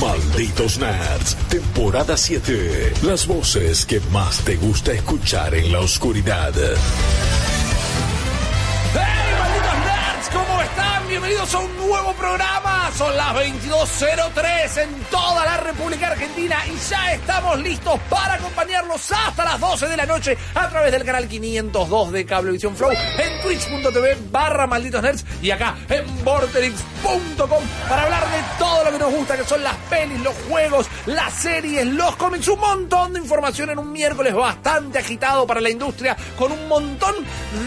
Malditos Nerds, temporada 7. Las voces que más te gusta escuchar en la oscuridad. Bienvenidos a un nuevo programa. Son las 22.03 en toda la República Argentina y ya estamos listos para acompañarlos hasta las 12 de la noche a través del canal 502 de Cablevisión Flow en twitch.tv barra malditos nerds y acá en vorterix.com para hablar de todo lo que nos gusta que son las pelis, los juegos, las series, los cómics, un montón de información en un miércoles bastante agitado para la industria con un montón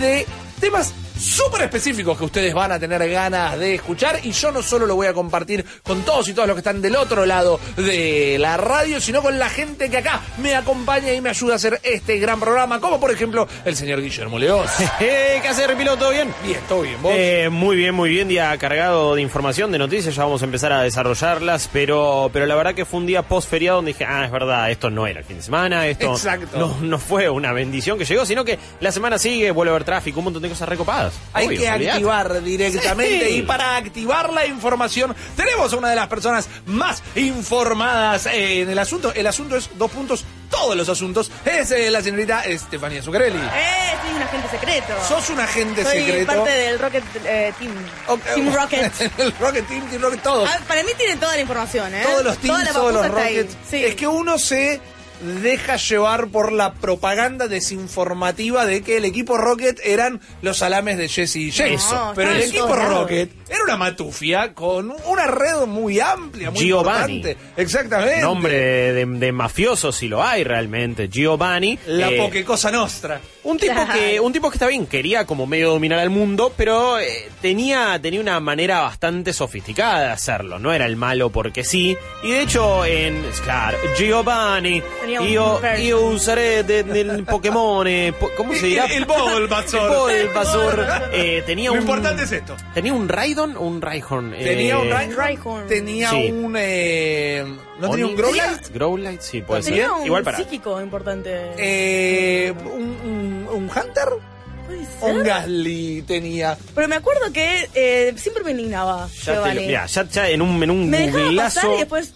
de temas súper específicos que ustedes van a tener ganas de escuchar y yo no solo lo voy a compartir con todos y todas los que están del otro lado de la radio, sino con la gente que acá me acompaña y me ayuda a hacer este gran programa, como por ejemplo el señor Guillermo León. Eh, ¿Qué hace, Repilo? ¿Todo bien? Bien, todo bien, vos. Eh, muy bien, muy bien. Día cargado de información, de noticias. Ya vamos a empezar a desarrollarlas. Pero, pero la verdad que fue un día post feriado donde dije, ah, es verdad, esto no era el fin de semana. Esto Exacto. No, no fue una bendición que llegó, sino que la semana sigue, vuelve a haber tráfico, un montón de cosas recopadas. Hay Obvio, que olvidate. activar directamente Sí. y para activar la información tenemos a una de las personas más informadas en el asunto. El asunto es dos puntos, todos los asuntos. Es eh, la señorita Estefanía Zuccarelli. Eh, soy un agente secreto. Sos un agente Soy secreto. parte del Rocket eh, Team. Ok. Team Rocket. el Rocket Team, Team Rocket, todos. Ah, para mí tienen toda la información, ¿eh? todos los teams, todos los. Rockets. Sí. Es que uno se deja llevar por la propaganda desinformativa de que el equipo Rocket eran los salames de Jesse y James. Eso. Pero el equipo. Rocket era una matufia con una red muy amplia, muy Giovanni. importante. Exactamente. Nombre de, de- de mafioso, si lo hay realmente. Giovanni. La eh, poquecosa nostra. Un tipo Claro. que un tipo que está bien, quería como medio dominar al mundo, pero eh, tenía tenía una manera bastante sofisticada de hacerlo, no era el malo porque sí. Y de hecho en claro, Giovanni, un version. io usaré de- del Pokémon, eh, po- ¿cómo se dirá? El- el Bulbasaur. El Bulbasaur. Eh, tenía Lo un importante es esto. Tenía un Raidon o un Raihorn. Tenía un Eh, Rhyhorn, Rhyhorn. tenía Sí. un... eh, ¿No tenía un Growlite? Growlite, sí, puede ser. Tenía un Igual para. psíquico importante. Eh, un, un, un Hunter? Puede O un ser. Gasly tenía. Pero me acuerdo que eh, siempre me indignaba Ya, te lo- Giovanni. mirá, ya, ya en un, en un me dejaba pasar y después...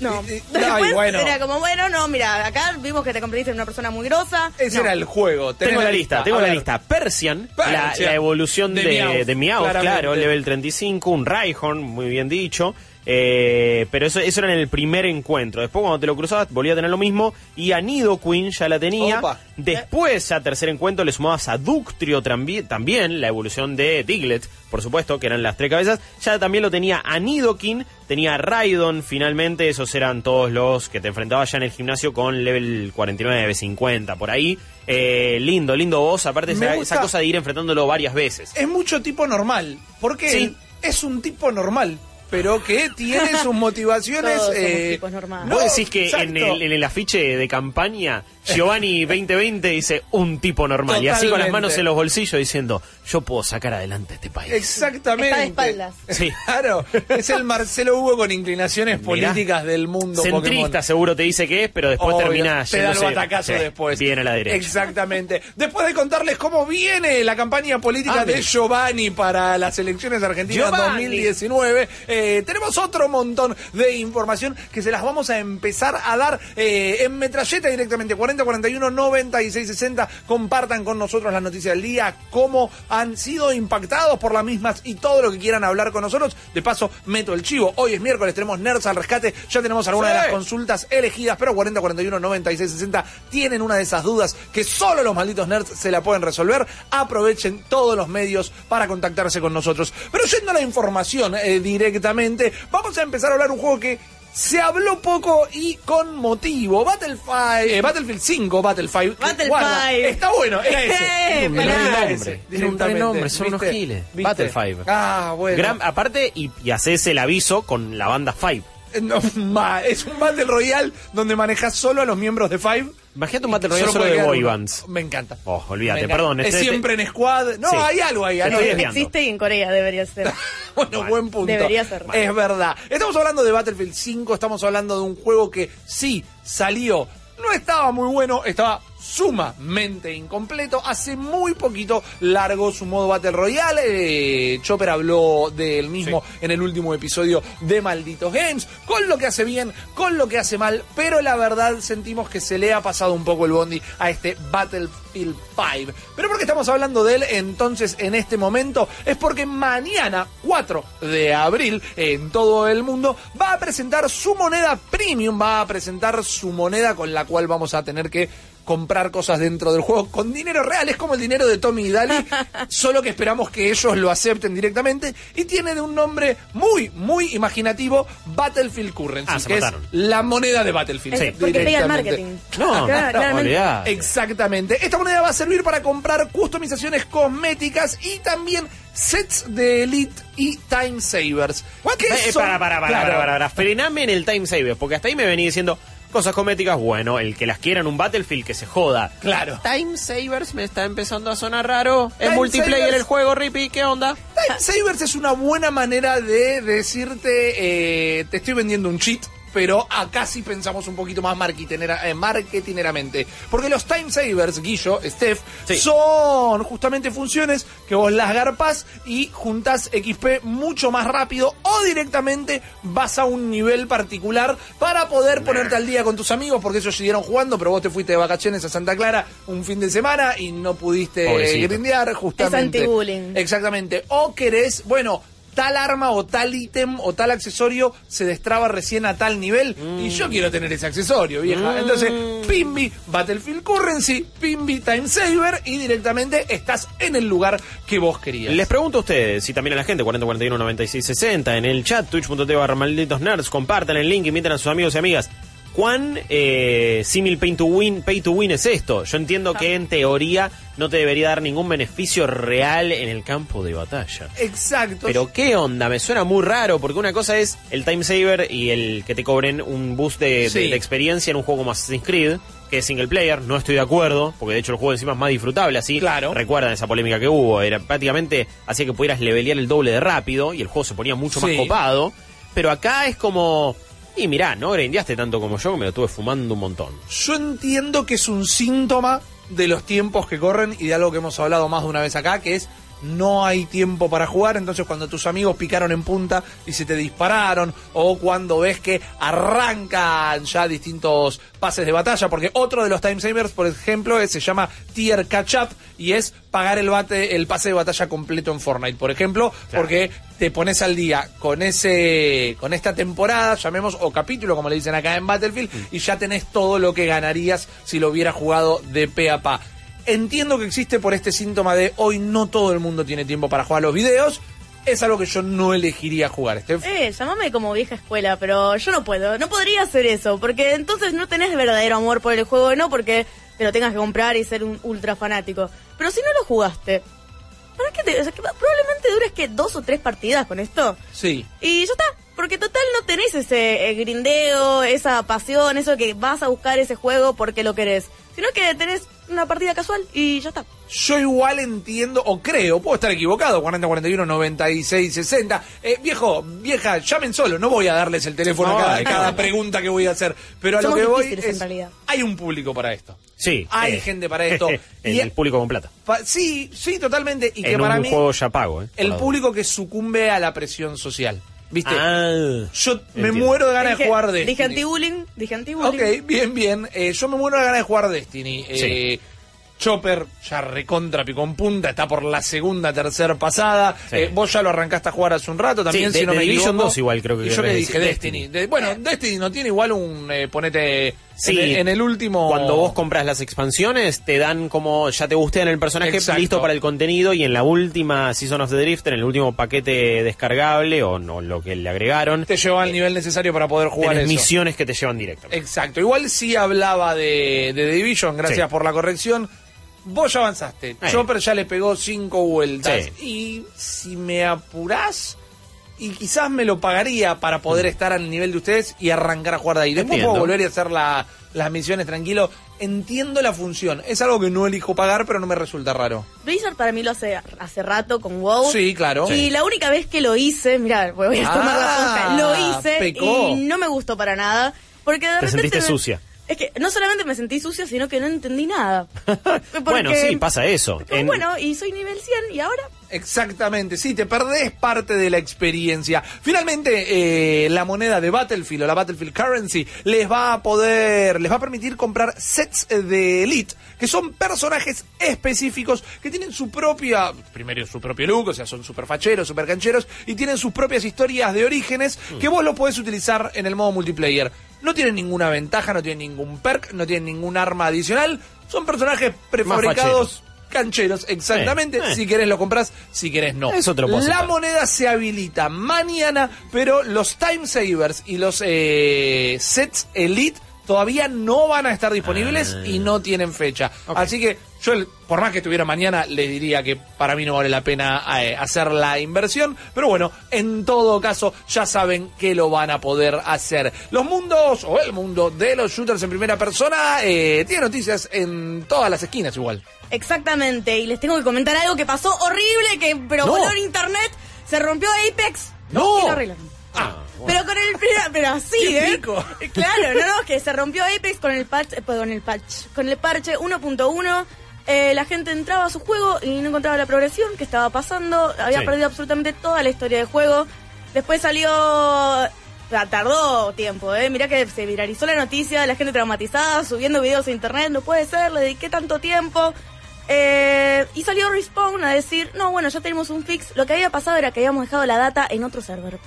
No. Y- y- después ay, bueno. era como, bueno, no, mira, acá vimos que te convertiste en una persona muy grosa. Ese No. era el juego. Tenés Tengo la lista, tengo A la ver. lista. Persian, la- Persian. La, evolución De de, Meowth, de Meowth, claramente. claro, level 35, un Rhyhorn, muy bien dicho. Eh, pero eso, eso era en el primer encuentro. Después, cuando te lo cruzabas, volvía a tener lo mismo. Y a Nidoqueen ya la tenía. Opa. Después, ya tercer encuentro, le sumabas a Ductrio también, la evolución de Diglett, por supuesto, que eran las tres cabezas. Ya también lo tenía a Nidoking, tenía a Raidon, finalmente. Esos eran todos los que te enfrentabas ya en el gimnasio con level 49, 50, por ahí. Eh, lindo, lindo voz. Aparte, esa, cosa de ir enfrentándolo varias veces. Es mucho tipo normal. Porque Sí. es un tipo normal. Pero que tiene sus motivaciones. Todos somos eh, tipos normales. no, ¿Vos decís que exacto. en el, en el afiche de campaña Giovanni 2020 dice un tipo normal y así con las manos en los bolsillos diciendo yo puedo sacar adelante este país? Exactamente. Está de espaldas. Sí. Claro. Es el Marcelo Hugo con inclinaciones Mirá. políticas del mundo. Centrista Pokémon. seguro te dice que es, pero después Obvio, termina te da batacazo Sí, después. Bien a la derecha. Exactamente. Después de contarles cómo viene la campaña política Ah, de. Giovanni para las elecciones argentinas Giovanni. 2019, eh, tenemos otro montón de información que se las vamos a empezar a dar eh, en metralleta directamente. 40 41 96 60. Compartan con nosotros las noticias del día, cómo han sido impactados por las mismas y todo lo que quieran hablar con nosotros. De paso, meto el chivo. Hoy es miércoles, tenemos Nerds al rescate. Ya tenemos algunas Sí. de las consultas elegidas, pero 40 41 96 60 tienen una de esas dudas que solo los malditos nerds se la pueden resolver. Aprovechen todos los medios para contactarse con nosotros. Pero yendo a la información eh, directamente, vamos a empezar a hablar un juego que se habló poco y con motivo. Battlefield, eh, Battlefield 5, Battlefield. Battlefield. Guarda, Está bueno, era ese. Eh, Un pará. re Era nombre. ese, Tiene un re directamente. nombre, son unos giles. ¿Viste? Battlefield. Ah, bueno. Gran- aparte, y, y haces el aviso con la banda Five. No, ma- es un Battle Royale donde manejas solo a los miembros de Five. Imagínate un Battle Royale solo de quedar boy uno. bands. Me encanta. Oh, olvídate, perdón, Es este- siempre en squad. No, Sí. hay algo ahí. Desviando. Existe y en Corea debería ser. Bueno, buen punto. Debería ser. Es verdad. Estamos hablando de Battlefield 5, estamos hablando de un juego que sí salió. No estaba muy bueno, estaba sumamente incompleto. Hace muy poquito largó su modo Battle Royale. Eh, Chopper habló del mismo en el último episodio de Malditos Games. Con lo que hace bien, con lo que hace mal. Pero la verdad sentimos que se le ha pasado un poco el bondi a este Battlefield 5. Pero porque estamos hablando de él entonces en este momento es porque mañana 4 de abril en todo el mundo va a presentar su moneda premium, va a presentar su moneda con la cual vamos a tener que comprar cosas dentro del juego con dinero real, es como el dinero de Tommy y Dali, solo que esperamos que ellos lo acepten directamente y tiene de un nombre muy, muy imaginativo Battlefield Currency, Ah, que es la moneda de Battlefield. Es porque pega el marketing. No, Claro, claramente. olvidate. Exactamente. Esta moneda va a servir para comprar customizaciones cosméticas y también sets de Elite y Time Savers. ¿Qué Eh, son? para, para, para, Claro. para, para, para. Frename en el time saver, porque hasta ahí me venía diciendo cosas cosméticas, bueno, el que las quiera en un Battlefield que se joda. Claro. Time Savers me está empezando a sonar raro. Es multiplayer Savers. el juego, Rippy, ¿qué onda? Time Savers es una buena manera de decirte, eh, te estoy vendiendo un cheat. Pero acá sí pensamos un poquito más marketinera- eh, marketineramente. Porque los Time Savers, Guillo, Steph, Sí. son justamente funciones que vos las garpas y juntas XP mucho más rápido o directamente vas a un nivel particular para poder ponerte al día con tus amigos porque ellos siguieron jugando, pero vos te fuiste de vacaciones a Santa Clara un fin de semana y no pudiste Pobrecito. grindear justamente. Es anti-bullying. Exactamente. O querés, bueno, tal arma o tal ítem o tal accesorio se destraba recién a tal nivel y yo quiero tener ese accesorio, vieja. Entonces, Pimbi, Battlefield Currency, Pimbi Time Saver y directamente estás en el lugar que vos querías. Les pregunto a ustedes, y también a la gente, 4041 96 60, en el chat, twitch.tv barra malditos nerds, compartan el link, inviten a sus amigos y amigas. ¿Cuán eh, simil pay to win, pay to win es esto? Yo entiendo que en teoría no te debería dar ningún beneficio real en el campo de batalla. Exacto. Pero qué onda, me suena muy raro, porque una cosa es el time saver y el que te cobren un boost de, de- Sí. de experiencia en un juego como Assassin's Creed, que es single player, no estoy de acuerdo, porque de hecho el juego encima es más disfrutable así. Claro. Recuerdan esa polémica que hubo, era prácticamente hacía que pudieras levelear el doble de rápido y el juego se ponía mucho más copado. Pero acá es como, y mirá, no grindeaste tanto como yo, que me lo estuve fumando un montón. Yo entiendo que es un síntoma de los tiempos que corren y de algo que hemos hablado más de una vez acá, que es no hay tiempo para jugar, entonces cuando tus amigos picaron en punta y se te dispararon, o cuando ves que arrancan ya distintos pases de batalla, porque otro de los time savers, por ejemplo, es- se llama Tier Catch Up y es pagar el bate, el pase de batalla completo en Fortnite, por ejemplo, porque te pones al día con ese, con esta temporada, llamemos, o capítulo, como le dicen acá en Battlefield, y ya tenés todo lo que ganarías si lo hubieras jugado de pe a pa. Entiendo que existe por este síntoma de hoy no todo el mundo tiene tiempo para jugar los videos. Es algo que yo no elegiría jugar, Steph. Eh, llamame como vieja escuela, pero yo no puedo, no podría hacer eso, porque entonces no tenés verdadero amor por el juego, no porque te lo tengas que comprar y ser un ultra fanático. Pero si no lo jugaste, ¿para qué te...? o sea, que probablemente dures que dos o tres partidas con esto. Sí. Y ya está, porque total no tenés ese eh, grindeo, esa pasión, eso que vas a buscar ese juego porque lo querés, sino que tenés una partida casual y ya está. Yo igual entiendo, o creo, puedo estar equivocado, 40, 41, 96, 60. Eh, viejo, vieja, llamen solo, no voy a darles el teléfono No, a cada, no. cada pregunta que voy a hacer. Pero a Somos lo que voy difíciles, en es, realidad. hay un público para esto. Sí. Hay eh, gente para esto. el, Y- el público con plata. Pa- sí, sí, totalmente. Y que en para un mí, juego ya pago, ¿eh? el público que sucumbe a la presión social. ¿Viste? Ah, Yo me muero de ganas de jugar Destiny. Dije anti-bullying, dije anti-bullying. Ok, bien, bien. Eh, yo me muero de ganas de jugar Destiny. Eh, Chopper ya recontra picó en punta, está por la segunda, tercera pasada. Sí. Eh, vos ya lo arrancaste a jugar hace un rato también, Sí, si de- no de me Division equivoco. 2 igual creo que Y yo que dije Destiny. Destiny. De- bueno, Destiny no tiene igual un, eh, ponete, Sí, en, en el último... Cuando vos compras las expansiones, te dan como, ya te gustean el personaje Exacto. listo para el contenido y en la última Season of the Drift, en el último paquete descargable o no lo que le agregaron, te lleva al nivel necesario para poder jugar eso. misiones que te llevan directamente. Exacto. Igual sí hablaba de, de Division, gracias Sí. por la corrección. Vos ya avanzaste. Eh. Chopper ya le pegó cinco vueltas. Sí. Y si me apurás, y quizás me lo pagaría para poder estar al nivel de ustedes y arrancar a jugar de ahí. Después Mm. Entiendo. puedo volver y hacer la- las misiones tranquilo entiendo la función. Es algo que no elijo pagar, pero no me resulta raro. Blizzard para mí lo hace hace rato con WoW. Sí, claro. Y la única vez que lo hice, mira, voy a tomar la Ah, posta, lo hice pecó. y no me gustó para nada. Porque de Te repente sentiste me- sucia. Es que no solamente me sentí sucia, sino que no entendí nada. Bueno, Porque- sí, pasa eso. En- Bueno, y soy nivel 100 y ahora Exactamente, sí, te perdés parte de la experiencia. Finalmente, eh, la moneda de Battlefield o la Battlefield Currency les va a poder, les va a permitir comprar sets de Elite, que son personajes específicos que tienen su propia, primero su propio look, o sea, son super facheros, super cancheros, y tienen sus propias historias de orígenes que vos lo podés utilizar en el modo multiplayer. No tienen ninguna ventaja, no tienen ningún perk, no tienen ningún arma adicional, son personajes prefabricados. Cancheros, exactamente. Eh, eh. Si querés lo compras, si querés no. Lo puedo La moneda se habilita mañana, pero los time savers y los eh, sets elite todavía no van a estar disponibles Ah. y no tienen fecha. Así que yo, el- por más que estuviera mañana, le diría que para mí no vale la pena eh, hacer la inversión. Pero bueno, en todo caso, ya saben que lo van a poder hacer. Los mundos, o el mundo de los shooters en primera persona, eh, tiene noticias en todas las esquinas igual. Exactamente, y les tengo que comentar algo que pasó horrible, que pero No. voló en internet, se rompió Apex No. y lo arreglaron. Ah, Pero con el pero así, Qué ¿eh? Claro, no, no, que se rompió Apex con el patch, eh, con el patch, con el parche 1.1. eh, la gente entraba a su juego y no encontraba la progresión que estaba pasando, había Sí. perdido absolutamente toda la historia del juego. Después salió sea, tardó tiempo, ¿eh? Mirá que se viralizó la noticia, la gente traumatizada, subiendo videos a internet, no puede ser, le dediqué tanto tiempo. Eh, y salió Respawn a decir, no, bueno, ya tenemos un fix. Lo que había pasado era que habíamos dejado la data en otro server.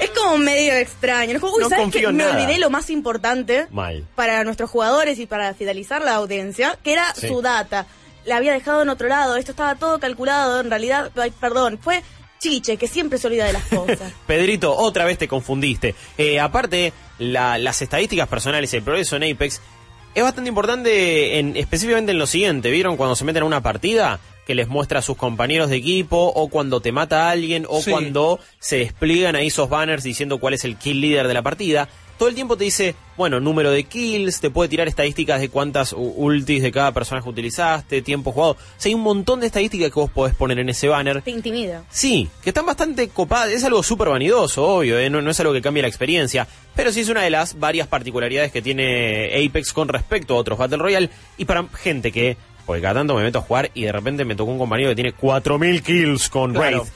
Es como medio extraño. Es como, uy, No ¿sabes confío qué? en Me nada. olvidé lo más importante Mal. para nuestros jugadores y para fidelizar la audiencia, que era Sí. su data. La había dejado en otro lado, esto estaba todo calculado, en realidad, ay, perdón, fue Chiche, que siempre se olvida de las cosas. Pedrito, otra vez te confundiste. Eh, aparte, la- las estadísticas personales y el progreso en Apex es bastante importante en, específicamente en lo siguiente. ¿Vieron cuando se meten a una partida? Que les muestra a sus compañeros de equipo, o cuando te mata alguien, o Sí. cuando se despliegan ahí esos banners diciendo cuál es el kill leader de la partida. Todo el tiempo te dice, bueno, número de kills, te puede tirar estadísticas de cuántas ultis de cada personaje utilizaste, tiempo jugado. O sea, hay un montón de estadísticas que vos podés poner en ese banner. Te intimida. Sí, que están bastante copadas. Es algo súper vanidoso, obvio, ¿eh? no, no es algo que cambie la experiencia. Pero sí es una de las varias particularidades que tiene Apex con respecto a otros Battle Royale. Y para gente que, porque cada tanto me meto a jugar y de repente me tocó un compañero que tiene 4000 kills con Claro. Wraith.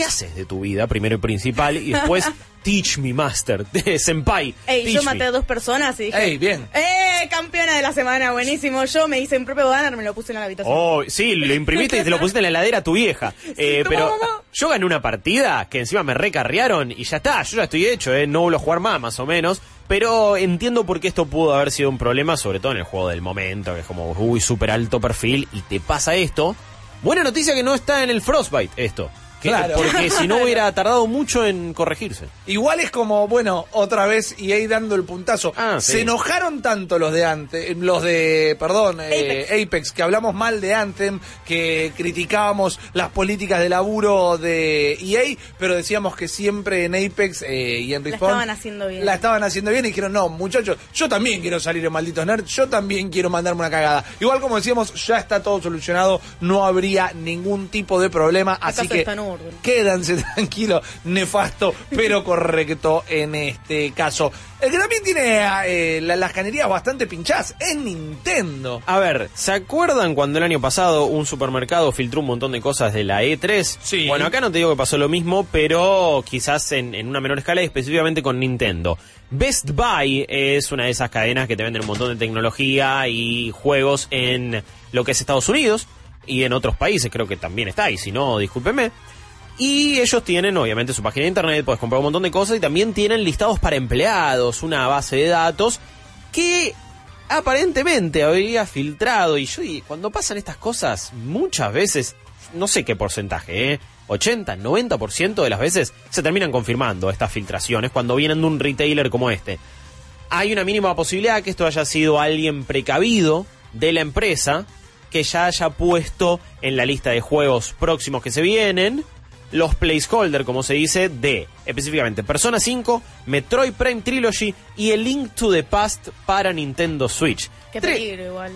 ¿Qué haces de tu vida, primero y principal? Y después, teach me, master, senpai. Ey, teach yo me. maté a dos personas y dije, Ey, bien. ¡eh, campeona de la semana! Buenísimo. Yo me hice un propio banner, me lo puse en la habitación. Oh, sí, lo imprimiste y te lo pusiste en la heladera a tu vieja. Eh, pero mamá. yo gané una partida que encima me recarrearon y ya está, yo ya estoy hecho, eh, no vuelvo a jugar más, más o menos. Pero entiendo por qué esto pudo haber sido un problema, sobre todo en el juego del momento, que es como, uy, súper alto perfil y te pasa esto. Buena noticia que no está en el Frostbite esto. Claro. Porque si no hubiera tardado mucho en corregirse. Igual es como, bueno, otra vez y ahí dando el puntazo. Ah, sí. Se enojaron tanto los de antes, los de, perdón, eh, Apex. que hablamos mal de Anthem, que criticábamos las políticas de laburo de EA, pero decíamos que siempre en Apex eh, y en La Respawn estaban haciendo bien. La estaban haciendo bien y dijeron, no, muchachos, yo también quiero salir en Malditos Nerds, yo también quiero mandarme una cagada. Igual como decíamos, ya está todo solucionado, no habría ningún tipo de problema, así que está quédanse tranquilos, nefasto, pero correcto en este caso. El que también tiene eh, la- las canerías bastante pinchadas es Nintendo. A ver, ¿se acuerdan cuando el año pasado un supermercado filtró un montón de cosas de la E3? Sí. Bueno, acá no te digo que pasó lo mismo, pero quizás en, en una menor escala y específicamente con Nintendo. Best Buy es una de esas cadenas que te venden un montón de tecnología y juegos en lo que es Estados Unidos y en otros países, creo que también está, y si no, discúlpeme. Y ellos tienen, obviamente, su página de internet, puedes comprar un montón de cosas y también tienen listados para empleados, una base de datos que aparentemente habría filtrado. Y yo, y cuando pasan estas cosas, muchas veces, no sé qué porcentaje, ¿eh? 80, 90% de las veces se terminan confirmando estas filtraciones cuando vienen de un retailer como este. Hay una mínima posibilidad que esto haya sido alguien precavido de la empresa que ya haya puesto en la lista de juegos próximos que se vienen los placeholder, como se dice, de específicamente Persona 5, Metroid Prime Trilogy y el Link to the Past para Nintendo Switch. Qué peligro igual.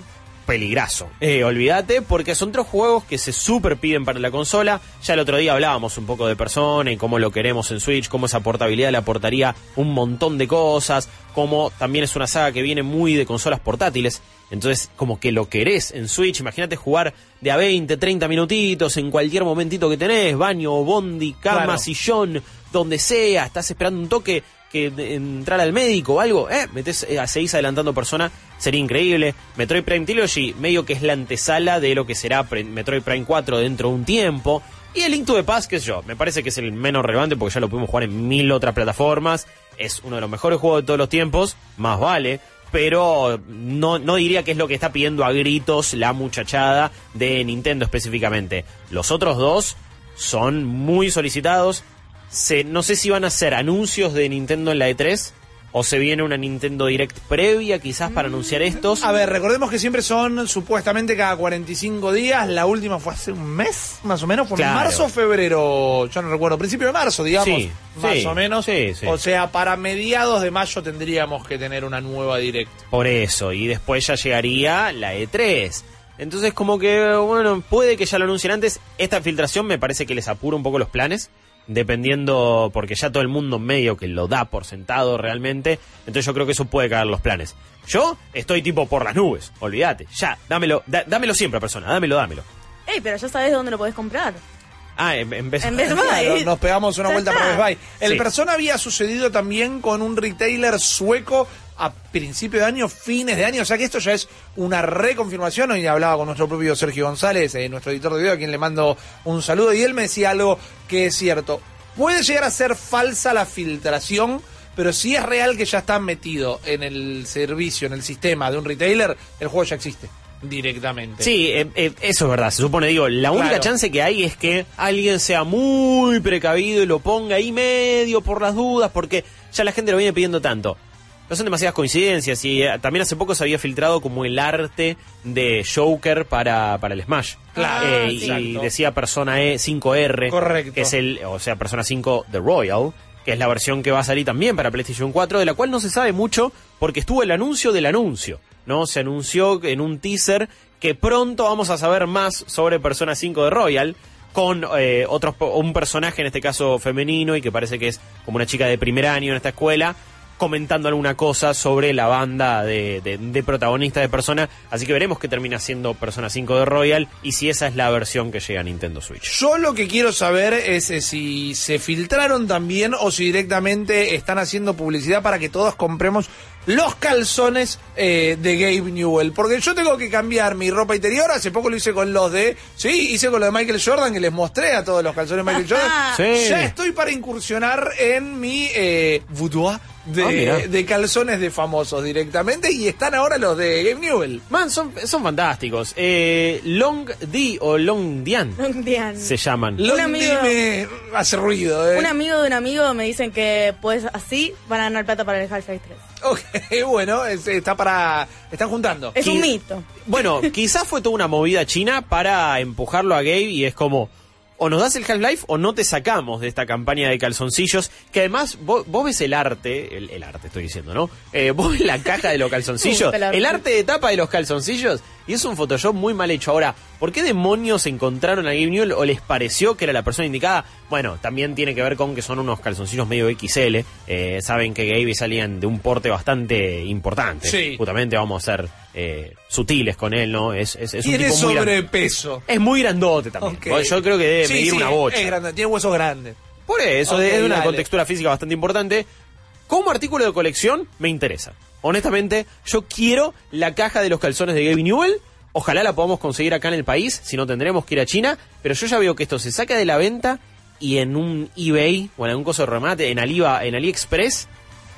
Peligrazo. Eh, olvídate, porque son tres juegos que se super piden para la consola. Ya el otro día hablábamos un poco de Persona y cómo lo queremos en Switch, cómo esa portabilidad le aportaría un montón de cosas, como también es una saga que viene muy de consolas portátiles. Entonces, como que lo querés en Switch, imagínate jugar de a 20, 30 minutitos en cualquier momentito que tenés, baño, bondi, cama, Claro. sillón, donde sea, estás esperando un toque que entrar al médico o algo, eh, metés, eh, seguís adelantando persona, sería increíble. Metroid Prime Trilogy, medio que es la antesala de lo que será Metroid Prime 4 dentro de un tiempo. Y el Link to the Past, qué sé yo, me parece que es el menos relevante porque ya lo pudimos jugar en mil otras plataformas. Es uno de los mejores juegos de todos los tiempos, más vale. Pero no, no diría que es lo que está pidiendo a gritos la muchachada de Nintendo específicamente. Los otros dos son muy solicitados. Se, no sé si van a hacer anuncios de Nintendo en la E3 o se viene una Nintendo Direct previa quizás para anunciar estos. A ver, recordemos que siempre son supuestamente cada 45 días. La última fue hace un mes, más o menos. Fue en marzo o febrero. Yo no recuerdo. Principio de marzo, digamos. Sí, más sí, o menos. sí. O sea, para mediados de mayo tendríamos que tener una nueva direct. Por eso, y después ya llegaría la E3. Entonces como que, bueno, puede que ya lo anuncien antes. Esta filtración me parece que les apura un poco los planes, dependiendo, porque ya todo el mundo medio que lo da por sentado realmente. Entonces yo creo que eso puede caer los planes. Yo estoy tipo por las nubes, olvídate. Ya, dámelo, da- dámelo siempre, persona, dámelo, dámelo. Ey, pero ya sabes dónde lo podés comprar. Ah, en, en vez En Best Claro, Buy. nos pegamos una Ya vuelta está. para Best Buy. El Sí. Persona había sucedido también con un retailer sueco a principio de año, fines de año. O sea que esto ya es una reconfirmación. Hoy hablaba con nuestro propio Sergio González, eh, nuestro editor de video, a quien le mando un saludo. Y él me decía algo que es cierto. Puede llegar a ser falsa la filtración, pero si es real que ya está metido en el servicio, en el sistema de un retailer, el juego ya existe directamente. Sí, eh, eh, eso es verdad. Se supone, digo, la única Claro. chance que hay es que alguien sea muy precavido y lo ponga ahí medio por las dudas, porque ya la gente lo viene pidiendo tanto. No son demasiadas coincidencias y eh, también hace poco se había filtrado como el arte de Joker para, para el Smash. Claro, Eh, y decía Persona E 5R, Correcto. que es el, o sea, Persona 5 The Royal, que es la versión que va a salir también para PlayStation 4, de la cual no se sabe mucho porque estuvo el anuncio del anuncio, ¿no? Se anunció en un teaser que pronto vamos a saber más sobre Persona 5 de Royal con eh, otros un personaje en este caso femenino y que parece que es como una chica de primer año en esta escuela comentando alguna cosa sobre la banda de, de, de protagonista de Persona, así que veremos qué termina siendo Persona 5 de Royal y si esa es la versión que llega a Nintendo Switch. Yo lo que quiero saber es eh, si se filtraron también o si directamente están haciendo publicidad para que todos compremos los calzones eh, de Gabe Newell. Porque yo tengo que cambiar mi ropa interior. Hace poco lo hice con los de. Sí, hice con los de Michael Jordan, que les mostré a todos los calzones de Michael Jordan. Sí. Ya estoy para incursionar en mi eh, boudoir de, Ah, de calzones de famosos directamente. Y están ahora los de Gabe Newell. Man, son, son fantásticos. Eh, Long D o Long Dian Dian. se llaman. Long amigo- me hace ruido. Eh. Un amigo de un amigo me dicen que pues así van a ganar plata para el Half-Life 3. Ok, bueno, es- está para. Están juntando. Es Qui- un mito. Bueno, quizás fue toda una movida china para empujarlo a Gabe y es como, o nos das el Half-Life o no te sacamos de esta campaña de calzoncillos, que además vos, vos ves el arte, el, el arte estoy diciendo, ¿no? Eh, vos ves la caja de los calzoncillos, el arte de tapa de los calzoncillos, y es un Photoshop muy mal hecho. Ahora, ¿por qué demonios encontraron a Gabe Newell o les pareció que era la persona indicada? Bueno, también tiene que ver con que son unos calzoncillos medio XL, eh, saben que Gabe salían de un porte bastante importante. Sí. Justamente vamos a ser eh, sutiles con él, ¿no? Es, es, es un Tiene tipo muy gran- sobrepeso. Es muy grandote también. Yo creo que debe Sí, medir sí, una bocha. Es grande, tiene huesos grandes. Por eso, es una dale. contextura física bastante importante. Como artículo de colección, me interesa. Honestamente, yo quiero la caja de los calzones de Gaby Newell. Ojalá la podamos conseguir acá en el país, si no tendremos que ir a China. Pero yo ya veo que esto se saca de la venta y en un eBay o en algún coso de remate, en, Aliva, en AliExpress,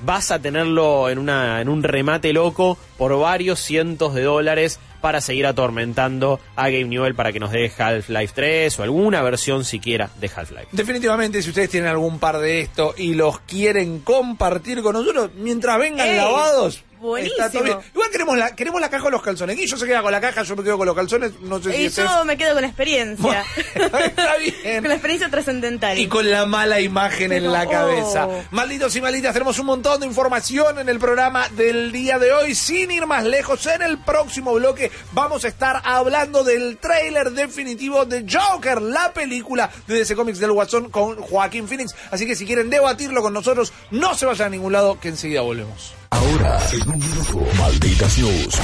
vas a tenerlo en, una, en un remate loco por varios cientos de dólares para seguir atormentando a Game Newell para que nos dé Half-Life 3 o alguna versión siquiera de Half-Life. Definitivamente, si ustedes tienen algún par de esto y los quieren compartir con nosotros, mientras vengan Ey, lavados, buenísimo. Está todo bien. Igual queremos la, queremos la caja o los calzones. Guillo se queda con la caja, yo me quedo con los calzones. No sé si Y yo me quedo con la experiencia. Está bien. con la experiencia trascendental. Y con la mala imagen en la Oh. cabeza. Malditos y malditas, tenemos un montón de información en el programa del día de hoy. Sin ir más lejos, en el próximo bloque vamos a estar hablando del tráiler definitivo de Joker, la película de DC Comics del Guasón con Joaquín Phoenix. Así que si quieren debatirlo con nosotros, no se vayan a ningún lado, que enseguida volvemos. Ahora, en un minuto, Malditas News,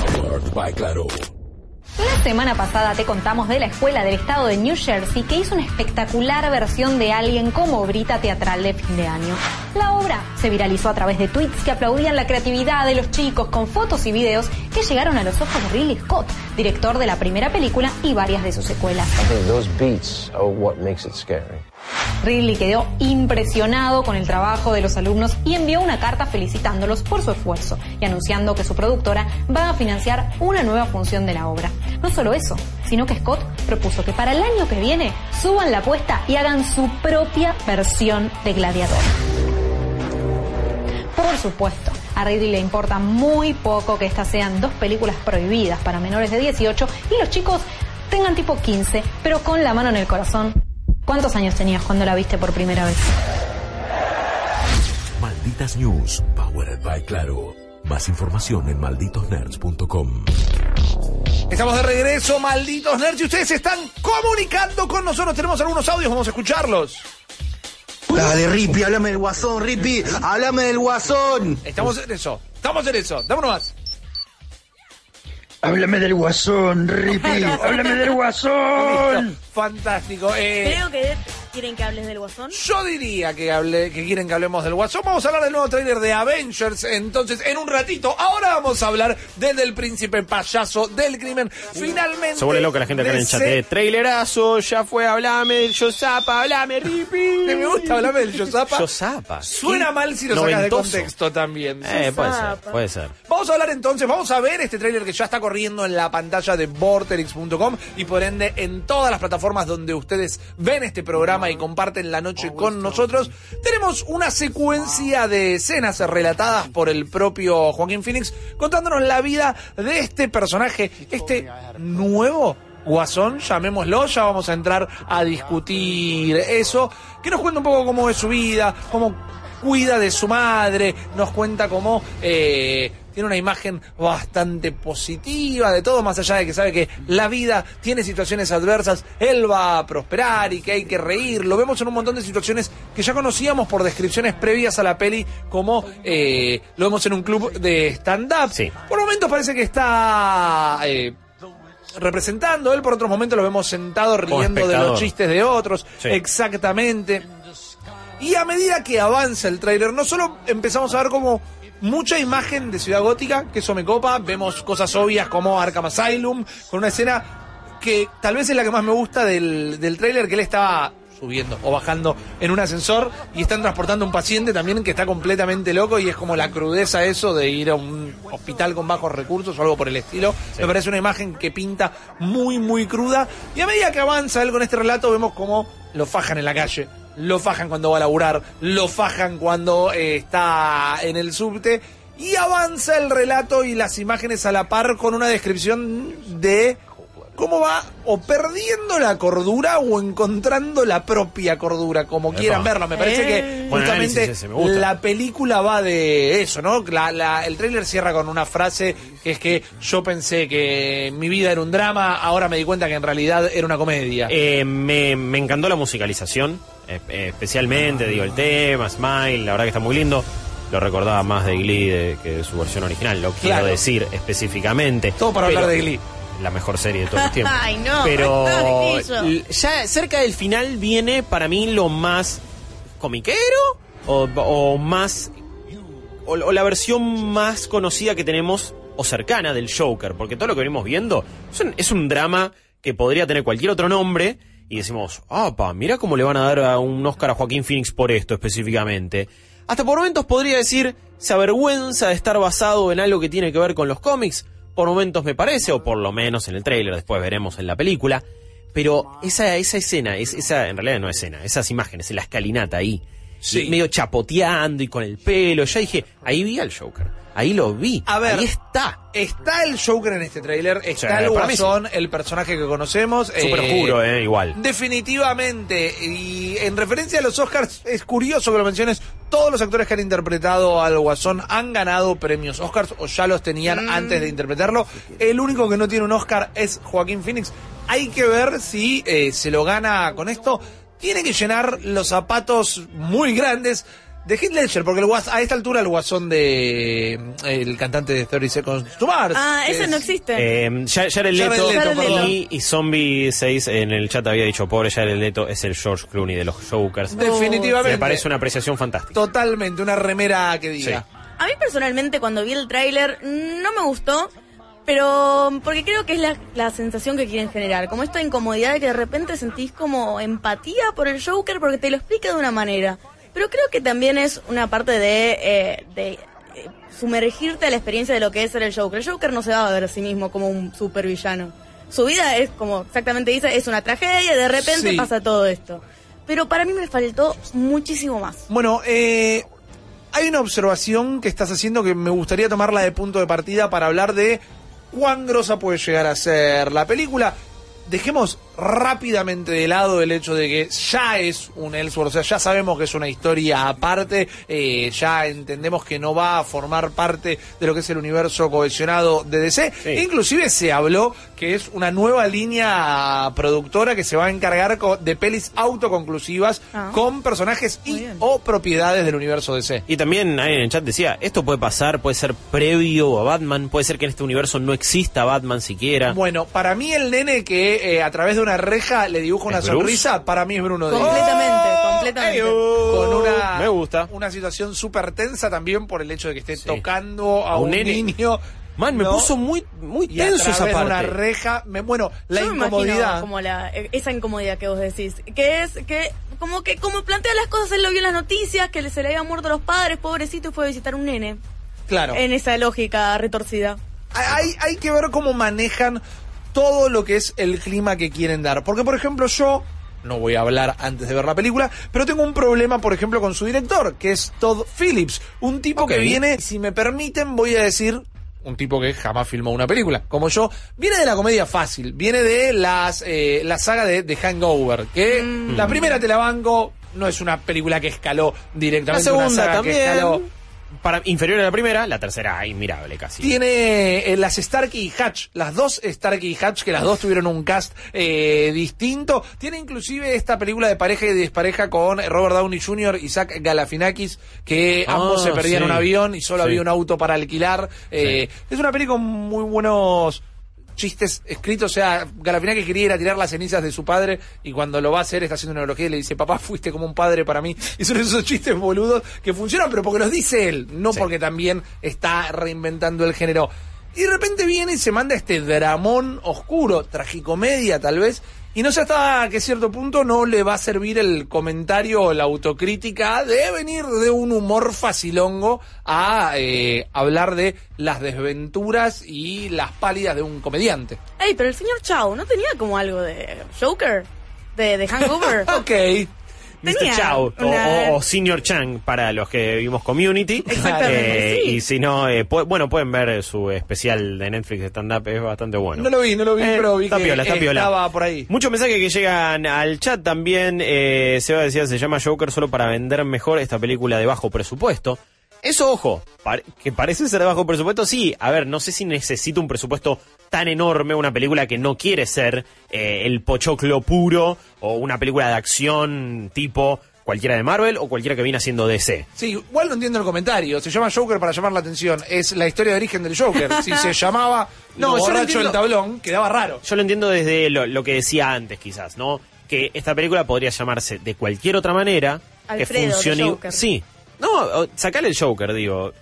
by Claro. La semana pasada te contamos de la escuela del estado de New Jersey que hizo una espectacular versión de Alien como obrita teatral de fin de año. La obra se viralizó a través de tweets que aplaudían la creatividad de los chicos con fotos y videos que llegaron a los ojos de Ridley Scott, director de la primera película y varias de sus secuelas. I think those beats are what makes it scary. Ridley quedó impresionado con el trabajo de los alumnos y envió una carta felicitándolos por su esfuerzo y anunciando que su productora va a financiar una nueva función de la obra. No solo eso, sino que Scott propuso que para el año que viene suban la apuesta y hagan su propia versión de Gladiador. Por supuesto, a Ridley le importa muy poco que estas sean dos películas prohibidas para menores de 18 y los chicos tengan tipo 15, pero con la mano en el corazón. ¿Cuántos años tenías cuando la viste por primera vez? Malditas News, powered by Claro. Más información en malditosnerds.com. Estamos de regreso, malditos nerds, y ustedes se están comunicando con nosotros. Tenemos algunos audios, vamos a escucharlos. Dale, Rippy, háblame del guasón, Rippy, háblame del guasón. Estamos en eso, estamos en eso. Dámonos más. Háblame del guasón, Rippy, háblame del guasón. Fantástico. Eh, Creo que quieren que hables del guasón. yo diría que, hable, que quieren que hablemos del Guasón. Vamos a hablar del nuevo tráiler de Avengers. Entonces, en un ratito, ahora vamos a hablar del del príncipe payaso del crimen. Finalmente. Se vuelve loca la gente acá en el chat. Eh. Trailerazo, ya fue, hablame del Yosapa, hablame, Rippy. Que me gusta hablarme del Yosapa. Yosapa. Suena ¿Qué? mal si lo sacas de contexto también. Eh, puede ser, puede ser. Vamos a hablar entonces, vamos a ver este tráiler que ya está corriendo en la pantalla de Vorterix.com y por ende en todas las plataformas donde ustedes ven este programa y comparten la noche con nosotros. Tenemos una secuencia de escenas relatadas por el propio Joaquín Phoenix contándonos la vida de este personaje, este nuevo Guasón, llamémoslo, ya vamos a entrar a discutir eso, que nos cuenta un poco cómo es su vida, cómo cuida de su madre, nos cuenta cómo eh, tiene una imagen bastante positiva de todo, más allá de que sabe que la vida tiene situaciones adversas, él va a prosperar y que hay que reír. Lo vemos en un montón de situaciones que ya conocíamos por descripciones previas a la peli, como eh, lo vemos en un club de stand-up. Sí. Por momentos parece que está... eh, representando él por otros momentos lo vemos sentado riendo de los chistes de otros Sí. exactamente y a medida que avanza el tráiler, no solo empezamos a ver como mucha imagen de Ciudad Gótica, que eso me copa, vemos cosas obvias como Arkham Asylum, con una escena que tal vez es la que más me gusta del, del tráiler, que él estaba subiendo o bajando en un ascensor y están transportando a un paciente también que está completamente loco y es como la crudeza eso de ir a un hospital con bajos recursos o algo por el estilo. Me parece una imagen que pinta muy, muy cruda. Y a medida que avanza él con este relato, vemos cómo lo fajan en la calle, lo fajan cuando va a laburar, lo fajan cuando eh, está en el subte. Y avanza el relato y las imágenes a la par con una descripción de cómo va o perdiendo la cordura o encontrando la propia cordura, como Epa. quieran verlo. Me parece que Eh. Justamente ese, la película va de eso, ¿no? La- la- el tráiler cierra con una frase que es que yo pensé que mi vida era un drama, ahora me di cuenta que en realidad era una comedia. Eh, me, me encantó la musicalización, eh, especialmente, digo, el tema, Smile, la verdad que está muy lindo. Lo recordaba más de Glee de- que de su versión original, lo quiero decir específicamente. Todo para hablar de Glee. La mejor serie de todos los tiempos. Ay, no, Pero l- ya cerca del final viene para mí lo más comiquero o, o más o, o la versión más conocida que tenemos o cercana del Joker, porque todo lo que venimos viendo es un, es un drama que podría tener cualquier otro nombre y decimos, pa, mira cómo le van a dar a un Oscar a Joaquín Phoenix por esto específicamente. Hasta por momentos podría decir, se avergüenza de estar basado en algo que tiene que ver con los cómics, por momentos me parece, o por lo menos en el tráiler, después veremos en la película, pero esa, esa escena, es, esa en realidad no escena, esas imágenes, la escalinata ahí, Sí. medio chapoteando y con el pelo. Ya dije, ahí vi al Joker. Ahí lo vi. A ver. Ahí está. Está el Joker en este tráiler, está Sí, el sí. Guasón, el personaje que conocemos. Súper eh, oscuro, eh, igual. Definitivamente. Y en referencia a los Oscars, es curioso que lo menciones. Todos los actores que han interpretado al Guasón han ganado premios Oscars o ya los tenían antes de interpretarlo. El único que no tiene un Oscar es Joaquín Phoenix. Hay que ver si eh, se lo gana con esto. Tiene que llenar los zapatos muy grandes de Heath Ledger, porque el guas- a esta altura el guasón de el cantante de 30 Seconds to Mars. Ah, ese es- no existe. Eh, Ya- Jared Jared Leto, Leto, perdón. y, y Zombie 6 en el chat había dicho, pobre Jared Leto es el George Clooney de los Jokers. Definitivamente. Me parece una apreciación fantástica. Totalmente, una remera que diga. Sí. A mí personalmente cuando vi el tráiler no me gustó, pero porque creo que es la, la sensación que quieren generar, como esta incomodidad de que de repente sentís como empatía por el Joker porque te lo explica de una manera. Pero creo que también es una parte de, eh, de eh, sumergirte a la experiencia de lo que es ser el Joker. El Joker no se va a ver a sí mismo como un supervillano. Su vida es como exactamente dice, es una tragedia y de repente Sí. pasa todo esto. Pero para mí me faltó muchísimo más. Bueno, eh, hay una observación que estás haciendo que me gustaría tomarla de punto de partida para hablar de cuán grosa puede llegar a ser la película. Dejemos rápidamente de lado el hecho de que ya es un Ellsworth, o sea, ya sabemos que es una historia aparte, eh, ya entendemos que no va a formar parte de lo que es el universo cohesionado de DC. Sí. Inclusive se habló que es una nueva línea productora que se va a encargar de pelis autoconclusivas Ah. con personajes y o propiedades del universo DC. Y también ahí en el chat decía, esto puede pasar, puede ser previo a Batman, puede ser que en este universo no exista Batman siquiera. Bueno, para mí el nene que eh, a través de una reja le dibuja una sonrisa, para mí es Bruno Díaz. Completamente, ¡Oh! completamente. Con una, Me gusta. una situación súper tensa también por el hecho de que esté tocando a, A un un, nene. niño. Man, me ¿no? puso muy, muy y a tenso esa de parte. una reja, me, bueno, la Yo me incomodidad. como la, esa incomodidad que vos decís, que es que como que como plantea las cosas, él lo vio en las noticias, que se le habían muerto los padres, pobrecito, y fue a visitar un nene. Claro. En esa lógica retorcida. hay, hay que ver cómo manejan todo lo que es el clima que quieren dar. Porque, por ejemplo, yo no voy a hablar antes de ver la película, pero tengo un problema, por ejemplo, con su director, que es Todd Phillips. Un tipo que viene, si me permiten, voy a decir. Un tipo que jamás filmó una película, como yo, viene de la comedia fácil, viene de las eh, la saga de, de Hangover, que la primera te la banco, no es una película que escaló La directamente, una segunda saga que también. escaló Para, inferior a la primera, la tercera inmirable casi. tiene eh, las Starkey y Hatch, las dos Starkey y Hatch, que las dos tuvieron un cast eh, distinto. Tiene inclusive esta película de pareja y despareja con Robert Downey Jr. y Zach Galafinakis, que Ah, ambos se perdían sí. un avión y solo Sí. había un auto para alquilar. Eh, Es una peli con muy buenos chistes escritos, o sea, Galafinakis quería ir a tirar las cenizas de su padre y cuando lo va a hacer está haciendo una neurología y le dice, papá, fuiste como un padre para mí. Y son esos chistes boludos que funcionan, pero porque los dice él, no Sí. porque también está reinventando el género. Y de repente viene y se manda este dramón oscuro, tragicomedia tal vez, y no sé hasta qué cierto punto no le va a servir el comentario o la autocrítica de venir de un humor facilongo a eh, hablar de las desventuras y las pálidas de un comediante. Ey, pero el señor Chao, ¿no tenía como algo de Joker? De, de Hangover. Ok. Mr. Tenía Chow o- una- o, o Senior Chang para los que vimos Community. Exactamente, Eh, sí. Y si no, eh, pu- bueno, pueden ver su especial de Netflix de stand-up, es bastante bueno. No lo vi, no lo vi, Eh, pero vi está que piola, está piola. estaba por ahí. Muchos mensajes que llegan al chat también. Eh, Seba decía, se llama Joker solo para vender mejor esta película de bajo presupuesto. Eso, ojo, pare- que parece ser de bajo presupuesto, sí. A ver, no sé si necesita un presupuesto tan enorme, una película que no quiere ser eh, el pochoclo puro o una película de acción tipo cualquiera de Marvel o cualquiera que viene haciendo DC. Sí, igual no entiendo el comentario. Se llama Joker para llamar la atención. Es la historia de origen del Joker. Si se llamaba No, yo lo entiendo. el tablón, quedaba raro. Yo lo entiendo desde lo, lo que decía antes, quizás, ¿no? Que esta película podría llamarse de cualquier otra manera que de funcione. Joker. Sí. No, sacale el Joker, digo.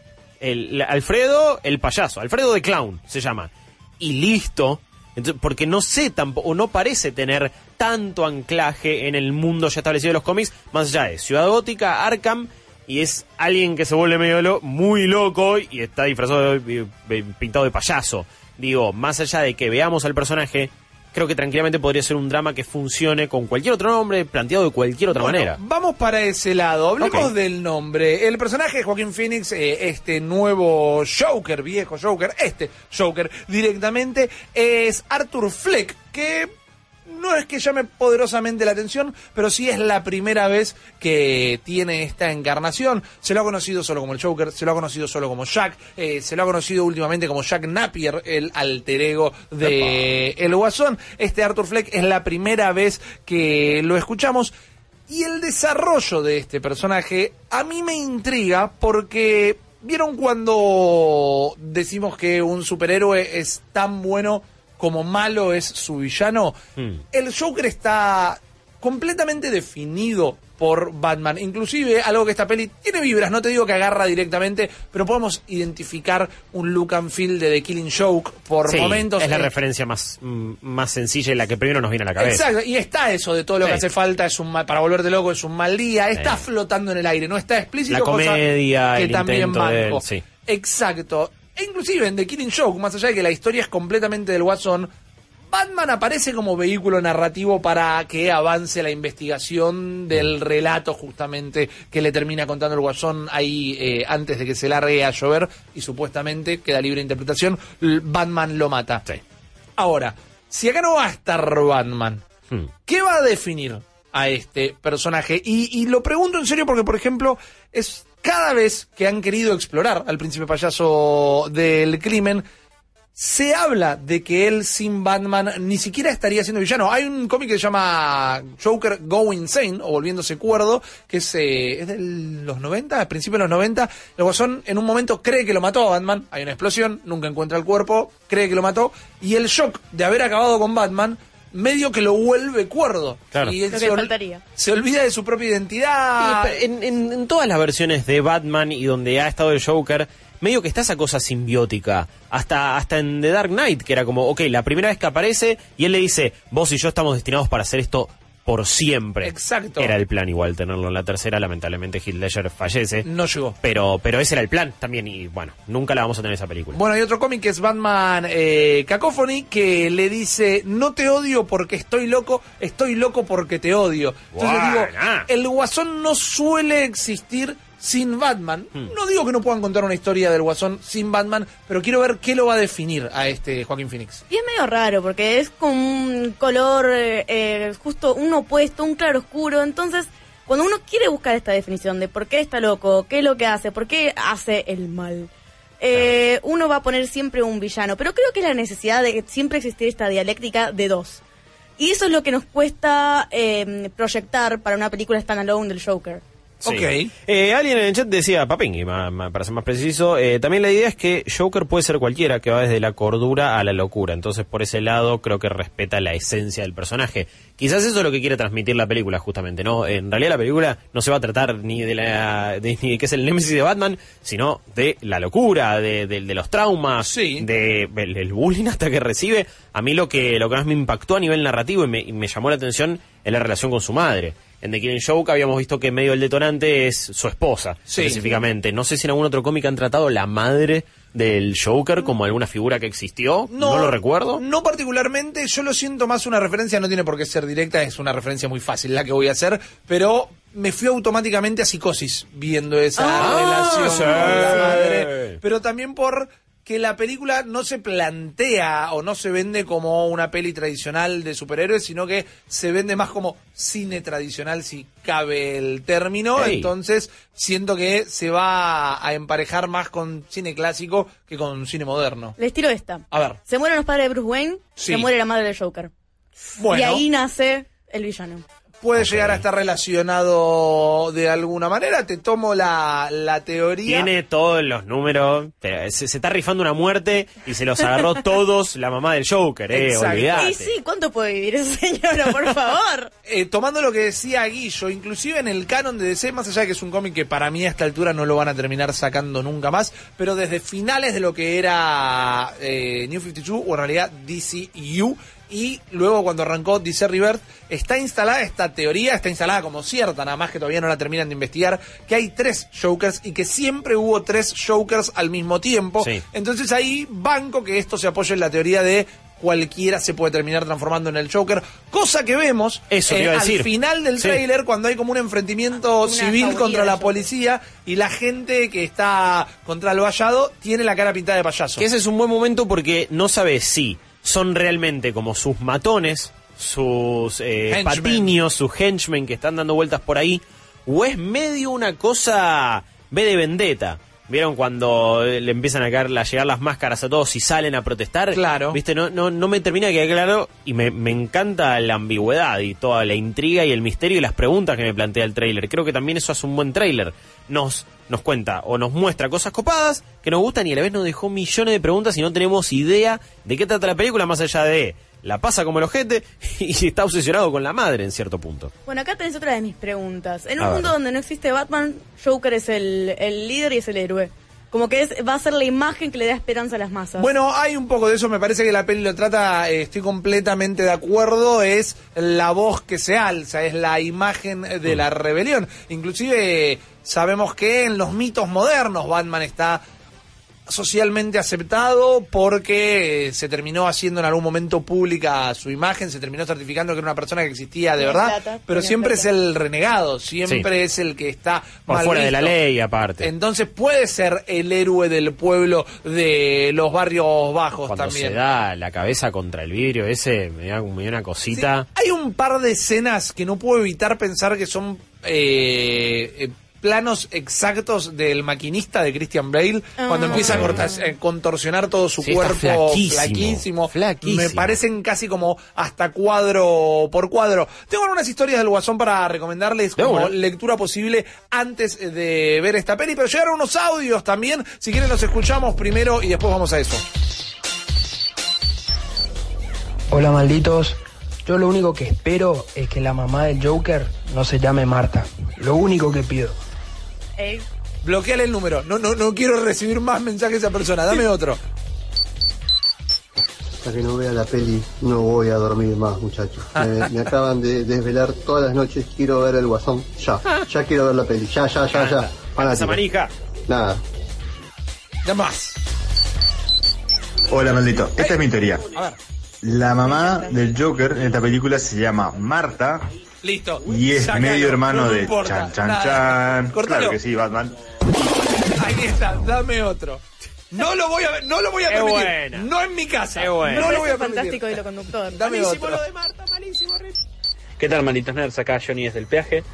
El, Alfredo, el payaso. Alfredo de Clown se llama. Y listo. Entonces, porque no sé tampoco, o no parece tener tanto anclaje en el mundo ya establecido de los cómics, más allá de Ciudad Gótica, Arkham, y es alguien que se vuelve medio lo- muy loco y está disfrazado, pintado de payaso. Digo, más allá de que veamos al personaje, creo que tranquilamente podría ser un drama que funcione con cualquier otro nombre, planteado de cualquier otra Bueno, manera. Vamos para ese lado. Hablemos del nombre. El personaje de Joaquín Phoenix, eh, este nuevo Joker, viejo Joker, este Joker directamente, es Arthur Fleck, que no es que llame poderosamente la atención, pero sí es la primera vez que tiene esta encarnación. Se lo ha conocido solo como el Joker, se lo ha conocido solo como Jack, eh, se lo ha conocido últimamente como Jack Napier, el alter ego de El Guasón. Este Arthur Fleck es la primera vez que lo escuchamos. Y el desarrollo de este personaje a mí me intriga porque ¿vieron cuando decimos que un superhéroe es tan bueno como malo es su villano? Hmm. El Joker está completamente definido por Batman. Inclusive, algo que esta peli tiene vibras, no te digo que agarra directamente, pero podemos identificar un look and feel de The Killing Joke por Sí, momentos. es la Eh, referencia más, mm, más sencilla y la que primero nos viene a la cabeza. Exacto, y está eso de todo lo que hace falta, es un mal, para volverte loco es un mal día, está Sí. flotando en el aire, no está explícito. La cosa comedia, que el también banco. Exacto. E inclusive en The Killing Joke, más allá de que la historia es completamente del Watson, Batman aparece como vehículo narrativo para que avance la investigación del relato justamente que le termina contando el Guasón ahí eh, antes de que se largue a llover y supuestamente queda libre de interpretación, Batman lo mata. Sí. Ahora, si acá no va a estar Batman, Hmm. ¿qué va a definir a este personaje? Y, y lo pregunto en serio porque, por ejemplo, es cada vez que han querido explorar al príncipe payaso del crimen, se habla de que él sin Batman ni siquiera estaría siendo villano. Hay un cómic que se llama Joker Go Insane, o Volviéndose Cuerdo, que es, eh, es de los 90, al principio de los 90. El Guasón en un momento cree que lo mató a Batman, hay una explosión, nunca encuentra el cuerpo, cree que lo mató, y el shock de haber acabado con Batman medio que lo vuelve cuerdo. Claro. Y él se, que ol- faltaría. se olvida de su propia identidad. Sí, pero en, en- en todas las versiones de Batman y donde ha estado el Joker, medio que está esa cosa simbiótica. Hasta, hasta en The Dark Knight, que era como, ok, la primera vez que aparece y él le dice, vos y yo estamos destinados para hacer esto por siempre. Exacto. Era el plan igual tenerlo en la tercera, lamentablemente Heath Ledger fallece. No llegó. Pero, pero ese era el plan también y bueno, nunca la vamos a tener esa película. Bueno, hay otro cómic que es Batman eh, Cacophony que le dice, no te odio porque estoy loco, estoy loco porque te odio. Entonces digo, Buena. el guasón no suele existir sin Batman. Hmm. No digo que no puedan contar una historia del guasón sin Batman, pero quiero ver qué lo va a definir a este Joaquín Phoenix. Y es medio raro porque es como un color eh, eh, justo un opuesto, un claro oscuro. Entonces, cuando uno quiere buscar esta definición de por qué está loco, qué es lo que hace, por qué hace el mal, eh, uno va a poner siempre un villano. Pero creo que es la necesidad de que siempre existir esta dialéctica de dos. Y eso es lo que nos cuesta eh, proyectar para una película standalone del Joker. Sí. Ok. Eh, alguien en el chat decía, Papingui, para ser más preciso, eh, también la idea es que Joker puede ser cualquiera, que va desde la cordura a la locura. Entonces, por ese lado, creo que respeta la esencia del personaje. Quizás eso es lo que quiere transmitir la película, justamente, ¿no? En realidad la película no se va a tratar ni de la de, ni de qué es el némesis de Batman, sino de la locura, de, de- de los traumas, Sí. de el, el bullying hasta que recibe. A mí lo que, lo que más me impactó a nivel narrativo y me, y me llamó la atención es la relación con su madre. En The Killing Joke habíamos visto que medio el detonante es su esposa, Sí. específicamente. No sé si en algún otro cómic han tratado la madre del Joker como alguna figura que existió. No, lo recuerdo. No particularmente, yo lo siento más una referencia, no tiene por qué ser directa, es una referencia muy fácil la que voy a hacer, pero me fui automáticamente a psicosis viendo esa Ah, relación sí. con la madre, pero también por que la película no se plantea o no se vende como una peli tradicional de superhéroes, sino que se vende más como cine tradicional, si cabe el término. Ey. Entonces, siento que se va a emparejar más con cine clásico que con cine moderno. Les tiro esta. A ver. Se mueren los padres de Bruce Wayne, Sí. se muere la madre del Joker. Bueno. Y ahí nace el villano. Puede llegar a estar relacionado de alguna manera. Te tomo la, la teoría. Tiene todos los números. pero Se, se está rifando una muerte y se los agarró todos la mamá del Joker, eh. Exacto. Olvidate. Y sí, ¿cuánto puede vivir esa señora, por favor? Eh, tomando lo que decía Guillo, inclusive en el canon de DC, más allá de que es un cómic que para mí a esta altura no lo van a terminar sacando nunca más, pero desde finales de lo que era eh, New 52, o en realidad DCU, y luego cuando arrancó DC Rebirth, está instalada esta teoría, está instalada como cierta, nada más que todavía no la terminan de investigar, que hay tres Jokers y que siempre hubo tres Jokers al mismo tiempo. Sí. Entonces ahí banco que esto se apoya en la teoría de cualquiera se puede terminar transformando en el Joker, cosa que vemos eh, Eso a al decir. final del Sí. trailer cuando hay como un enfrentamiento Una civil contra la policía y la gente que está contra el vallado tiene la cara pintada de payaso. Que ese es un buen momento porque no sabes si son realmente como sus matones, sus eh, patiños, sus henchmen que están dando vueltas por ahí, o es medio una cosa B de vendetta. ¿Vieron cuando eh, le empiezan a, caer, a llegar las máscaras a todos y salen a protestar? Claro. ¿Viste? No, no, no me termina de quedar claro y me, me encanta la ambigüedad y toda la intriga y el misterio y las preguntas que me plantea el tráiler. Creo que también eso hace un buen tráiler. Nos, nos cuenta o nos muestra cosas copadas que nos gustan y a la vez nos dejó millones de preguntas y no tenemos idea de qué trata la película más allá de la pasa como el ojete y está obsesionado con la madre en cierto punto. Bueno, acá tenés otra de mis preguntas. En A un ver. mundo donde no existe Batman, Joker es el, el líder y es el héroe. Como que es, va a ser la imagen que le da esperanza a las masas. Bueno, hay un poco de eso, me parece que la peli lo trata, eh, estoy completamente de acuerdo, es la voz que se alza, es la imagen de la rebelión. Inclusive eh, sabemos que en los mitos modernos Batman está socialmente aceptado porque eh, se terminó haciendo en algún momento pública su imagen, se terminó certificando que era una persona que existía de verdad, plata, pero siempre plata. es el renegado, siempre es el que está Por mal fuera de la ley aparte. Entonces puede ser el héroe del pueblo de los barrios bajos Cuando también. se da la cabeza contra el vidrio ese, me da, me da una Sí, cosita. hay un par de escenas que no puedo evitar pensar que son eh, eh, planos exactos del maquinista de Christian Bale cuando Ah. empieza a cortar- eh, contorsionar todo su Sí, cuerpo flaquísimo, flaquísimo. flaquísimo. Me parecen casi como hasta cuadro por cuadro. Tengo algunas historias del Guasón para recomendarles como una. lectura posible antes de ver esta peli, pero llegaron unos audios también. Si quieren los escuchamos primero y después vamos a eso. Hola malditos, yo lo único que espero es que la mamá del Joker no se llame Marta. Lo único que pido. Ey, Bloqueale el número. No, no, no quiero recibir más mensajes de esa persona. Dame otro. Hasta que no vea la peli no voy a dormir más, muchachos. Me, me acaban de desvelar todas las noches. Quiero ver el guasón. Ya, ya quiero ver la peli. Ya, ya, ya, ya. Esa Fanático. manija. Nada. Ya más. Hola, maldito. Esta es mi teoría. A ver. La mamá del Joker en esta película se llama Marta Listo. y es medio hermano no de importa, Chan Chan nada. Chan. Cortalo. Claro que sí, Batman. Ahí está, dame otro. No lo voy a ver, no lo voy a permitir. buena. No en mi casa. Buena. No lo voy a permitir. fantástico hilo conductor. Dame otro. ¿Qué tal, malditos nerds? Acá Johnny desde el peaje.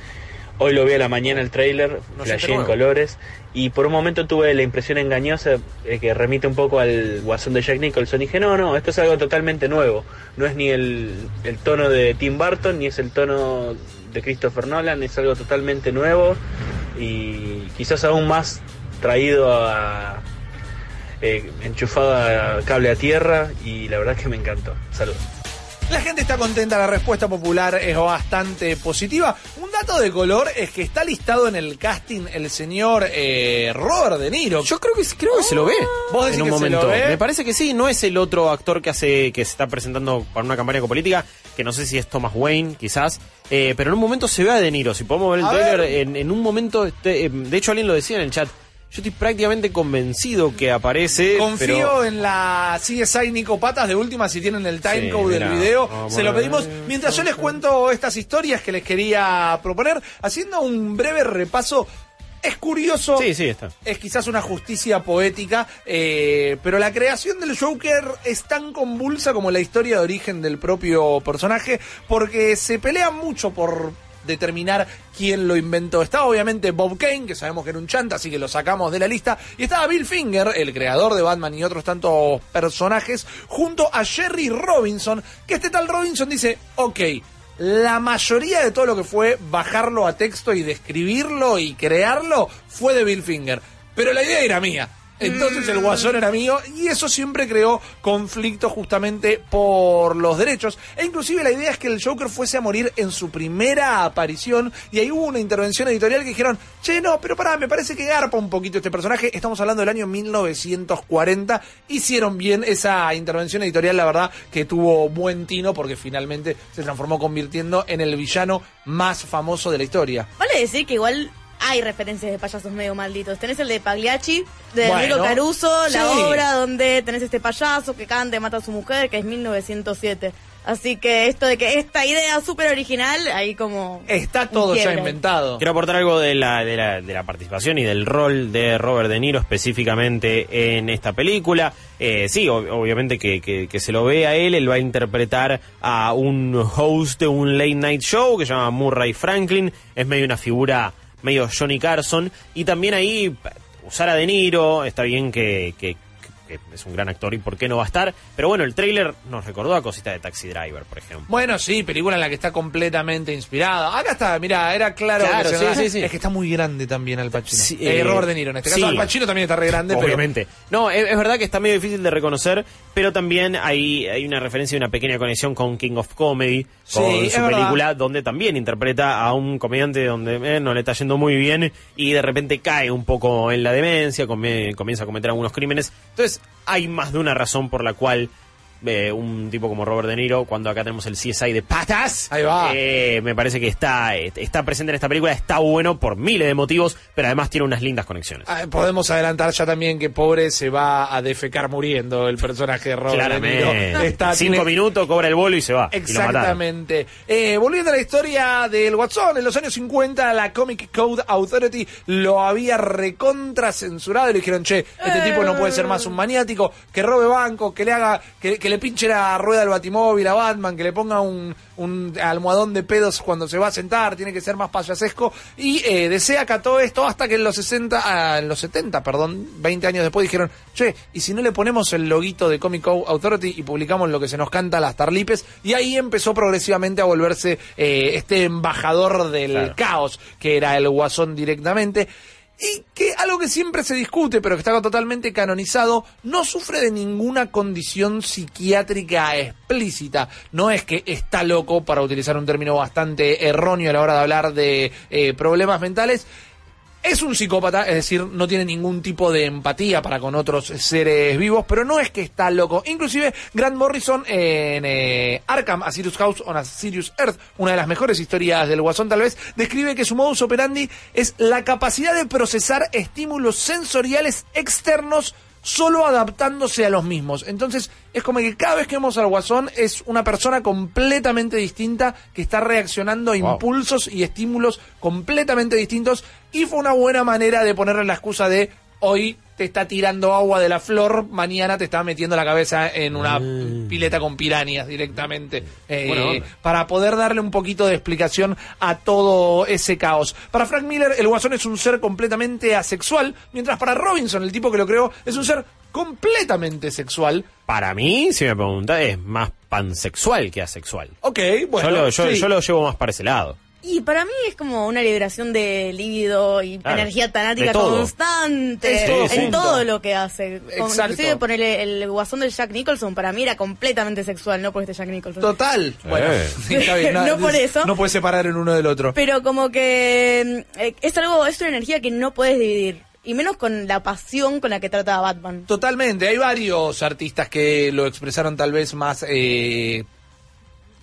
Hoy lo vi a la mañana el trailer, No flashé en colores y por un momento tuve la impresión engañosa eh, que remite un poco al guasón de Jack Nicholson. Y dije, no, no, esto es algo totalmente nuevo. No es ni el, el tono de Tim Burton ni es el tono de Christopher Nolan, es algo totalmente nuevo y quizás aún más traído a... eh, enchufado a cable a tierra y la verdad es que me encantó. Saludos. La gente está contenta, la respuesta popular es bastante positiva. Un dato de color es que está listado en el casting el señor eh, Robert De Niro. Yo creo que creo que se lo ve. ¿Vos decís en un que se momento. lo ve? Me parece que sí, no es el otro actor que hace que se está presentando para una campaña política, que no sé si es Thomas Wayne, quizás, eh, pero en un momento se ve a De Niro. Si podemos ver el A trailer, ver. en, en un momento, este, eh, de hecho alguien lo decía en el chat. Yo estoy prácticamente convencido que aparece. Confío pero- en la CSI Nico Patas de última si tienen el Sí, time code mirá. del video. Vamos se lo pedimos mientras yo les cuento estas historias que les quería proponer, haciendo un breve repaso. Es curioso. Sí, sí, está. Es quizás una justicia poética, eh, pero la creación del Joker es tan convulsa como la historia de origen del propio personaje, porque se pelea mucho por determinar quién lo inventó. Estaba obviamente Bob Kane, que sabemos que era un chanta, así que lo sacamos de la lista, y estaba Bill Finger, el creador de Batman y otros tantos personajes, junto a Jerry Robinson, que este tal Robinson dice, ok, la mayoría de todo lo que fue bajarlo a texto y describirlo y crearlo fue de Bill Finger. Pero la idea era mía. Entonces el guasón era mío y eso siempre creó conflicto justamente por los derechos. E inclusive la idea es que el Joker fuese a morir en su primera aparición y ahí hubo una intervención editorial que dijeron, che, no, pero pará, me parece que garpa un poquito este personaje. Estamos hablando del año 1940. Hicieron bien esa intervención editorial, la verdad que tuvo buen tino porque finalmente se transformó convirtiendo en el villano más famoso de la historia. Vale decir que igual hay referencias de payasos medio malditos. Tenés el de Pagliacci, de Bueno, Enrico Caruso, la obra donde tenés este payaso que canta y mata a su mujer, que es 1907. Así que esto de que esta idea súper original, ahí como... Está todo ya inventado. Quiero aportar algo de la, de, la, de la participación y del rol de Robert De Niro específicamente en esta película. Eh, sí, ob- obviamente que, que- que se lo ve a él, él va a interpretar a un host de un late night show que se llama Murray Franklin, es medio una figura medio Johnny Carson, y también ahí usar a De Niro, está bien que- que es un gran actor y por qué no va a estar, pero bueno, el tráiler nos recordó a cositas de Taxi Driver, por ejemplo. Bueno, sí, película en la que está completamente inspirada. Acá está, mira, era claro. Claro, que sí, sí, sí. Es que está muy grande también Al Pacino. Sí, Eh, eh, Robert De Niro, en este caso. Al Pacino también está re grande, Obviamente. No, es, es verdad que está medio difícil de reconocer, pero también hay, hay una referencia y una pequeña conexión con King of Comedy, con su película, donde también interpreta a un comediante donde eh, no le está yendo muy bien y de repente cae un poco en la demencia, comienza a cometer algunos crímenes. Entonces, hay más de una razón por la cual eh, un tipo como Robert De Niro, cuando acá tenemos el CSI de patas, Ahí va. eh, me parece que está, está presente en esta película, está bueno por miles de motivos, pero además tiene unas lindas conexiones. Ah, Podemos adelantar ya también que pobre se va a defecar muriendo el personaje de Robert De Niro. Claramente. Está- Cinco tiene- minutos, cobra el bolo y se va. Exactamente. Eh, volviendo a la historia del Watson, en los años 50 la Comic Code Authority lo había recontra censurado y le dijeron, che, este tipo no puede ser más un maniático, que robe banco, que le haga, que, que le pinche la rueda al batimóvil a Batman, que le ponga un, un almohadón de pedos cuando se va a sentar, tiene que ser más payasesco. Y eh, DC acató esto hasta que en los 60, ah, en los 70, perdón, 20 años después dijeron, che, ¿y si no le ponemos el loguito de Comic Code Authority y publicamos lo que se nos canta a las tarlipes? Y ahí empezó progresivamente a volverse eh, este embajador del Claro. caos, que era el guasón directamente. Y que algo que siempre se discute, pero que está totalmente canonizado, no sufre de ninguna condición psiquiátrica explícita. No es que está loco, para utilizar un término bastante erróneo a la hora de hablar de eh, problemas mentales. Es un psicópata, es decir, no tiene ningún tipo de empatía para con otros seres vivos, pero no es que está loco. Inclusive Grant Morrison en eh, Arkham, A Sirius House on a Sirius Earth, una de las mejores historias del Guasón tal vez, describe que su modus operandi es la capacidad de procesar estímulos sensoriales externos solo adaptándose a los mismos. Entonces, es como que cada vez que vemos al Guasón es una persona completamente distinta que está reaccionando a Wow. impulsos y estímulos completamente distintos y fue una buena manera de ponerle la excusa de hoy te está tirando agua de la flor, mañana te está metiendo la cabeza en una pileta con pirañas directamente. Eh, para poder darle un poquito de explicación a todo ese caos. Para Frank Miller, el guasón es un ser completamente asexual, mientras para Robinson, el tipo que lo creó, es un ser completamente sexual. Para mí, si me preguntas, es más pansexual que asexual. Ok, bueno. yo, lo, yo, sí. yo lo llevo más para ese lado. Y para mí es como una liberación de líbido y Claro, energía tanática constante todo en junto. todo lo que hace. Con- Exacto. Inclusive ponerle el guasón del Jack Nicholson para mí era completamente sexual, no por este Jack Nicholson. Total. Bueno, Eh. sí, está bien, No por eso. No puedes separar en uno del otro. Pero como que mm, eh, es algo, es una energía que no puedes dividir. Y menos con la pasión con la que trata a Batman. Totalmente, hay varios artistas que lo expresaron tal vez más eh,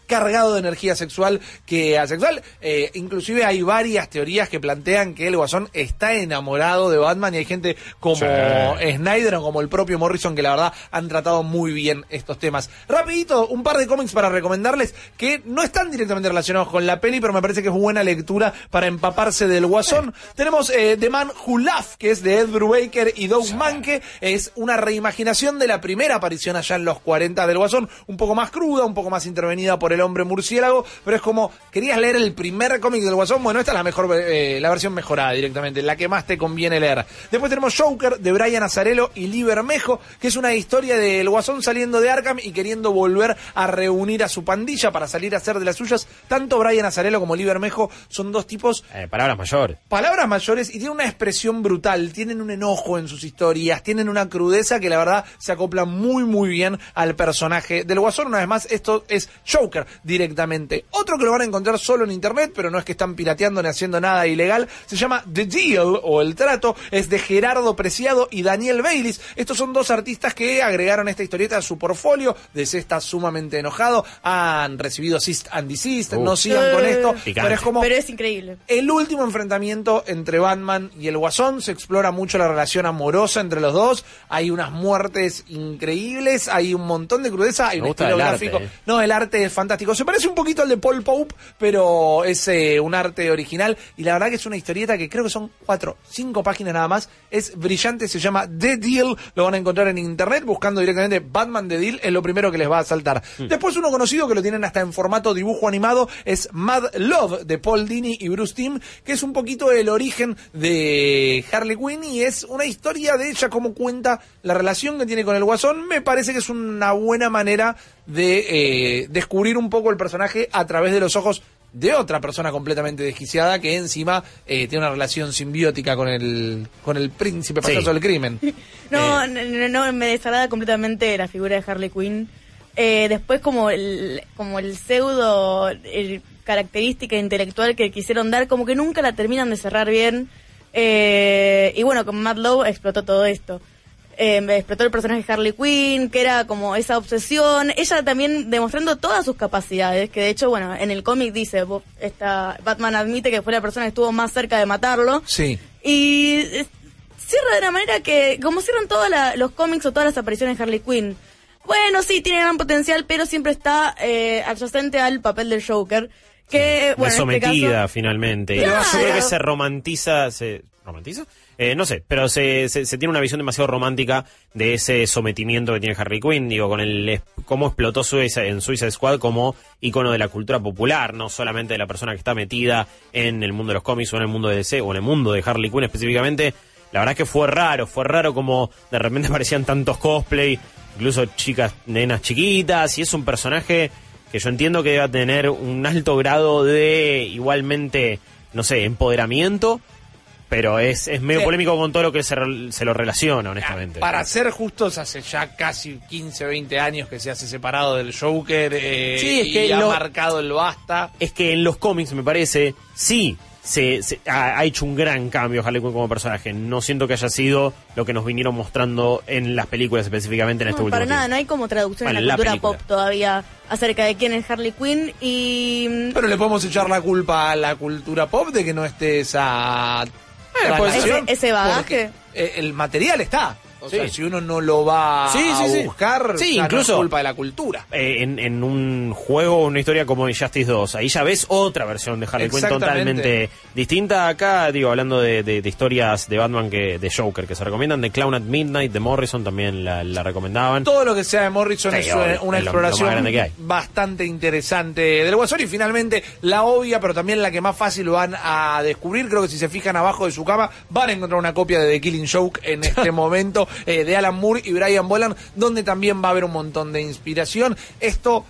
cargado de energía sexual que asexual. Eh, inclusive hay varias teorías que plantean que el Guasón está enamorado de Batman y hay gente como Sí. Snyder o como el propio Morrison que la verdad han tratado muy bien estos temas. Rapidito, un par de cómics para recomendarles que no están directamente relacionados con la peli, pero me parece que es buena lectura para empaparse del Guasón. Tenemos eh, The Man Who que es de Ed Brubaker y Doug Manke. Es una reimaginación de la primera aparición allá en los 40 del Guasón, un poco más cruda, un poco más intervenida por el hombre murciélago, pero es como, ¿querías leer el primer cómic del Guasón? Bueno, esta es la mejor, eh, la versión mejorada directamente, la que más te conviene leer. Después tenemos Joker de Brian Azarello y Lee Bermejo, que es una historia del Guasón saliendo de Arkham y queriendo volver a reunir a su pandilla para salir a hacer de las suyas. Tanto Brian Azarello como Lee Bermejo son dos tipos Eh, palabras mayores. palabras mayores y tienen una expresión brutal, tienen un enojo en sus historias, tienen una crudeza que la verdad se acopla muy muy bien al personaje del Guasón. Una vez más, esto es Joker Directamente. Otro que lo van a encontrar solo en internet, pero no es que están pirateando ni haciendo nada ilegal, se llama The Deal o El Trato, es de Gerardo Preciado y Daniel Baylis. Estos son dos artistas que agregaron esta historieta a su portfolio. DC está sumamente enojado, han recibido Sist and Desist, no sigan con esto, pero es como Pero es increíble. el último enfrentamiento entre Batman y el Guasón se explora mucho la relación amorosa entre los dos. Hay unas muertes increíbles, hay un montón de crudeza, hay Me un estilo el arte, gráfico. eh. No, el arte es fantástico. Se parece un poquito al de Paul Pope, pero es eh, un arte original. Y la verdad que es una historieta que creo que son cuatro, cinco páginas nada más. Es brillante, se llama The Deal. Lo van a encontrar en internet buscando directamente Batman The Deal. Es lo primero que les va a saltar. Hmm. Después uno conocido que lo tienen hasta en formato dibujo animado es Mad Love de Paul Dini y Bruce Timm, que es un poquito el origen de Harley Quinn y es una historia de ella como cuenta la relación que tiene con el Guasón. Me parece que es una buena manera de eh, descubrir un poco el personaje a través de los ojos de otra persona completamente desquiciada que encima eh, tiene una relación simbiótica con el con el príncipe Sí. payaso del crimen. No, Eh, no, no, no, me desagrada completamente la figura de Harley Quinn. Eh, después como el, como el pseudo el característica intelectual que quisieron dar, como que nunca la terminan de cerrar bien. Eh, y bueno, con Matt Lowe explotó todo esto. Eh, explotó el personaje de Harley Quinn, que era como esa obsesión. Ella también demostrando todas sus capacidades, que de hecho, bueno, en el cómic dice, esta, Batman admite que fue la persona que estuvo más cerca de matarlo. sí. Y eh, cierra de una manera que, como cierran todos los cómics o todas las apariciones de Harley Quinn. Bueno, sí, tiene gran potencial, pero siempre está eh, adyacente al papel del Joker. Que, bueno, es en este sometida caso- finalmente. Claro. Yo creo que se romantiza, se romantiza, Eh, no sé, pero se, se, se tiene una visión demasiado romántica de ese sometimiento que tiene Harley Quinn, digo, con el cómo explotó Suicide, en Suicide Squad como icono de la cultura popular, no solamente de la persona que está metida en el mundo de los cómics o en el mundo de DC o en el mundo de Harley Quinn específicamente. La verdad es que fue raro, fue raro como de repente aparecían tantos cosplay, incluso chicas, nenas chiquitas, y es un personaje que yo entiendo que debe tener un alto grado de igualmente, no sé, empoderamiento, pero es, es medio Sí. polémico con todo lo que se, re- se lo relaciona, honestamente. Para ser justos, hace ya casi 15, 20 años que se hace separado del Joker eh, Sí, es que y ha lo- marcado el basta. Es que en los cómics, me parece, sí, se, se- ha, ha hecho un gran cambio Harley Quinn como personaje. No siento que haya sido lo que nos vinieron mostrando en las películas, específicamente en este No, último para nada, tiempo. no hay como traducción Bueno, en la la cultura película. pop todavía acerca de quién es Harley Quinn y... Pero le podemos echar la culpa a la cultura pop de que no esté esa pues, relación, ese- ese bagaje. porque, eh, el material está. O Sí. sea, si uno no lo va Sí, a sí, buscar, Sí, ya no incluso- es culpa de la cultura. Eh, en, en un juego o una historia como Injustice 2, ahí ya ves otra versión de Harley Quinn totalmente distinta. Acá, digo, hablando de, de- de historias de Batman que de Joker que se recomiendan, de Clown at Midnight, de Morrison también la, la recomendaban. Todo lo que sea de Morrison es obvio, una, es exploración bastante interesante del Guasón y finalmente la obvia, pero también la que más fácil van a descubrir. Creo que si se fijan abajo de su cama van a encontrar una copia de The Killing Joke en este momento eh, de Alan Moore y Brian Boland, donde también va a haber un montón de inspiración. Esto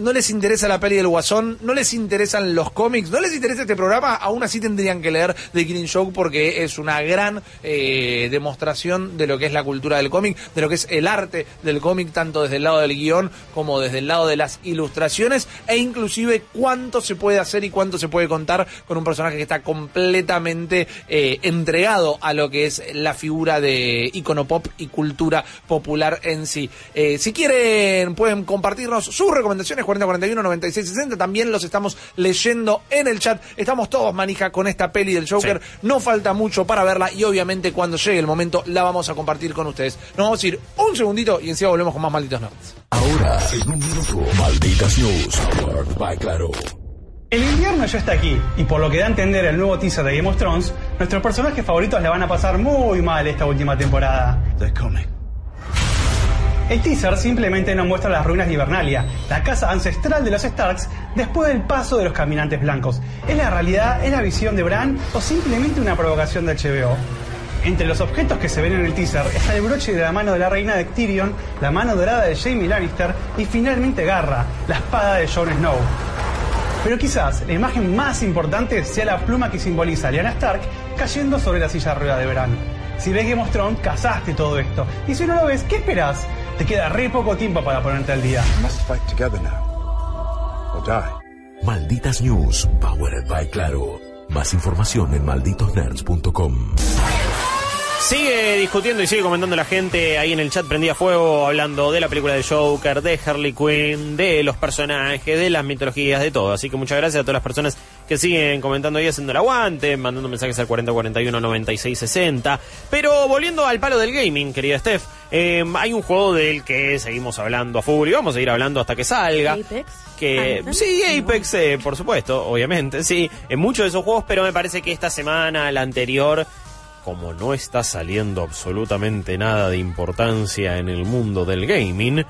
no les interesa la peli del Guasón, no les interesan los cómics, no les interesa este programa, aún así tendrían que leer The Killing Joke porque es una gran eh, demostración de lo que es la cultura del cómic, de lo que es el arte del cómic, tanto desde el lado del guion como desde el lado de las ilustraciones, e inclusive cuánto se puede hacer y cuánto se puede contar con un personaje que está completamente eh, entregado a lo que es la figura de icono pop y cultura popular en sí. Eh, si quieren, pueden compartirnos sus recomendaciones 4041 9660. También los estamos leyendo en el chat. Estamos todos manija con esta peli del Joker. No falta mucho para verla y obviamente cuando llegue el momento la vamos a compartir con ustedes. Nos vamos a ir un segundito y encima volvemos con más malditos nerds. Ahora, en un minuto, Malditas News, powered by Claro. El invierno ya está aquí, y por lo que da a entender el nuevo teaser de Game of Thrones, nuestros personajes favoritos la van a pasar muy mal esta última temporada. El teaser simplemente nos muestra las ruinas de Hibernalia, la casa ancestral de los Starks, después del paso de los caminantes blancos. ¿Es la realidad, es la visión de Bran o simplemente una provocación del HBO? Entre los objetos que se ven en el teaser está el broche de la mano de la reina de Tyrion, la mano dorada de Jaime Lannister y finalmente Garra, la espada de Jon Snow. Pero quizás la imagen más importante sea la pluma que simboliza a Lyanna Stark cayendo sobre la silla de rueda de Bran. Si ves Game of Thrones, cazaste todo esto. Y si no lo ves, ¿qué esperas? Te queda re poco tiempo para ponerte al día. or die. Malditas News, powered by Claro. Más información en malditosnerds.com. Sigue discutiendo y sigue comentando la gente ahí en el chat prendía fuego, hablando de la película de Joker, de Harley Quinn, de los personajes, de las mitologías, de todo. Así que muchas gracias a todas las personas que siguen comentando y haciendo el aguante, mandando mensajes al 4041 9660. Pero volviendo al palo del gaming, querida Steph, eh, hay un juego del que seguimos hablando a full y vamos a seguir hablando hasta que salga. Apex. Que, Anthem. sí, Apex, eh, por supuesto, obviamente, sí, en muchos de esos juegos, pero me parece que esta semana, la anterior, como no está saliendo absolutamente nada de importancia en el mundo del gaming,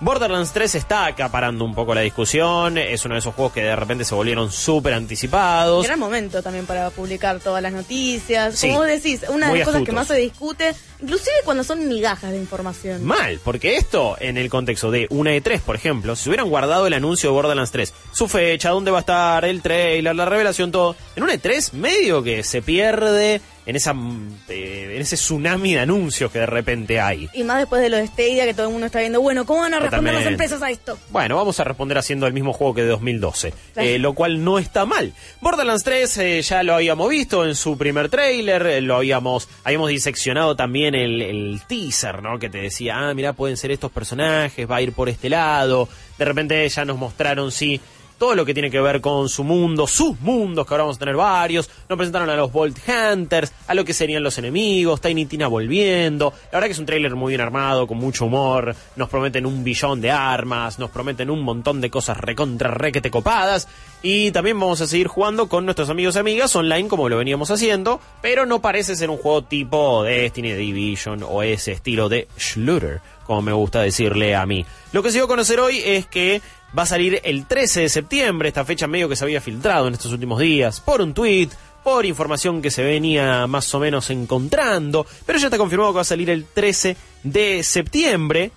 Borderlands 3 está acaparando un poco la discusión, es uno de esos juegos que de repente se volvieron súper anticipados. Gran momento también para publicar todas las noticias. Sí. Como vos decís, una de las cosas astutos. que más se discute, inclusive cuando son migajas de información. Mal, porque esto, en el contexto de una E3, por ejemplo, si hubieran guardado el anuncio de Borderlands 3, su fecha, dónde va a estar, el trailer, la revelación, todo, en una E3 medio que se pierde en esa mm, eh, en ese tsunami de anuncios que de repente hay. Y más después de lo de Stadia, que todo el mundo está viendo, bueno, ¿cómo van a responder las empresas a esto? Bueno, vamos a responder haciendo el mismo juego que de 2012, Claro. eh, lo cual no está mal. Borderlands 3 eh, ya lo habíamos visto en su primer tráiler, eh, lo habíamos habíamos diseccionado también el, el teaser, ¿no? Que te decía, ah, mira, pueden ser estos personajes, va a ir por este lado. De repente ya nos mostraron, sí, todo lo que tiene que ver con su mundo, sus mundos, que ahora vamos a tener varios. Nos presentaron a los Bolt Hunters, a lo que serían los enemigos, Tiny Tina volviendo. La verdad que es un tráiler muy bien armado, con mucho humor. Nos prometen un billón de armas, nos prometen un montón de cosas recontra requete copadas. Y también vamos a seguir jugando con nuestros amigos y amigas online como lo veníamos haciendo, pero no parece ser un juego tipo Destiny, Division o ese estilo de Schluter, como me gusta decirle a mí. Lo que se dio a conocer hoy es que va a salir el 13 de septiembre, esta fecha medio que se había filtrado en estos últimos días, por un tweet, por información que se venía más o menos encontrando, pero ya está confirmado que va a salir el 13 de septiembre.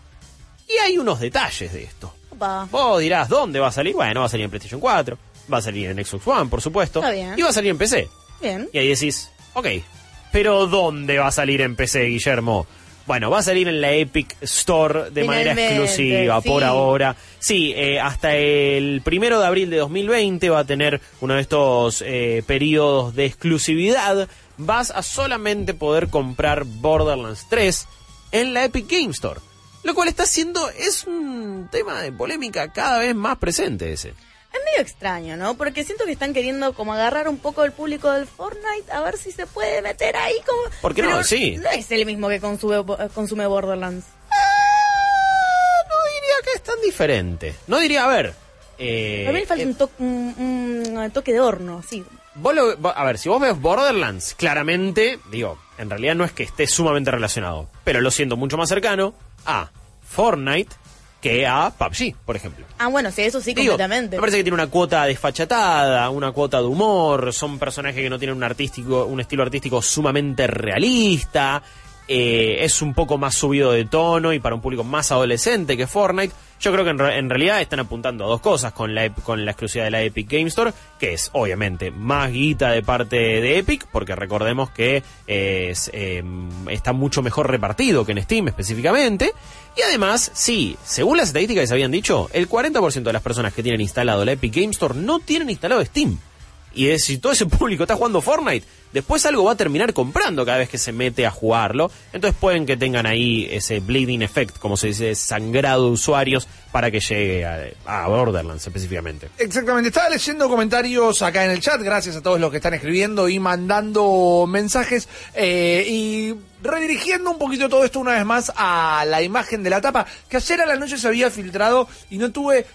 Y hay unos detalles de esto. Opa. Vos dirás, ¿dónde va a salir? Bueno, va a salir en PlayStation 4, va a salir en Xbox One, por supuesto, Está bien. y va a salir en PC. Bien. Y ahí decís, ok, pero ¿dónde va a salir en PC, Guillermo? Bueno, va a salir en la Epic Store de manera exclusiva sí. por ahora. Sí, eh, hasta el primero de abril de 2020 va a tener uno de estos eh, periodos de exclusividad. Vas a solamente poder comprar Borderlands 3 en la Epic Game Store. Lo cual está siendo, es un tema de polémica cada vez más presente ese. Es medio extraño, ¿no? Porque siento que están queriendo como agarrar un poco el público del Fortnite a ver si se puede meter ahí como... ¿Por qué no? Sí. No es el mismo que consume, consume Borderlands. No diría que es tan diferente. No diría, a ver. eh, a mí me falta eh, un, to- un- un toque de horno, así. vos lo- a ver, si vos ves Borderlands, claramente, digo, en realidad no es que esté sumamente relacionado, pero lo siento mucho más cercano a Fortnite que a PUBG, por ejemplo. Ah, bueno, sí, eso sí, Digo, completamente. Me parece que tiene una cuota desfachatada, una cuota de humor, son personajes que no tienen un artístico, un estilo artístico sumamente realista, eh, es un poco más subido de tono y para un público más adolescente que Fortnite. Yo creo que en, re- en realidad están apuntando a dos cosas con la, con la exclusividad de la Epic Game Store, que es obviamente más guita de parte de Epic, porque recordemos que es, eh, está mucho mejor repartido que en Steam específicamente. Y además, sí, según las estadísticas que se habían dicho, el 40% de las personas que tienen instalado la Epic Game Store no tienen instalado Steam. Y es, si todo ese público está jugando Fortnite, después algo va a terminar comprando cada vez que se mete a jugarlo. Entonces pueden que tengan ahí ese bleeding effect, como se dice, sangrado de usuarios para que llegue a, Borderlands específicamente. Exactamente, estaba leyendo comentarios acá en el chat, gracias a todos los que están escribiendo y mandando mensajes eh, y redirigiendo un poquito todo esto una vez más a la imagen de la tapa, que ayer a la noche se había filtrado y no tuve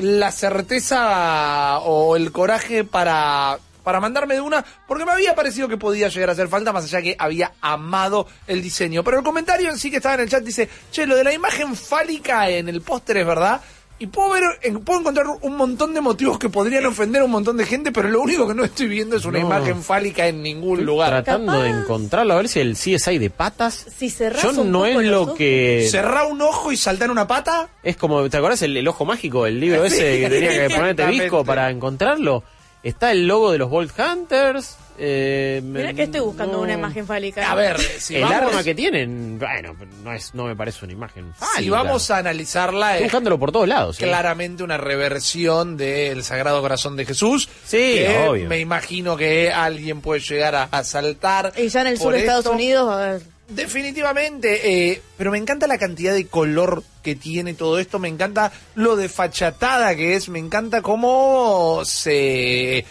la certeza o el coraje para para mandarme de una, porque me había parecido que podía llegar a hacer falta, más allá que había amado el diseño. Pero el comentario en sí que estaba en el chat dice, che, lo de la imagen fálica en el póster es verdad, y puedo ver, en- puedo encontrar un montón de motivos que podrían ofender a un montón de gente, pero lo único que no estoy viendo es una No. imagen fálica en ningún lugar. Tratando de encontrarlo, a ver si el CSI de patas. Si cerrás Yo un no poco es lo ojos. que. Cerrar un ojo y saltar una pata. Es como, ¿te acordás el, el ojo mágico, el libro Sí, ese que tenía que ponerte visco para encontrarlo? está el logo de los Bolt Hunters. Eh, Mira que estoy buscando no. una imagen fálica. A ver, si el vamos, arma que tienen, bueno, no es, no me parece una imagen. si fálica. vamos a analizarla, Estoy es buscándolo por todos lados. ¿eh? claramente una reversión del Sagrado Corazón de Jesús. Sí, que obvio. Me imagino que alguien puede llegar a, a saltar. Y ya en el sur de Estados esto. Unidos, a ver. Definitivamente, eh, pero me encanta la cantidad de color que tiene todo esto, me encanta lo desfachatada que es, me encanta cómo se,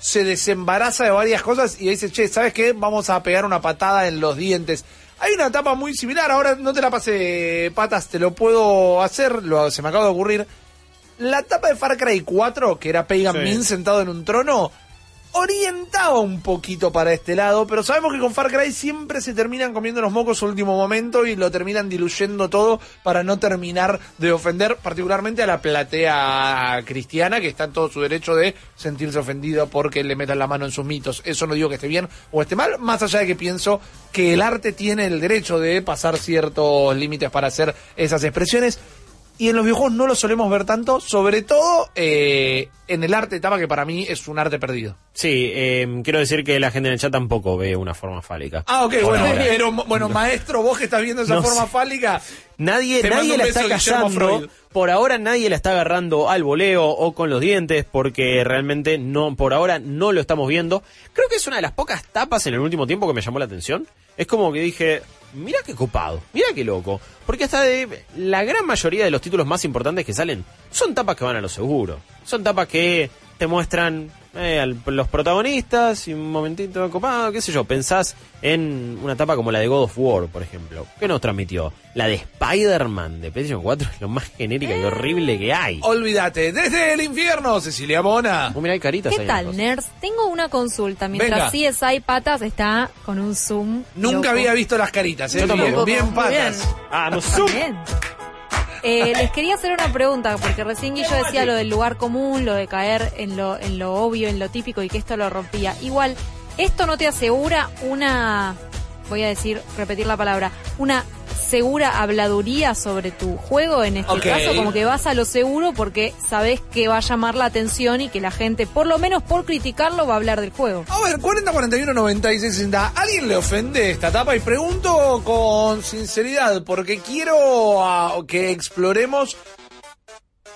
se desembaraza de varias cosas y dice, che, ¿sabes qué? Vamos a pegar una patada en los dientes. Hay una etapa muy similar, ahora no te la pasé patas, te lo puedo hacer, lo, se me acaba de ocurrir. La etapa de Far Cry 4, que era Pagan Sí. Min sentado en un trono, orientaba un poquito para este lado, pero sabemos que con Far Cry siempre se terminan comiendo los mocos último momento y lo terminan diluyendo todo para no terminar de ofender particularmente a la platea cristiana que está en todo su derecho de sentirse ofendido porque le metan la mano en sus mitos. Eso no digo que esté bien o esté mal, más allá de que pienso que el arte tiene el derecho de pasar ciertos límites para hacer esas expresiones. Y en los videojuegos no lo solemos ver tanto, sobre todo eh, en el arte etapa que para mí es un arte perdido. Sí, eh, quiero decir que la gente en el chat tampoco ve una forma fálica. Ah, ok, bueno, ahora. pero bueno, maestro, vos que estás viendo esa No forma sé. fálica, Nadie, nadie la está cazando. Por ahora nadie la está agarrando al voleo o con los dientes porque realmente no, por ahora no lo estamos viendo. Creo que es una de las pocas tapas en el último tiempo que me llamó la atención. Es como que dije, mira qué copado, mira qué loco. Porque hasta de la gran mayoría de los títulos más importantes que salen son tapas que van a lo seguro. Son tapas que te muestran eh, al- los protagonistas y un momentito copado, qué sé yo. Pensás en una tapa como la de God of War, por ejemplo. ¿Qué nos transmitió? La de Spider-Man de PlayStation 4 es lo más genérica y horrible que hay. olvídate, desde el infierno, Cecilia Mona. Oh, mira, hay caritas ¿Qué ahí tal, nerds? Tengo una consulta. Mientras Venga. CSI Patas está con un zoom. Nunca loco. había visto las caritas, eh, Yo bien, tampoco. bien Muy patas. Ah, no zoom. Bien. Eh, les quería hacer una pregunta, porque recién Guillo decía lo del lugar común, lo de caer en lo, en lo obvio, en lo típico y que esto lo rompía. Igual, ¿esto no te asegura una, voy a decir, repetir la palabra, una segura habladuría sobre tu juego en este caso? Como que vas a lo seguro porque sabes que va a llamar la atención y que la gente, por lo menos por criticarlo, va a hablar del juego. A ver, 40, 41, 96, 60. ¿Alguien le ofende esta etapa? Y pregunto con sinceridad, porque quiero que exploremos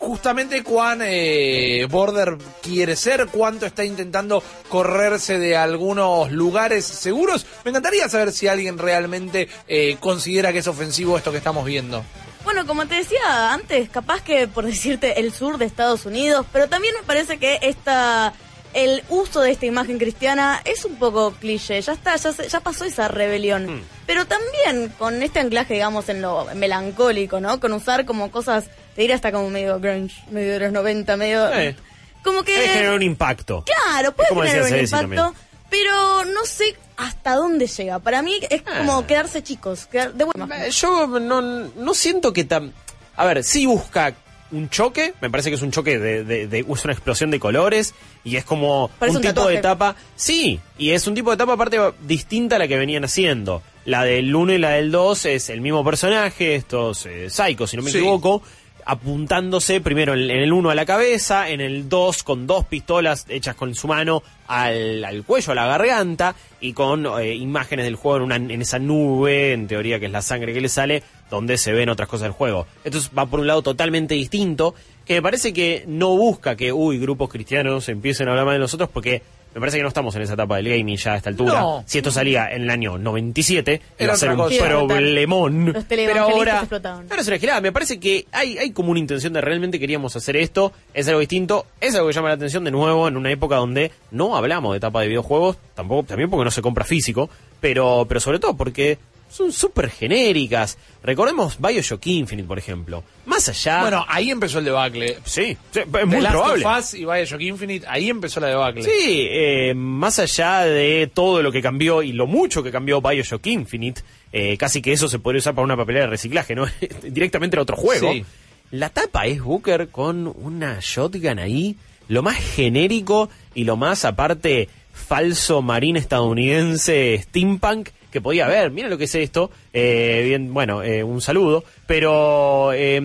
justamente cuán eh, Border quiere ser, cuánto está intentando correrse de algunos lugares seguros. Me encantaría saber si alguien realmente eh, considera que es ofensivo esto que estamos viendo. Bueno, como te decía antes, capaz que por decirte el sur de Estados Unidos, pero también me parece que esta el uso de esta imagen cristiana es un poco cliché, ya está, ya, se- ya pasó esa rebelión. Pero también con este anclaje, digamos, en lo melancólico, ¿no? Con usar como cosas, te diría hasta como medio grunge, medio de los 90, medio... Eh, Como que... Debe generar un impacto. Claro, puede como tener decía un impacto, pero no sé hasta dónde llega. Para mí es como Ah. quedarse chicos, quedar de buena Eh, Yo no, no siento que tan... A ver, sí busca un choque, me parece que es un choque de, de- de- es una explosión de colores y es como Parece un, un tipo tatuaje. de tapa, sí, y es un tipo de tapa aparte distinta a la que venían haciendo. La del 1 y la del 2 es el mismo personaje, estos eh, Psycho, si no me Sí. equivoco, apuntándose primero en, el 1 a la cabeza, en el 2 con dos pistolas hechas con su mano al, al cuello, a la garganta, y con eh, imágenes del juego en, una, en esa nube, en teoría que es la sangre que le sale, donde se ven otras cosas del juego. Entonces va por un lado totalmente distinto, que me parece que no busca que, uy, grupos cristianos empiecen a hablar mal de nosotros, porque me parece que no estamos en esa etapa del gaming ya a esta altura. No. Si esto salía en el año 97, iba Era a ser un cosa. problemón. Los Pero ahora, explotaban. ahora es una. Me parece que hay, hay como una intención de realmente queríamos hacer esto. Es algo distinto. Es algo que llama la atención de nuevo en una época donde no hablamos de etapa de videojuegos. Tampoco, también porque no se compra físico. Pero, pero sobre todo porque son súper genéricas. Recordemos Bioshock Infinite, por ejemplo. Más allá. Bueno, ahí empezó el debacle. sí, sí, es The muy Last probable. of Us y Bioshock Infinite, ahí empezó la debacle. Sí, eh, más allá de todo lo que cambió y lo mucho que cambió Bioshock Infinite, eh, casi que eso se podría usar para una papelera de reciclaje, ¿no? Directamente en otro juego. Sí. La tapa es Booker con una shotgun ahí, lo más genérico y lo más aparte falso marín estadounidense steampunk que podía haber. Mira lo que es esto. Eh, bien, bueno, eh, un saludo. Pero eh,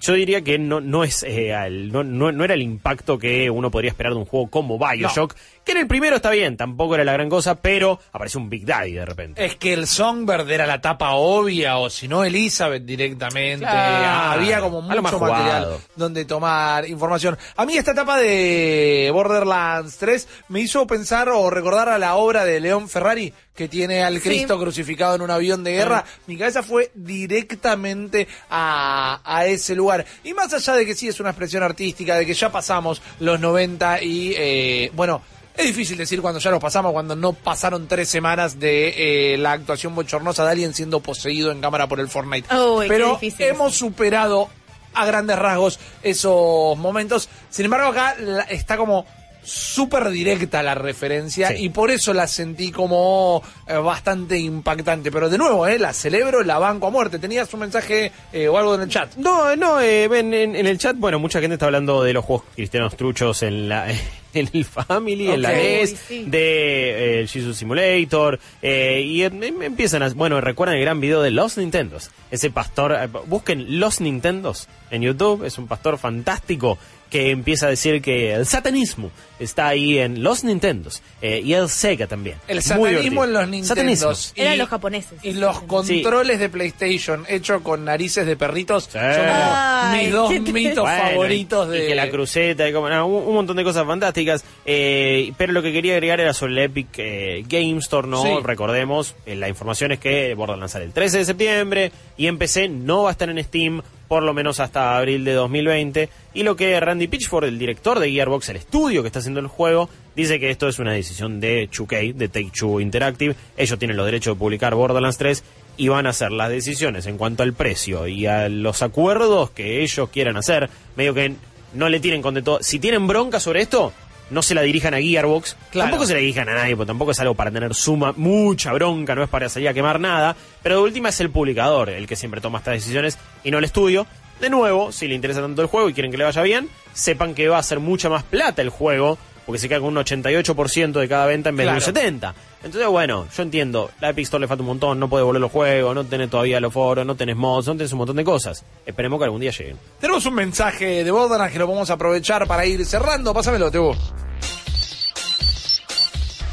yo diría que no, no es eh, al- no, no, no era el impacto que uno podría esperar de un juego como Bioshock. Que en el primero está bien, tampoco era la gran cosa, pero apareció un Big Daddy de repente. Es que el Songbird era la tapa obvia, o si no, Elizabeth directamente. Claro. Había como más mucho material jugado. donde tomar información. A mí esta etapa de Borderlands 3 me hizo pensar o recordar a la obra de León Ferrari, que tiene al Sí. Cristo crucificado en un avión de guerra. Mi cabeza fue directamente a, a ese lugar. Y más allá de que sí es una expresión artística, de que ya pasamos los 90 y, eh, bueno... Es difícil decir cuando ya lo pasamos, cuando no pasaron tres semanas de eh, la actuación bochornosa de alguien siendo poseído en cámara por el Fortnite. Qué Pero hemos superado a grandes rasgos esos momentos. Sin embargo, acá está como súper directa la referencia y por eso la sentí como eh, bastante impactante. Pero de nuevo, eh, la celebro, la banco a muerte. ¿Tenías un mensaje eh, o algo en el chat? No, no, eh, ven en, en el chat, bueno, mucha gente está hablando de los juegos cristianos truchos en la en el Family, en la. NES, sí. de eh, el Jesus Simulator, eh, y em- em- empiezan a... Bueno, recuerdan el gran video de Los Nintendos, ese pastor, eh, busquen Los Nintendos en YouTube, es un pastor fantástico que empieza a decir que el satanismo está ahí en los Nintendos eh, y el Sega también. El satanismo en los Nintendos. Eran los japoneses. Y los controles de PlayStation hechos con narices de perritos son como Ay, mis dos mitos Bueno, favoritos y, de... y que la cruceta, y como, no, un, un montón de cosas fantásticas. eh, pero lo que quería agregar era sobre el Epic eh, Game Store, ¿no? Sí. Recordemos, eh, la información es que Borderlands sale el 13 de septiembre y en PC no va a estar en Steam por lo menos hasta abril de 2020. Y lo que Randy Pitchford, el director de Gearbox, el estudio que está haciendo el juego, dice que esto es una decisión de 2K, de Take-Two Interactive. Ellos tienen los derechos de publicar Borderlands 3 y van a hacer las decisiones en cuanto al precio y a los acuerdos que ellos quieran hacer. Medio que no le tienen con de todo. Si tienen bronca sobre esto, no se la dirijan a Gearbox. Claro. Tampoco se la dirijan a nadie, porque tampoco es algo para tener suma, mucha bronca, no es para salir a quemar nada. Pero de última es el publicador el que siempre toma estas decisiones y no el estudio. De nuevo, si le interesa tanto el juego y quieren que le vaya bien, sepan que va a ser mucha más plata el juego, porque se queda con un 88% de cada venta en vez Claro. de un 70%. Entonces, bueno, yo entiendo, la Epic Store le falta un montón, no puede volver los juegos, no tenés todavía los foros, no tenés mods, no tenés un montón de cosas. Esperemos que algún día lleguen. Tenemos un mensaje de Borderlands que lo vamos a aprovechar para ir cerrando. Pásamelo, Tebo.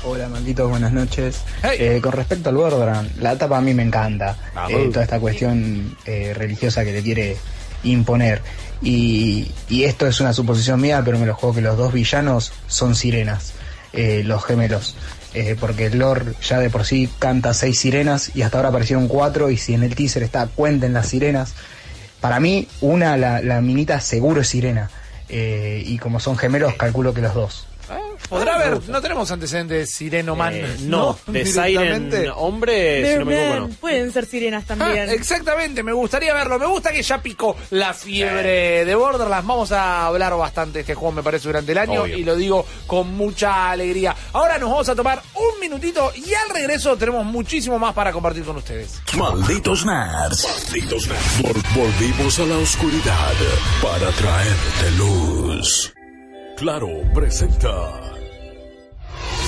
Hola, malditos, buenas noches. Eh, con respecto al Borderlands, la etapa a mí me encanta. Vamos. Eh, toda esta cuestión eh, religiosa que le quiere imponer. Y, y esto es una suposición mía, pero me lo juego que los dos villanos son sirenas, eh, los gemelos. Eh, porque el lore ya de por sí canta seis sirenas y hasta ahora aparecieron cuatro y si en el teaser está cuenten las sirenas. Para mí, una, la, la minita seguro es sirena. Y como son gemelos, calculo que los dos. Podrá haber, no tenemos antecedentes Sireno Man. Eh, no, de Siren hombre, si no me equivoco, no. Pueden ser sirenas Ah, también. exactamente, me gustaría verlo. Me gusta que ya picó la fiebre de Borderlands. Vamos a hablar bastante de este juego, me parece, durante el año Obvio. y lo digo con mucha alegría. Ahora nos vamos a tomar un minutito y al regreso tenemos muchísimo más para compartir con ustedes. Malditos nerds. Malditos nerds. Vol- volvimos a la oscuridad para traerte luz. Claro, presenta.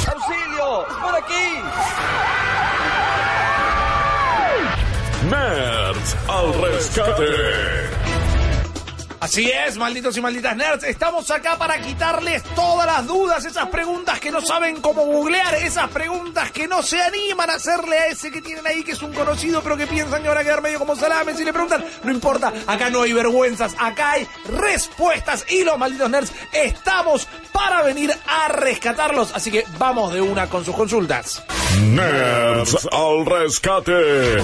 ¡Auxilio! ¡Es por aquí! Nerds al rescate. Así es, malditos y malditas nerds, estamos acá para quitarles todas las dudas, esas preguntas que no saben cómo googlear, esas preguntas que no se animan a hacerle a ese que tienen ahí que es un conocido pero que piensan que van a quedar medio como salames y le preguntan, no importa, acá no hay vergüenzas, acá hay respuestas y los malditos nerds estamos para venir a rescatarlos, así que vamos de una con sus consultas. Nerds al rescate.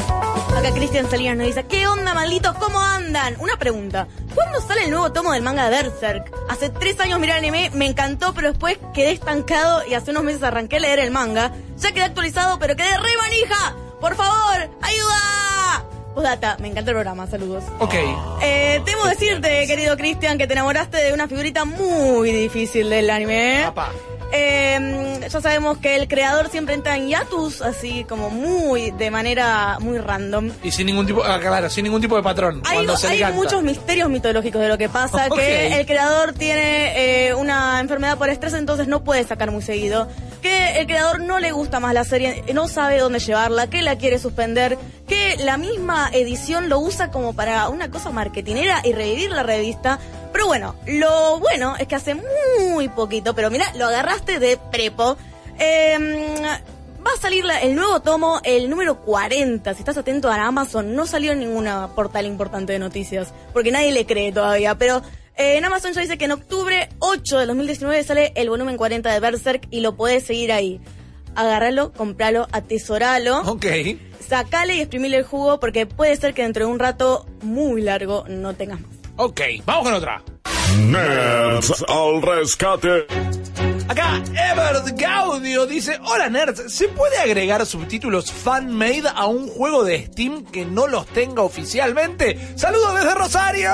Acá Cristian Salinas nos dice, ¿qué onda malditos? ¿Cómo andan? Una pregunta, ¿cuándo sale el nuevo tomo del manga de Berserk? Hace tres años miré el anime, me encantó, pero después quedé estancado y hace unos meses arranqué a leer el manga. Ya quedé actualizado, pero quedé re manija. Por favor, ayuda. Postdata, me encanta el programa, saludos. Ok. Eh, temo decirte, querido Cristian, que te enamoraste de una figurita muy difícil del anime. Eh, ya sabemos que el creador siempre entra en hiatus, así como muy, de manera muy random. Y sin ningún tipo, ah, claro, sin ningún tipo de patrón. Hay, cuando se hay muchos misterios mitológicos de lo que pasa, que el creador tiene eh, una enfermedad por estrés, entonces no puede sacar muy seguido, que el creador no le gusta más la serie, no sabe dónde llevarla, que la quiere suspender, que la misma edición lo usa como para una cosa marketinera y revivir la revista. Pero bueno, lo bueno es que hace muy poquito, pero mira, lo agarraste de prepo. eh, Va a salir la- el nuevo tomo, el número 40. Si estás atento a Amazon, no salió en ninguna portal importante de noticias, porque nadie le cree todavía. Pero eh, en Amazon ya dice que en octubre 8 de 2019 sale el volumen 40 de Berserk y lo podés seguir ahí. Agárralo, compralo, atesoralo. Ok. Sacale y exprimile el jugo porque puede ser que dentro de un rato muy largo no tengas más. Ok, vamos con otra. Nerds al rescate. Acá, Ebert Gaudio dice, hola nerds, ¿se puede agregar subtítulos fan-made a un juego de Steam que no los tenga oficialmente? Saludos desde Rosario.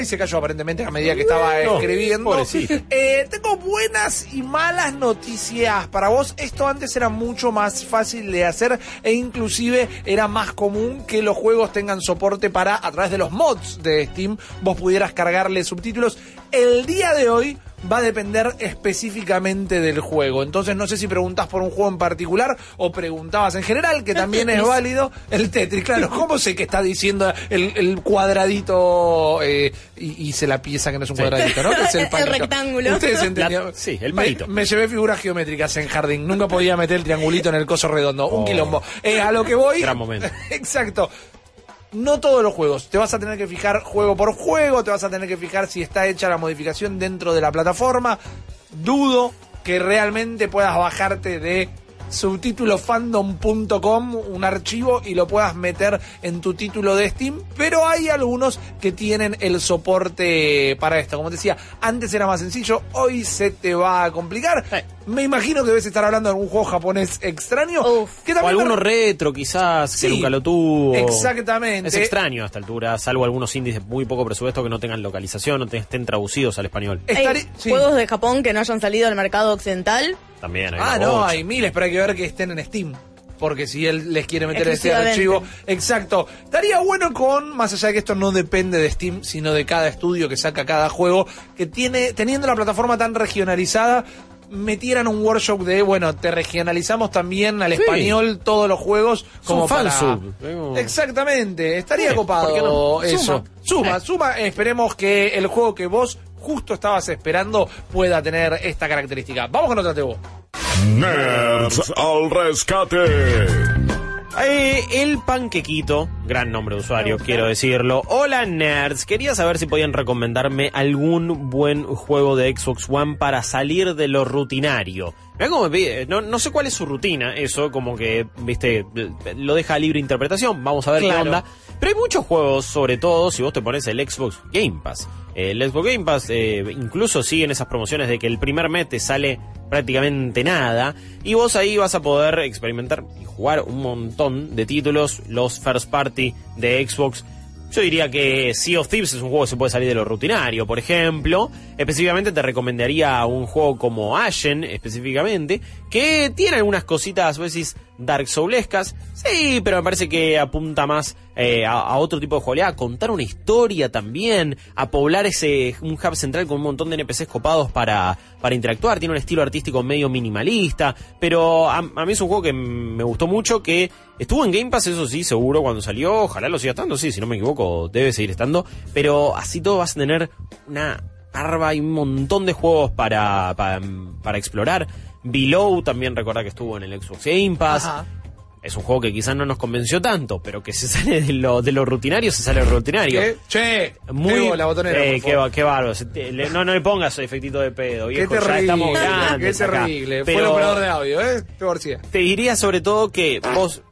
Y se cayó aparentemente a medida que estaba No, escribiendo. Eh, tengo buenas y malas noticias para vos. Esto antes era mucho más fácil de hacer e inclusive era más común que los juegos tengan soporte para, a través de los mods de Steam, vos pudieras cargarle subtítulos. El día de hoy va a depender específicamente del juego. Entonces no sé si preguntás por un juego en particular o preguntabas en general, que también es válido. El Tetris, claro. ¿Cómo sé que está diciendo el, el cuadradito eh, y, y se la pieza que no es un Sí. cuadradito, ¿no? Que es el, El palito. rectángulo. Ustedes entendían. La- sí, el Me- palito. Me, llevé figuras geométricas en jardín. Nunca podía meter el triangulito en el coso redondo. Un Oh. quilombo. Eh, a lo que voy. Gran momento. Exacto. No todos los juegos. Te vas a tener que fijar juego por juego, te vas a tener que fijar si está hecha la modificación dentro de la plataforma. Dudo que realmente puedas bajarte de subtitulofandom.com un archivo y lo puedas meter en tu título de Steam, pero hay algunos que tienen el soporte para esto. Como te decía, antes era más sencillo, hoy se te va a complicar. Me imagino que debes estar hablando de algún juego japonés extraño. que O alguno me- retro quizás, que nunca lo tuvo. exactamente. Es extraño a esta altura, salvo algunos indies de muy poco presupuesto que no tengan localización, no te- estén traducidos al español. Juegos de Japón que no hayan salido al mercado occidental. También hay Ah, no, bocha. hay miles, pero hay que ver que estén en Steam. Porque si él les quiere meter este Exclusivamente. archivo. Exacto. Estaría bueno con, más allá de que esto no depende de Steam, sino de cada estudio que saca cada juego, que tiene, teniendo la plataforma tan regionalizada, metieran un workshop de, bueno, te regionalizamos también al Sí. español todos los juegos como para... fansub. Exactamente, estaría Sí, ¿por qué copado no? eso. Suma. Suma, suma, esperemos que el juego que vos justo estabas esperando pueda tener esta característica. Vamos con otra Tebo. Nerds al rescate. Eh, el Panquequito, gran nombre de usuario, quiero decirlo. Hola nerds, quería saber si podían recomendarme algún buen juego de Xbox One para salir de lo rutinario. Mirá cómo me pide- no, no sé cuál es su rutina, eso como que, viste, lo deja a libre interpretación, vamos a ver Claro. qué onda. Pero hay muchos juegos, sobre todo si vos te pones el Xbox Game Pass. El Xbox Game Pass eh, incluso siguen esas promociones de que el primer mes te sale prácticamente nada y vos ahí vas a poder experimentar y jugar un montón de títulos, los first party de Xbox. Yo diría que Sea of Thieves es un juego que se puede salir de lo rutinario, por ejemplo. Específicamente te recomendaría un juego como Ashen, específicamente, que tiene algunas cositas, vos decís, Dark Soulescas. Sí, pero me parece que apunta más eh, a, otro tipo de jugabilidad, a contar una historia también, a poblar ese un hub central con un montón de NPCs copados para, para interactuar. Tiene un estilo artístico medio minimalista, pero a, mí es un juego que me gustó mucho, que estuvo en Game Pass, eso sí, seguro, cuando salió. Ojalá lo siga estando, sí, si no me equivoco, debe seguir estando. Pero así todo vas a tener una arba y un montón de juegos para, para explorar. Below también recuerda que estuvo en el Xbox Game Pass. Es un juego que quizás no nos convenció tanto, pero que se sale de lo, de lo rutinario, se sale de lo rutinario. ¿Qué? Che, Muy la botonera, eh, qué, qué bárbaro. Te- No, no le pongas efectito de pedo, Qué viejo. ya terrible, estamos qué grandes acá. terrible. Fue el operador de audio, ¿eh? Tebo García. te diría sobre todo que vos.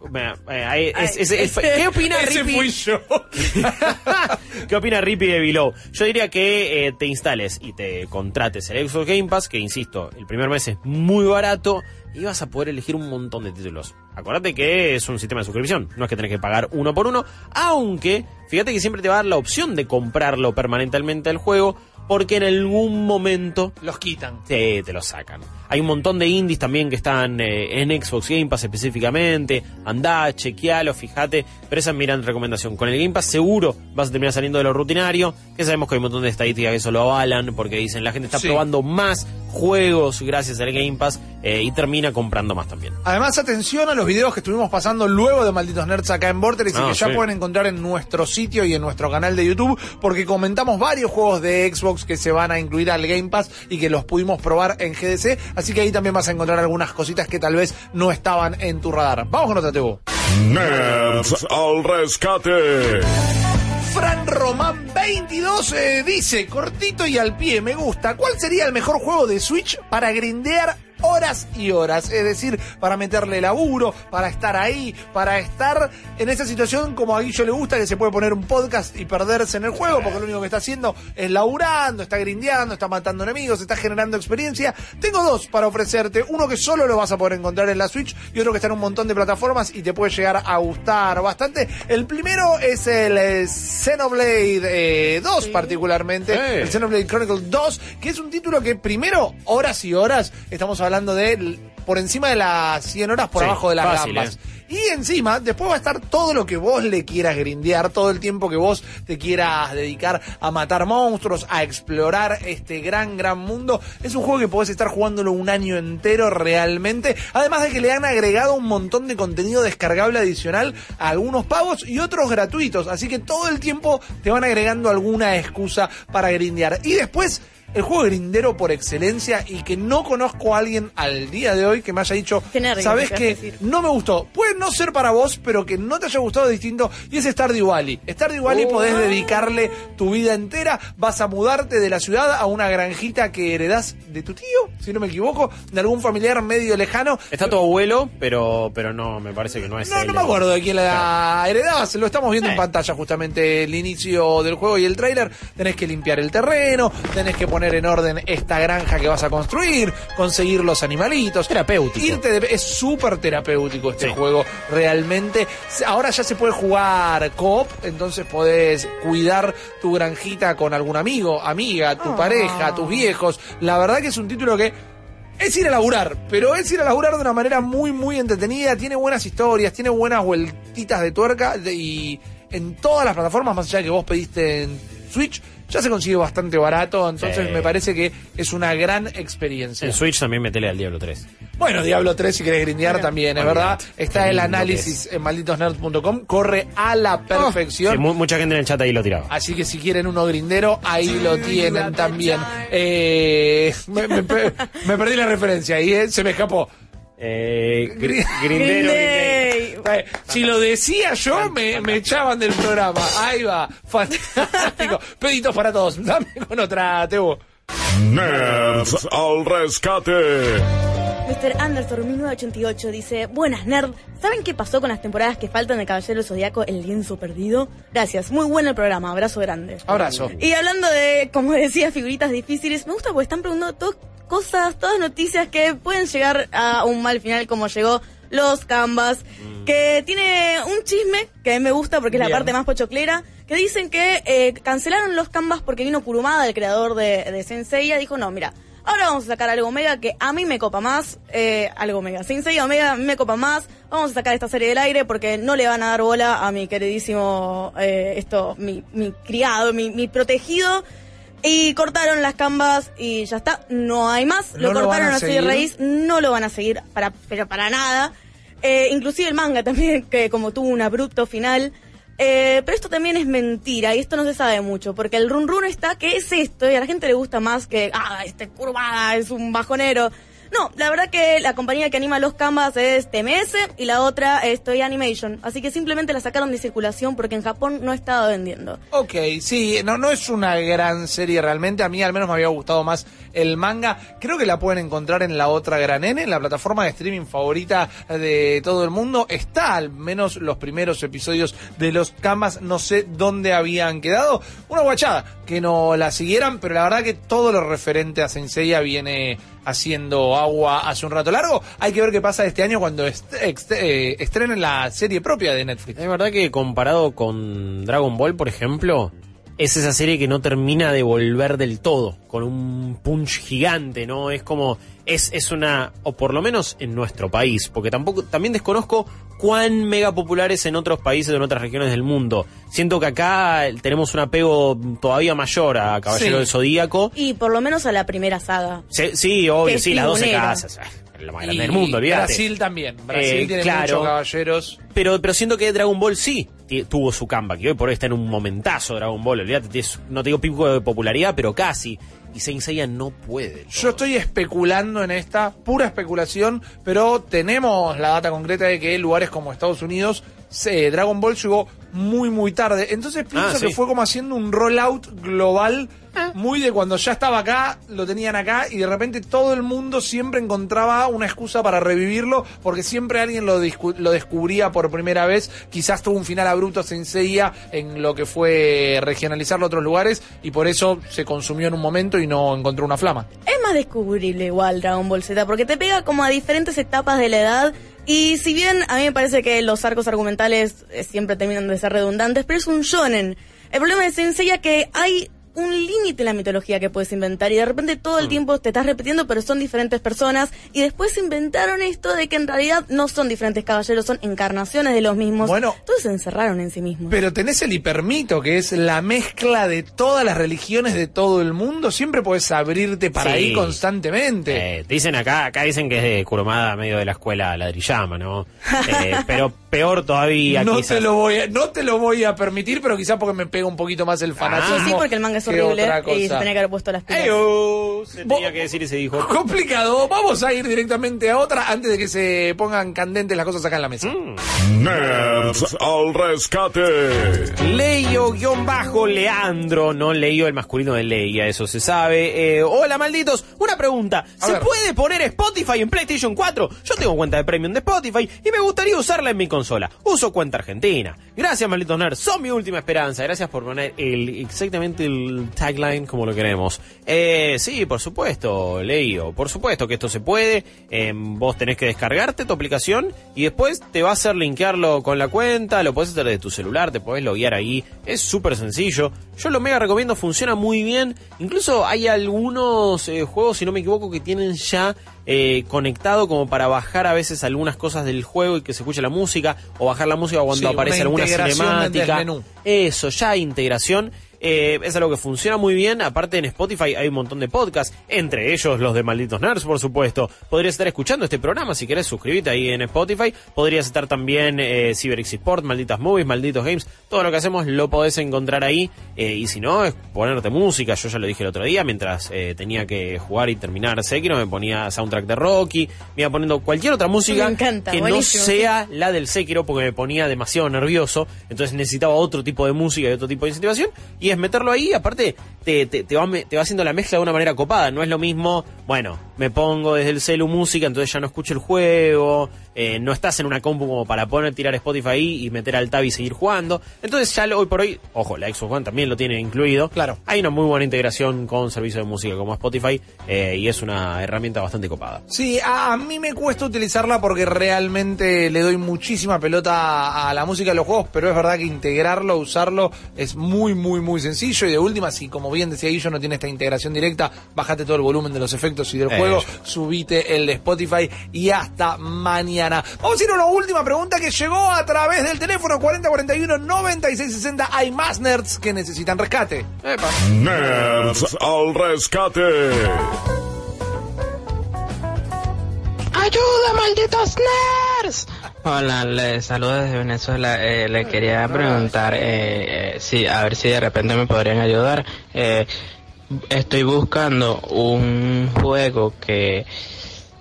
eh, es- es- es- ¿Qué opina Ese Rippy? fui yo. ¿Qué opina Rippy de Below? Yo diría que eh, te instales y te contrates el Xbox Game Pass, que insisto, el primer mes es muy barato y vas a poder elegir un montón de títulos. Acuérdate que es un sistema de suscripción, no es que tenés que pagar uno por uno, aunque fíjate que siempre te va a dar la opción de comprarlo permanentemente al juego porque en algún momento Los quitan. Sí, te lo sacan. Hay un montón de indies también que están eh, en Xbox Game Pass específicamente. Andá, chequealo, fíjate. Pero esa es mi gran recomendación. Con el Game Pass seguro vas a terminar saliendo de lo rutinario. Que sabemos que hay un montón de estadísticas que eso lo avalan. Porque dicen la gente está Sí. probando más juegos gracias al Game Pass. eh, y termina comprando más también. Además, atención a los videos que estuvimos pasando luego de Malditos Nerds acá en Vortex y Ah, que ya pueden encontrar en nuestro sitio y en nuestro canal de YouTube, porque comentamos varios juegos de Xbox que se van a incluir al Game Pass y que los pudimos probar en GDC, así que ahí también vas a encontrar algunas cositas que tal vez no estaban en tu radar. Vamos con otra TV. Nerds al rescate. Fran Román 22 eh, dice, cortito y al pie, me gusta. ¿Cuál sería el mejor juego de Switch para grindear horas y horas? Es decir, para meterle laburo, para estar ahí, para estar en esa situación como a Guillo le gusta, que se puede poner un podcast y perderse en el juego, porque lo único que está haciendo es laburando, está grindeando, está matando enemigos, está generando experiencia. Tengo dos para ofrecerte. Uno que solo lo vas a poder encontrar en la Switch y otro que está en un montón de plataformas y te puede llegar a gustar bastante. El primero es el eh, Xenoblade eh, 2 particularmente, Sí. el Xenoblade Chronicles 2, que es un título que primero, horas y horas, estamos hablando de l- por encima de las 100 horas por Sí, abajo de las fácil, gambas. eh. Y encima, después va a estar todo lo que vos le quieras grindear, todo el tiempo que vos te quieras dedicar a matar monstruos, a explorar este gran, gran mundo. Es un juego que podés estar jugándolo un año entero realmente. Además de que le han agregado un montón de contenido descargable adicional a algunos pagos y otros gratuitos. Así que todo el tiempo te van agregando alguna excusa para grindear. Y después el juego grindero por excelencia y que no conozco a alguien al día de hoy que me haya dicho, ¿sabes que decir. No me gustó. Puede no ser para vos, pero que no te haya gustado distinto. Y es Stardew Valley. Stardew Valley Oh. podés dedicarle tu vida entera. Vas a mudarte de la ciudad a una granjita que heredás de tu tío, si no me equivoco, de algún familiar medio lejano. Está tu abuelo, pero, pero no, me parece que no es No, él. no me acuerdo de quién la heredabas. Lo estamos viendo en pantalla justamente el inicio del juego y el tráiler. Tenés que limpiar el terreno, tenés que poner en orden esta granja que vas a construir, conseguir los animalitos. Terapéutico. Irte de- es súper terapéutico este Sí. juego, realmente. Ahora ya se puede jugar coop, entonces podés cuidar tu granjita con algún amigo, amiga, tu pareja, tus viejos. La verdad que es un título que es ir a laburar, pero es ir a laburar de una manera muy, muy entretenida. Tiene buenas historias, tiene buenas vueltitas de tuerca de- y en todas las plataformas, más allá de que vos pediste en Switch, ya se consigue bastante barato. Entonces Sí. me parece que es una gran experiencia. En Switch también metele al Diablo 3. Bueno, Diablo 3 si querés grindear también, es verdad. Está el análisis en malditosnerds.com, corre a la perfección. Sí, mu- mucha gente en el chat ahí lo tiraba. Así que si quieren uno grindero, ahí lo tienen también. Eh, me, me pe- me perdí la referencia ahí, eh, se me escapó. Eh, Gri- grindero, Si lo decía yo, me, me echaban del programa. Ahí va, fantástico. Peditos para todos. Dame con otra, Tebo. Nerds al rescate. Mr. Anderson 1988 dice, buenas nerd, ¿saben qué pasó con las temporadas que faltan de Caballero del Zodíaco, El lienzo perdido? Gracias, muy bueno el programa, abrazo grande. Abrazo. Y hablando de, como decía, figuritas difíciles, me gusta porque están preguntando to- cosas, todas noticias que pueden llegar a un mal final como llegó los Canvas, que tiene un chisme que a mí me gusta porque es la parte más pochoclera, que dicen que eh, cancelaron los Canvas porque vino Kurumada, el creador de, de Senseiya, dijo, no, mira, ahora vamos a sacar algo Omega que a mí me copa más, eh, algo Omega, Senseiya Omega a mí me copa más, vamos a sacar esta serie del aire porque no le van a dar bola a mi queridísimo, eh, esto, mi, mi criado, mi, mi protegido, y cortaron las canvas y ya está, no hay más. ¿No lo lo cortaron a seguir? raíz, no lo van a seguir para, pero para nada. Eh, inclusive el manga también, que como tuvo un abrupto final. Eh, pero esto también es mentira y esto no se sabe mucho, porque el run run está, que es esto? Y a la gente le gusta más que, ah, este curvada es un bajonero. No, la verdad que la compañía que anima los canvas es TMS y la otra es Toy Animation. Así que simplemente la sacaron de circulación porque en Japón no estaba vendiendo. Ok, sí, no, no es una gran serie realmente. A mí al menos me había gustado más el manga. Creo que la pueden encontrar en la otra gran N, en la plataforma de streaming favorita de todo el mundo. Está al menos los primeros episodios de los Camas. No sé dónde habían quedado. Una guachada que no la siguieran, pero la verdad que todo lo referente a Senseiya viene haciendo agua hace un rato largo. Hay que ver qué pasa este año cuando est- ext- eh, estrenen la serie propia de Netflix. Es verdad que comparado con Dragon Ball, por ejemplo, es esa serie que no termina de volver del todo, con un punch gigante, ¿no? Es como, es, es una, o por lo menos en nuestro país, porque tampoco, también desconozco cuán mega popular es en otros países o en otras regiones del mundo. Siento que acá tenemos un apego todavía mayor a Caballero Sí. del Zodíaco. Y por lo menos a la primera saga. Sí, sí, obvio, sí, las 12 pionera. casas. La más grande Y del mundo, olvídate. Brasil también. Brasil Eh, tiene claro. muchos caballeros. Pero, pero siento que Dragon Ball sí tuvo su comeback. Y hoy por hoy está en un momentazo Dragon Ball. Olvídate, no te digo pico de popularidad, pero casi. Y Saint Seiya no puede. Yo estoy especulando en esta, pura especulación, pero tenemos la data concreta de que lugares como Estados Unidos, se- Dragon Ball llegó muy, muy tarde. Entonces pienso Ah, que fue como haciendo un rollout global, muy de cuando ya estaba acá, lo tenían acá, y de repente todo el mundo siempre encontraba una excusa para revivirlo, porque siempre alguien lo, lo descubría por primera vez. Quizás tuvo un final abrupto Senseiya en lo que fue regionalizarlo a otros lugares, y por eso se consumió en un momento y no encontró una flama. Es más descubrible igual Dragon Ball Z, porque te pega como a diferentes etapas de la edad. Y si bien a mí me parece que los arcos argumentales eh, siempre terminan de ser redundantes, pero es un shonen. El problema de Saint Seiya que hay un límite en la mitología que puedes inventar y de repente todo el Mm. tiempo te estás repitiendo pero son diferentes personas y después inventaron esto de que en realidad no son diferentes caballeros, son encarnaciones de los mismos. Bueno. Entonces se encerraron en sí mismos. Pero tenés el hipermito, que es la mezcla de todas las religiones de todo el mundo. Siempre podés abrirte para Sí. ahí constantemente. Eh, dicen acá, acá dicen que es de Kurumada, medio de la escuela ladrillama, ¿no? Eh, pero peor todavía, no quizás. te lo voy a, no te lo voy a permitir, pero quizás porque me pega un poquito más el fanatismo. sí, porque el manga es horrible y se tenía que haber puesto las pilas. Eyo, se tenía que decir y se dijo. Complicado. Vamos a ir directamente a otra antes de que se pongan candentes las cosas acá en la mesa. Mm. Nerds al rescate. Leio-Leandro, no Leio el masculino de Leia, eso se sabe. Eh, hola malditos, una pregunta. ¿Se ver. puede poner Spotify en PlayStation 4? Yo tengo cuenta de premium de Spotify y me gustaría usarla en mi consola. Uso cuenta argentina. Gracias malditos nerds, son mi última esperanza. Gracias por poner el, exactamente el tagline como lo queremos. Eh, sí, por supuesto, Leio, por supuesto que esto se puede. Eh, vos tenés que descargarte tu aplicación y después te va a hacer linkearlo con la cuenta, lo podés hacer de tu celular, te podés loguear ahí. Es súper sencillo. Yo lo mega recomiendo, funciona muy bien. Incluso hay algunos eh, juegos, si no me equivoco, que tienen ya eh, conectado como para bajar a veces algunas cosas del juego y que se escuche la música, o bajar la música cuando Sí, aparece alguna cinemática. Eso, ya hay integración. Eh, es algo que funciona muy bien. Aparte en Spotify hay un montón de podcasts, entre ellos los de Malditos Nerds, por supuesto. Podrías estar escuchando este programa si querés suscribirte ahí en Spotify. Podrías estar también eh, CyberX Sport, Malditas Movies, Malditos Games. Todo lo que hacemos lo podés encontrar ahí. Eh, y si no, es ponerte música. Yo ya lo dije el otro día, mientras eh, tenía que jugar y terminar Sekiro, me ponía soundtrack de Rocky. Me iba poniendo cualquier otra música Me encanta, que buenísimo. no sea la del Sekiro porque me ponía demasiado nervioso. Entonces necesitaba otro tipo de música y otro tipo de incentivación. Y es meterlo ahí, aparte te, te, te va, te va haciendo la mezcla de una manera copada. No es lo mismo, bueno, me pongo desde el celu música, entonces ya no escucho el juego. Eh, no estás en una compu como para poner, tirar Spotify ahí y meter al tab y seguir jugando. Entonces ya lo- hoy por hoy, ojo, la Xbox One también lo tiene incluido. Claro. Hay una muy buena integración con servicios de música como Spotify eh, y es una herramienta bastante copada. Sí, a, a mí me cuesta utilizarla porque realmente le doy muchísima pelota a, la música de los juegos, pero es verdad que integrarlo, usarlo es muy, muy, muy sencillo. Y de última, si como bien decía Guillo, no tiene esta integración directa, bájate todo el volumen de los efectos y del Eh, juego, subite el de Spotify y hasta mañana. Vamos a ir a una última pregunta que llegó a través del teléfono 4041 9660. Hay más nerds que necesitan rescate. Epa. Nerds al rescate. ¡Ayuda, malditos nerds! Hola, les saludo desde Venezuela. Eh, le quería preguntar eh, eh, si, a ver si de repente me podrían ayudar. Eh, estoy buscando un juego que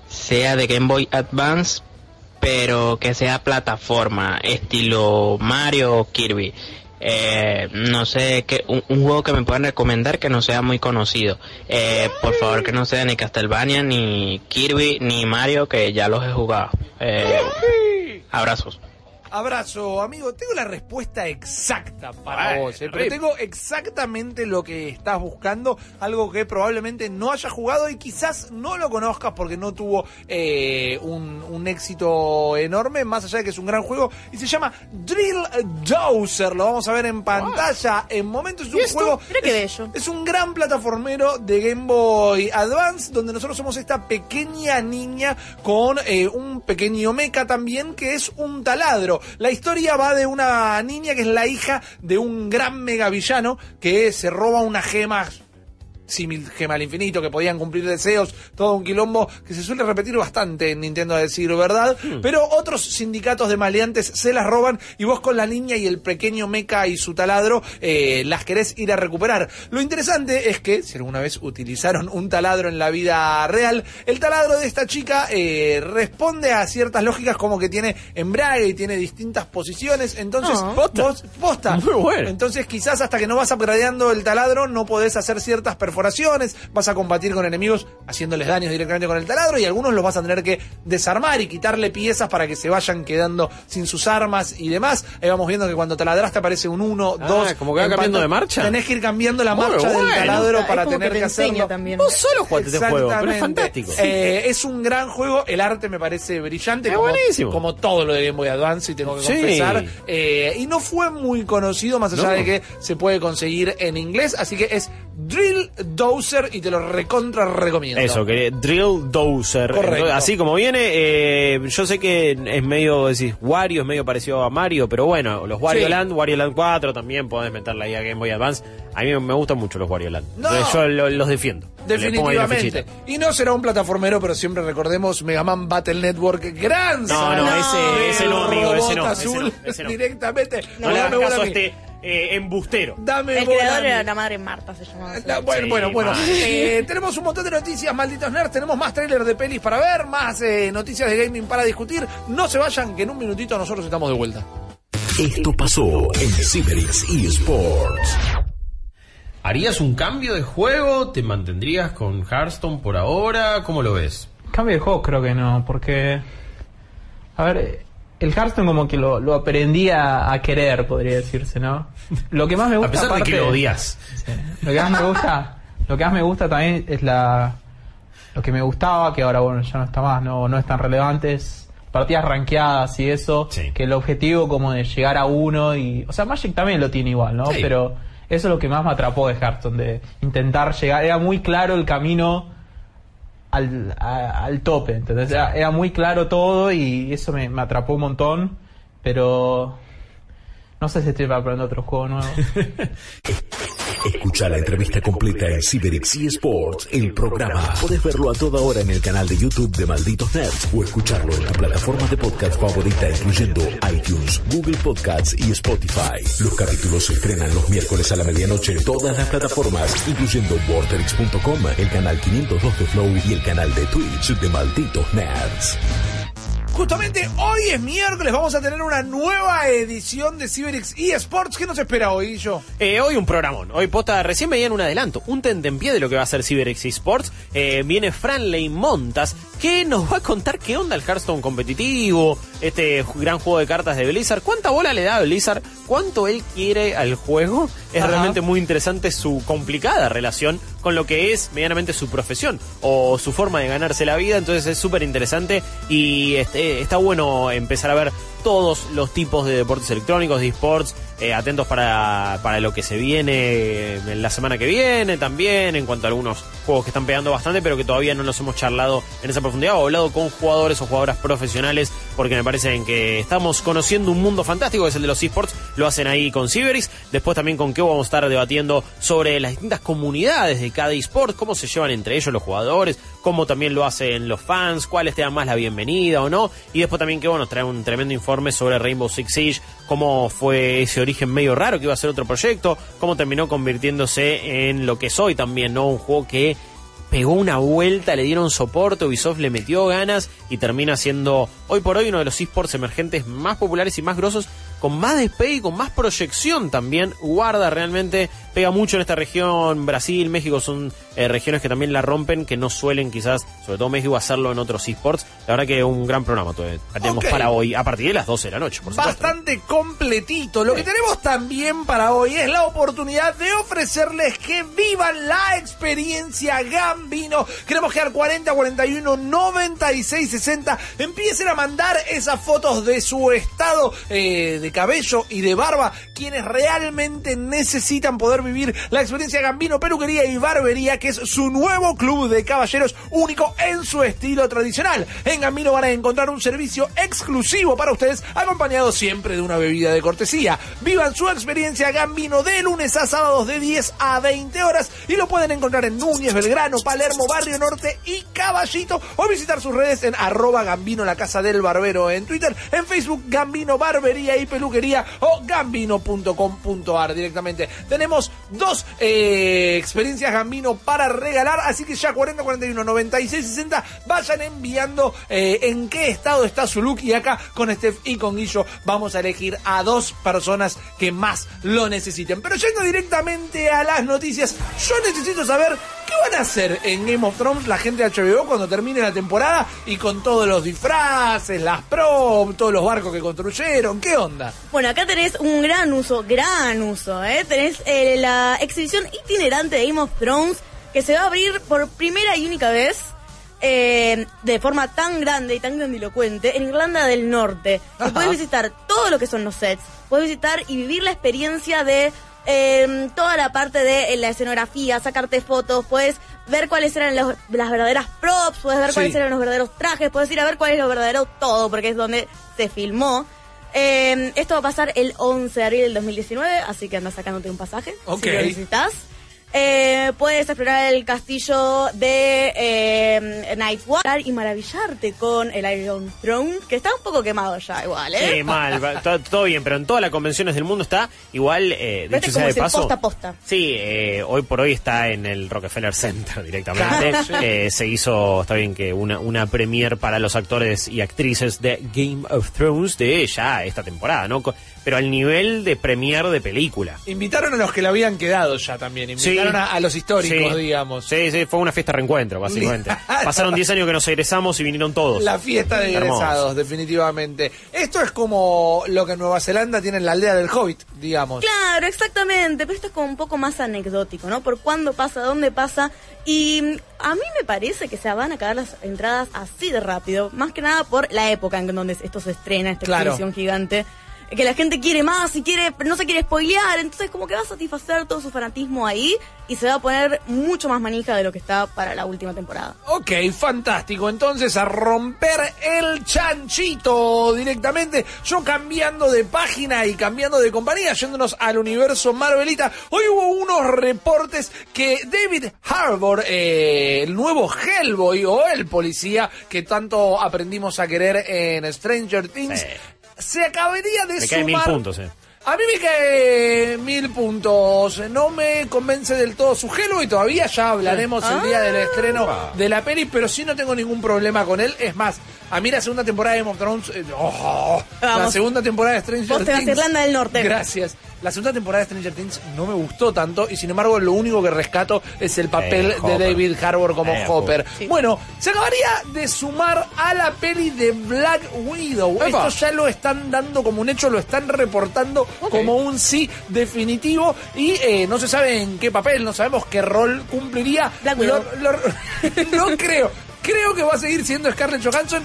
sea de Game Boy Advance, pero que sea plataforma, estilo Mario o Kirby. Eh, no sé, que un, juego que me puedan recomendar que no sea muy conocido. Eh, por favor, que no sea ni Castlevania, ni Kirby, ni Mario, que ya los he jugado. Eh, abrazos. Abrazo, amigo. Tengo la respuesta exacta para vos, eh, pero tengo exactamente lo que estás buscando, algo que probablemente no hayas jugado y quizás no lo conozcas porque no tuvo eh, un, un éxito enorme, más allá de que es un gran juego, y se llama Drill Dozer. Lo vamos a ver en pantalla en momentos. Es un juego. Es- es un gran plataformero de Game Boy Advance donde nosotros somos esta pequeña niña con eh, un pequeño mecha también que es un taladro. La historia va de una niña que es la hija de un gran megavillano que se roba unas gemas símil gema al infinito, que podían cumplir deseos, todo un quilombo que se suele repetir bastante en Nintendo a decir verdad, pero otros sindicatos de maleantes se las roban y vos con la niña y el pequeño mecha y su taladro eh, las querés ir a recuperar. Lo interesante es que, si alguna vez utilizaron un taladro en la vida real, el taladro de esta chica eh, responde a ciertas lógicas como que tiene embrague y tiene distintas posiciones, entonces Ah. vos, posta. Muy bueno. Entonces quizás hasta que no vas upgradeando el taladro no podés hacer ciertas perforaciones, vas a combatir con enemigos haciéndoles daños directamente con el taladro y algunos los vas a tener que desarmar y quitarle piezas para que se vayan quedando sin sus armas y demás. Ahí vamos viendo que cuando taladraste aparece un 1, Ah, 2. como que va cambiando de marcha. Tenés que ir cambiando la marcha del taladro para tener que te hacerlo. también. Vos solo jugaste este juego, pero es fantástico. Eh, es un gran juego, el arte me parece brillante, Es como, buenísimo. como todo lo de Game Boy Advance, y tengo que Sí. confesar. Eh, y no fue muy conocido, más allá No. de que se puede conseguir en inglés, así que es Drill Dozer y te lo recontra recomiendo. Eso, que Drill Dozer. Correcto. Así como viene, eh, yo sé que es medio, decís, Wario es medio parecido a Mario, pero bueno, los Wario Sí. Land, Wario Land 4 también podés meterla ahí a Game Boy Advance. A mí me gustan mucho los Wario Land. No. Yo lo- los defiendo. Le Definitivamente. Y no será un plataformero, pero siempre recordemos Mega Man Battle Network, gran No, no, ese- ese no, amigo, ese no, robot ese azul, no, ese no. directamente. No, le dame hagas caso a este eh, embustero. Dame El bola a creador mí. era la madre Marta, se llamaba. Ah, Bueno, Sí, bueno, bueno. Eh, tenemos un montón de noticias, malditos nerds. Tenemos más trailers de pelis para ver, más eh, noticias de gaming para discutir. No se vayan, que en un minutito nosotros estamos de vuelta. Esto pasó en Ciberix eSports. ¿Harías un cambio de juego? ¿Te mantendrías con Hearthstone por ahora? ¿Cómo lo ves? Cambio de juego creo que no, porque... A ver, el Hearthstone como que lo, lo aprendí a, a querer, podría decirse, ¿no? Lo que más me gusta... A pesar de que lo odias. Sí. Lo que más me gusta, lo que más me gusta también es la... Lo que me gustaba, que ahora bueno, ya no está más, no, no es tan relevante, es partidas rankeadas y eso, que el objetivo como de llegar a uno y... O sea, Magic también lo tiene igual, ¿no? Sí. Pero eso es lo que más me atrapó de Hearthstone, de intentar llegar, era muy claro el camino al, a- al tope, ¿entendés? Era, era muy claro todo y eso me, me atrapó un montón, pero no sé si estoy para aprender otro juego nuevo. Escucha la entrevista completa en Ciberix eSports, el programa. Puedes verlo a toda hora en el canal de YouTube de Malditos Nerds o escucharlo en tu plataforma de podcast favorita, incluyendo iTunes, Google Podcasts y Spotify. Los capítulos se estrenan los miércoles a la medianoche en todas las plataformas, incluyendo Vorterix.com, el canal 502 de Flow y el canal de Twitch de Malditos Nerds. Justamente hoy es miércoles, vamos a tener una nueva edición de Cyberix eSports. ¿Qué nos espera hoy, yo? Eh, hoy un programón. Hoy posta, recién veían un adelanto, un tentempié de lo que va a ser CyberX Esports. Eh, viene Franley Montas, que nos va a contar qué onda el Hearthstone competitivo, este gran juego de cartas de Blizzard. ¿Cuánta bola le da a Blizzard? ¿Cuánto él quiere al juego? Es Ajá. realmente muy interesante su complicada relación con lo que es medianamente su profesión o su forma de ganarse la vida. Entonces es súper interesante y este, está bueno empezar a ver todos los tipos de deportes electrónicos, de esports, eh, atentos para, para lo que se viene en la semana que viene también, en cuanto a algunos juegos que están pegando bastante, pero que todavía no los hemos charlado en esa profundidad o hablado con jugadores o jugadoras profesionales, porque me parece en que estamos conociendo un mundo fantástico, que es el de los esports, lo hacen ahí con Cyberix, después también con qué vamos a estar debatiendo sobre las distintas comunidades de cada esport, cómo se llevan entre ellos los jugadores, cómo también lo hacen los fans, cuáles te dan más la bienvenida o no, y después también que nos trae un tremendo informe sobre Rainbow Six Siege, cómo fue ese origen medio raro que iba a ser otro proyecto, cómo terminó convirtiéndose en lo que es hoy también, ¿no? Un juego que pegó una vuelta, le dieron soporte, Ubisoft le metió ganas y termina siendo hoy por hoy uno de los esports emergentes más populares y más grosos con más despegue y con más proyección también. Guarda realmente pega mucho en esta región. Brasil, México son eh, regiones que también la rompen, que no suelen quizás, sobre todo México, hacerlo en otros esports. La verdad que un gran programa todavía tenemos Ok. para hoy, a partir de las 12 de la noche, por supuesto. Bastante completito. Lo que tenemos también para hoy es la oportunidad de ofrecerles que vivan la experiencia Gambino. Queremos quedar 40, 41, 96, 60. Empiecen a mandar esas fotos de su estado eh, de cabello y de barba. Quienes realmente necesitan poder vivir la experiencia Gambino, peluquería y barbería, que es su nuevo club de caballeros único en su estilo tradicional. En Gambino van a encontrar un servicio exclusivo para ustedes, acompañado siempre de una bebida de cortesía. Vivan su experiencia Gambino de lunes a sábados de 10 a 20 horas y lo pueden encontrar en Núñez, Belgrano, Palermo, Barrio Norte y Caballito o visitar sus redes en arroba Gambino, la casa del barbero en Twitter, en Facebook Gambino Barbería y Peluquería o gambino.com.ar directamente. Tenemos dos eh, experiencias Gambino para regalar, así que ya 40, 41, 96, 60 vayan enviando eh, en qué estado está su look y acá con Steph y con Guillo vamos a elegir a dos personas que más lo necesiten. Pero yendo directamente a las noticias, yo necesito saber qué van a hacer en Game of Thrones la gente de HBO cuando termine la temporada y con todos los disfraces, las prom, todos los barcos que construyeron, ¿qué onda? Bueno, acá tenés un gran uso, gran uso, ¿eh? Tenés eh, la exhibición itinerante de Game of Thrones que se va a abrir por primera y única vez eh, de forma tan grande y tan grandilocuente en Irlanda del Norte. Puedes visitar todo lo que son los sets, puedes visitar y vivir la experiencia de eh, toda la parte de eh, la escenografía, sacarte fotos, puedes ver cuáles eran los- las verdaderas props, puedes ver Sí. cuáles eran los verdaderos trajes, puedes ir a ver cuál es lo verdadero todo, porque es donde se filmó. Eh, esto va a pasar el 11 de abril del 2019, así que anda sacándote un pasaje Ok. si lo necesitas. Eh, puedes explorar el castillo de eh, Nightwatch y maravillarte con el Iron Throne, que está un poco quemado ya igual, ¿eh? Sí, mal, va- todo, todo bien, pero en todas las convenciones del mundo está igual, eh, este sea de paso. posta a posta. Sí, eh, hoy por hoy está en el Rockefeller Center directamente. Eh, se hizo, está bien que una, una premiere para los actores y actrices de Game of Thrones de ya esta temporada, ¿no? Pero al nivel de premiere de película. Invitaron a los que le habían quedado ya también, invitaron a, a los históricos, Sí. digamos. Sí, sí, fue una fiesta reencuentro, básicamente. Pasaron 10 años que nos egresamos y vinieron todos. La fiesta de Hermoso. egresados, definitivamente. Esto es como lo que en Nueva Zelanda tiene en la aldea del Hobbit, digamos. Claro, exactamente, pero esto es como un poco más anecdótico, ¿no? Por cuándo pasa, dónde pasa. Y mm, a mí me parece que se van a acabar las entradas así de rápido, más que nada por la época en donde esto se estrena, esta Claro. exhibición gigante. Que la gente quiere más y quiere, no se quiere spoilear, entonces como que va a satisfacer todo su fanatismo ahí y se va a poner mucho más manija de lo que está para la última temporada. Ok, fantástico. Entonces a romper el chanchito directamente. Yo cambiando de página y cambiando de compañía, yéndonos al universo Marvelita. Hoy hubo unos reportes que David Harbour, eh, el nuevo Hellboy o el policía que tanto aprendimos a querer en Stranger Things, se acabaría de Me caen mil sumar puntos, eh. a mí me cae mil puntos. No me convence del todo su Halo y todavía ya hablaremos el día del estreno de la peli, pero sí no tengo ningún problema con él. Es más, a mí la segunda temporada de Game of Thrones. eh, oh, la segunda temporada de Stranger Vos te vas a Things. Irlanda del Norte. Gracias. La segunda temporada de Stranger Things no me gustó tanto y sin embargo lo único que rescato es el papel Eh, de. David Harbour como Eh, Hopper. Hopper. Bueno, se acabaría de sumar a la peli de Black Widow. Epa. Esto ya lo están dando como un hecho, lo están reportando como un sí definitivo y eh, no se sabe en qué papel, no sabemos qué rol cumpliría. Black Widow. Lo- lo- no creo. Creo que va a seguir siendo Scarlett Johansson.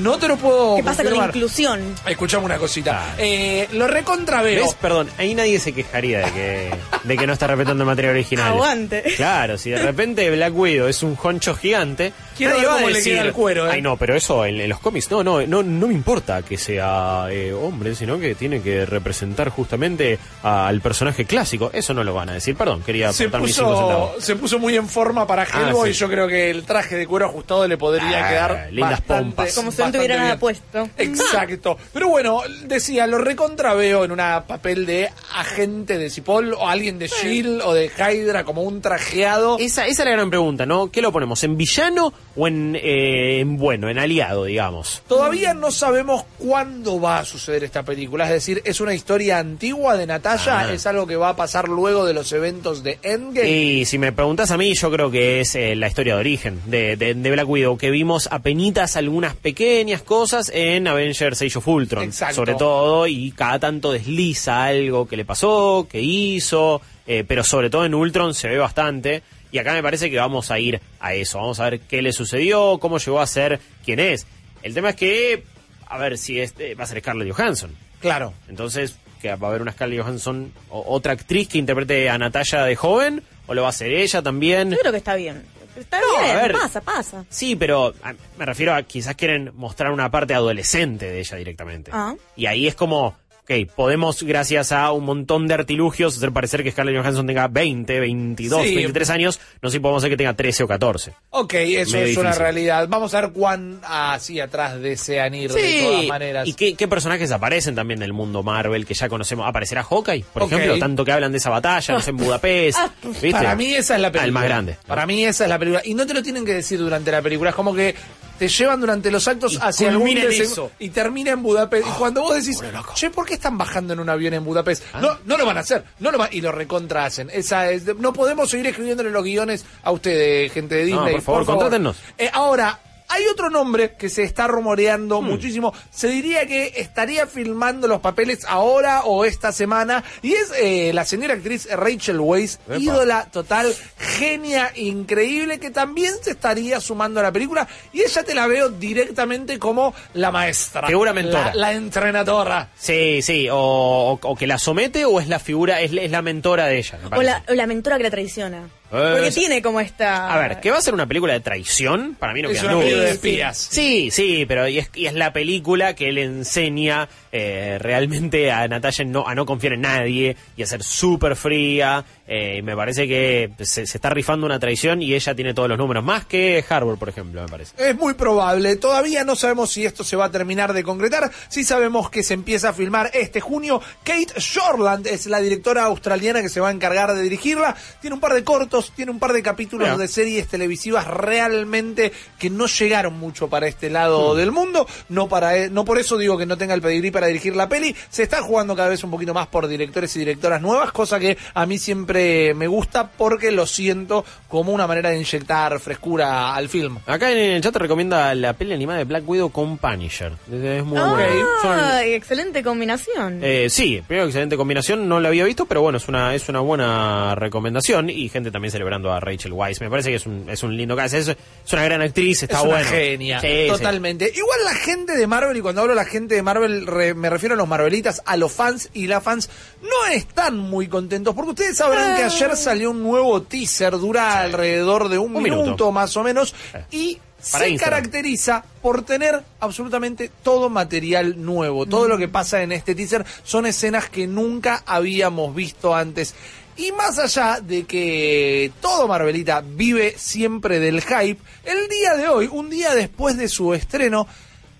No te lo puedo ¿Qué pasa con la inclusión? Escuchame una cosita. Eh, lo recontraveo. ¿Ves? Perdón, ahí nadie se quejaría de que, de que no está respetando el material original. Aguante. Claro, si de repente Black Widow es un honcho gigante, Quiero ver cómo le decir, queda el cuero, ¿eh? Ay, no, pero eso en, en los cómics, no, no, no, no me importa que sea eh, hombre, sino que tiene que representar justamente al personaje clásico. Eso no lo van a decir, perdón, quería Se aportar mis cinco puso, centavos. se puso muy en forma para Ah, Hellboy sí. yo creo que el traje de cuero ajustado le podría Ah, quedar lindas bastante pompas. Como si no tuviera nada puesto. Exacto. Pero bueno, decía, lo recontra veo en un papel de agente de Cipoll o alguien de Shield o de Hydra como un trajeado. Esa, esa es la gran pregunta, ¿no? ¿Qué lo ponemos? ¿En villano o en, eh, en bueno, en aliado, digamos? Todavía no sabemos cuándo va a suceder esta película. Es decir, es una historia antigua de Natalia. Ah. Es algo que va a pasar luego de los eventos de Endgame. Y si me preguntas a mí, yo creo que es eh, la historia de origen de, de- de Black Widow, que vimos apenitas algunas pequeñas cosas en Avengers Age of Ultron, Exacto. sobre todo, y cada tanto desliza algo que le pasó, que hizo, eh, pero sobre todo en Ultron se ve bastante. Y acá me parece que vamos a ir a eso, vamos a ver qué le sucedió, cómo llegó a ser quien es. El tema es que, a ver si este va a ser Scarlett Johansson. Claro. Entonces, que va a haber una Scarlett Johansson, o- otra actriz que interprete a Natalia de joven, o lo va a hacer ella también. Yo creo que está bien. Está No, bien, a ver. pasa, pasa. Sí, pero a- me refiero a quizás quieren mostrar una parte adolescente de ella directamente. Ah. Y ahí es como, ok, podemos, gracias a un montón de artilugios, hacer parecer que Scarlett Johansson tenga 20, 22, Sí. 23 años. No sé si podemos hacer que tenga 13 o 14. Ok, eso Medio es una realidad. Vamos a ver cuán así atrás desean ir de todas maneras. ¿Y qué, qué personajes aparecen también del mundo Marvel que ya conocemos? ¿Aparecerá Hawkeye, por ejemplo? Tanto que hablan de esa batalla, no sé, en Budapest. ¿viste? Para mí esa es la película. Ah, el más grande. Para mí esa es la película. Y no te lo tienen que decir durante la película. Es como que te llevan durante los actos hacia algún eso. y termina en Budapest. y cuando vos decís, che, ¿por qué están bajando en un avión en Budapest? Ah. No, no lo van a hacer. No lo va- y lo recontra hacen. Esa es, no podemos seguir escribiéndole los guiones a ustedes, gente de Disney. por favor, contrátennos. Eh, ahora, hay otro nombre que se está rumoreando Hmm. muchísimo. Se diría que estaría filmando los papeles ahora o esta semana. Y es eh, la señora actriz Rachel Weisz, Epa. ídola total, genia, increíble, que también se estaría sumando a la película. Y ella te la veo directamente como la maestra. Figura mentora. La, la entrenadora. Sí, sí, o, o- o que la somete o es la figura, es, la- es la mentora de ella. me O la, o la mentora que la traiciona. Eh, Porque es- tiene como esta... A ver, ¿qué va a ser una película de traición? Para mí no Es queda una duda. película de espías. Sí, sí, pero y es, y es la película que le enseña eh, realmente a Natalia no, a no confiar en nadie y a ser súper fría. eh, me parece que se, se está rifando una traición y ella tiene todos los números, más que Harbour, por ejemplo, me parece. Es muy probable. Todavía no sabemos si esto se va a terminar de concretar. Sí sabemos que se empieza a filmar este junio. Kate Shortland es la directora australiana que se va a encargar de dirigirla. Tiene un par de cortos, tiene un par de capítulos Mira. de series televisivas realmente que no llegaron mucho para este lado del mundo. No para e- no por eso digo que no tenga el pedigrí para dirigir la peli. Se está jugando cada vez un poquito más por directores y directoras nuevas, cosa que a mí siempre me gusta porque lo siento como una manera de inyectar frescura al film. Acá en el chat te recomienda la peli animada de Black Widow con Punisher. Es muy buena. Son- Ah, excelente combinación. Eh, sí, primero excelente combinación, no la había visto, pero bueno, es una, es una buena recomendación y gente también celebrando a Rachel Weisz. Me parece que es un, es un lindo caso, es, es una gran actriz, está es una bueno. genia, Sí, sí. totalmente. Igual la gente de Marvel, y cuando hablo de la gente de Marvel, re- me refiero a los Marvelitas, a los fans y las fans, no están muy contentos, porque ustedes sabrán que ayer salió un nuevo teaser, dura alrededor de un, Un minuto, minuto. más o menos, y Para se Instagram. caracteriza por tener absolutamente todo material nuevo. Todo lo que pasa en este teaser son escenas que nunca habíamos visto antes. Y más allá de que todo Marvelita vive siempre del hype, el día de hoy, un día después de su estreno,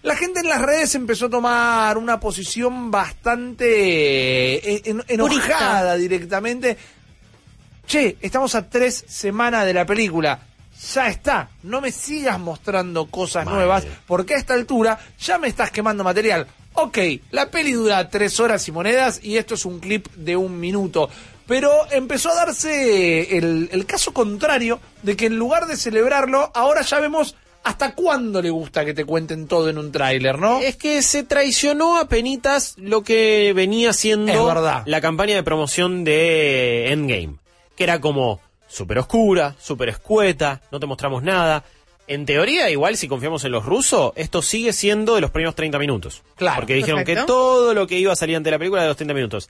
la gente en las redes empezó a tomar una posición bastante eh, en- enojada directamente. Che, estamos a tres semanas de la película. Ya está, no me sigas mostrando cosas nuevas, porque a esta altura ya me estás quemando material. Ok, la peli dura tres horas y monedas y esto es un clip de un minuto. Pero empezó a darse el, el caso contrario de que en lugar de celebrarlo, ahora ya vemos hasta cuándo le gusta que te cuenten todo en un tráiler, ¿no? Es que se traicionó a penitas lo que venía siendo la campaña de promoción de Endgame, que era como súper oscura, súper escueta, no te mostramos nada. En teoría, igual si confiamos en los rusos, esto sigue siendo de los primeros 30 minutos. Claro. Porque dijeron que todo lo que iba a salir ante la película era de los 30 minutos.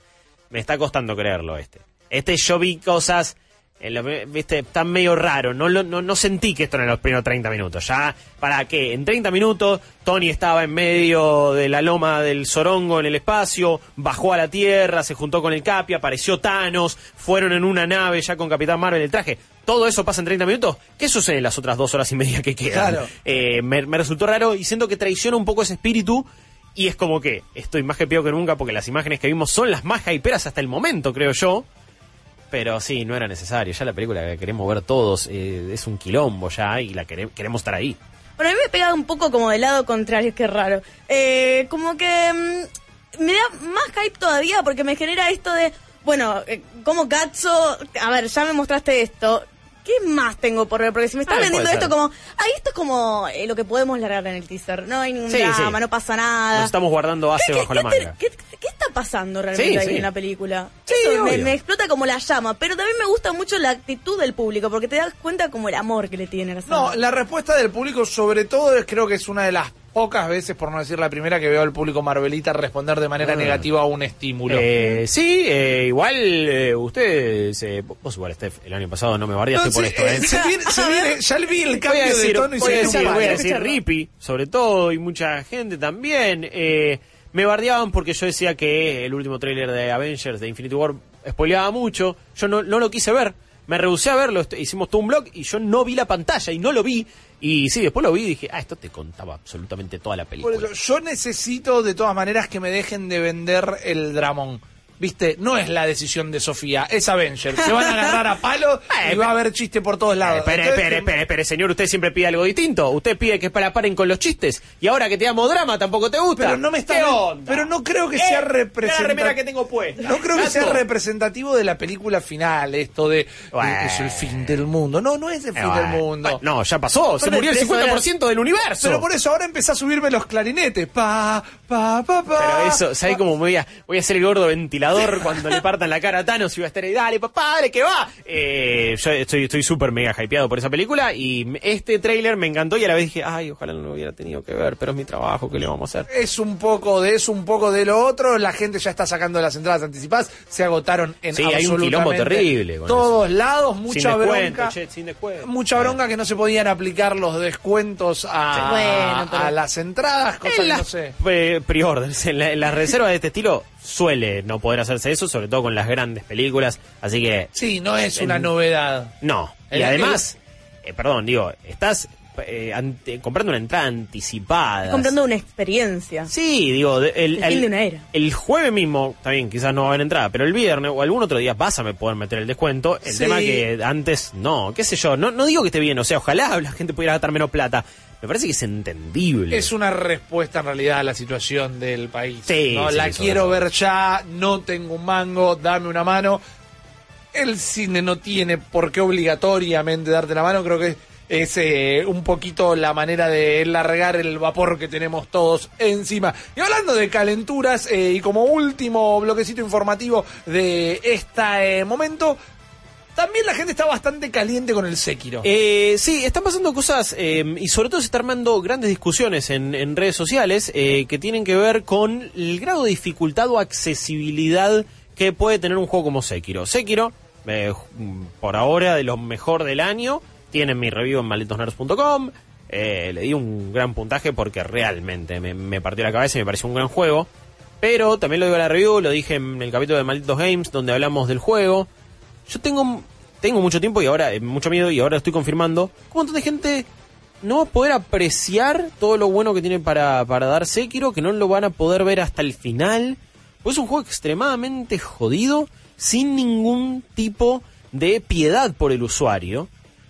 Me está costando creerlo este. Este yo vi cosas en lo- viste, está medio raro. No, lo- no, no sentí que esto era en los primeros 30 minutos. Ya, ¿para qué? En 30 minutos, Tony estaba en medio de la loma del Sorongo en el espacio, bajó a la Tierra, se juntó con el Capi, apareció Thanos, fueron en una nave ya con Capitán Marvel el traje. ¿Todo eso pasa en 30 minutos? ¿Qué sucede en las otras dos horas y media que quedan? Claro. Eh, me, me resultó raro y siento que traiciona un poco ese espíritu. Y es como que estoy más hypeado que nunca porque las imágenes que vimos son las más hyperas hasta el momento, creo yo. Pero sí, no era necesario. Ya la película que queremos ver todos eh, es un quilombo ya y la quere- queremos estar ahí. Bueno, a mí me pega un poco como del lado contrario, qué raro. Eh, como que mm, me da más hype todavía porque me genera esto de, bueno, eh, como Katzo, a ver, ya me mostraste esto. ¿Qué más tengo por ver? Porque si me estás Ah, vendiendo esto ser. como, ahí esto es como eh, lo que podemos largar en el teaser. No hay ningún Sí, drama, sí. no pasa nada. Nos estamos guardando base bajo la ¿Qué, te- manga. qué- qué está pasando realmente Sí, ahí sí. en la película? Sí, Eso me, me explota como la llama, pero también me gusta mucho la actitud del público, porque te das cuenta como el amor que le tienen a la No, la respuesta del público sobre todo es creo que es una de las pocas veces, por no decir la primera, que veo al público Marvelita responder de manera Ah. negativa a un estímulo. Eh, sí, eh, igual eh, ustedes, eh, vos igual, Steph, el año pasado no me bardeaste No, por sí, esto, ¿eh? eh, se viene- se viene- ya vi el Voy a cambio de decir, tono y voy se decir, voy a decir Rippy, sobre todo, y mucha gente también. eh, me bardeaban porque yo decía que el último tráiler de Avengers de Infinity War spoileaba mucho. Yo no, no lo quise ver. Me rehusé a verlo, hicimos todo un blog y yo no vi la pantalla y no lo vi. Y sí, después lo vi y dije, ah, esto te contaba absolutamente toda la Por película. eso, yo necesito de todas maneras que me dejen de vender el dramón. Viste, no es la decisión de Sofía, es Avengers. Se van a agarrar a palo y va a haber chiste por todos lados. Espere, Entonces, espere, espere, espere, señor, usted siempre pide algo distinto. Usted pide que para paren con los chistes. Y ahora que te damos drama tampoco te gusta. Pero no me está ¿Qué onda? Pero no creo que Eh, sea la representativo. remera que tengo puesta. No creo que sea representativo de la película final, esto de Bueno. es el fin del mundo. No, no es el fin del mundo. No, ya pasó. Se murió el eso era- 50% del universo. Pero por eso ahora empecé a subirme los clarinetes. Pa, pa, pa, pa. Pero eso, ¿sabes cómo voy a, voy a ser el gordo ventilador cuando le partan la cara a Thanos y voy a estar ahí, dale papá, dale que va? Eh, yo estoy estoy súper mega hypeado por esa película y este tráiler me encantó y a la vez dije, ay, ojalá no lo hubiera tenido que ver, pero es mi trabajo, ¿qué le vamos a hacer? Es un poco de eso, un poco de lo otro. La gente ya está sacando las entradas anticipadas. Se agotaron en Sí, hay un quilombo terrible con todos lados. Mucha sin descuento, bronca. che, sin descuento. Mucha bronca que no se podían aplicar los descuentos a, Sí. Bueno, pero- a las entradas, cosa En que las no sé. eh, en, la- en las reservas de este estilo suele no poder hacerse eso, sobre todo con las grandes películas, así que... Sí, no es una en- novedad. No, y además, eh, perdón, digo, estás eh, ante- comprando una entrada anticipada. comprando una experiencia. Sí, digo, de- el, El fin de una era. el jueves mismo, bien, quizás no va a haber entrada, pero el viernes o algún otro día vas a me poder meter el descuento. El Sí. tema que antes, no, qué sé yo, no, no digo que esté bien, o sea, ojalá la gente pudiera gastar menos plata. Me parece que es entendible. Es una respuesta en realidad a la situación del país. Sí, ¿no? sí, la quiero ver ya, no tengo un mango, dame una mano. El cine no tiene por qué obligatoriamente darte la mano, creo que es eh, un poquito la manera de largar el vapor que tenemos todos encima. Y hablando de calenturas, eh, y como último bloquecito informativo de este eh, momento, también la gente está bastante caliente con el Sekiro. Eh, sí, están pasando cosas eh, y sobre todo se están armando grandes discusiones en, en redes sociales eh, que tienen que ver con el grado de dificultad o accesibilidad que puede tener un juego como Sekiro. Sekiro, eh, por ahora de lo mejor del año, tiene mi review en malditosnerds.com. Eh, le di un gran puntaje porque realmente me, me partió la cabeza y me pareció un gran juego. Pero también lo digo en la review, lo dije en el capítulo de Malditos Games, donde hablamos del juego. Yo tengo, tengo mucho tiempo y ahora, eh, mucho miedo y ahora estoy confirmando. Un montón de gente no va a poder apreciar todo lo bueno que tiene para, para dar Sekiro, que no lo van a poder ver hasta el final. Pues es un juego extremadamente jodido, sin ningún tipo de piedad por el usuario.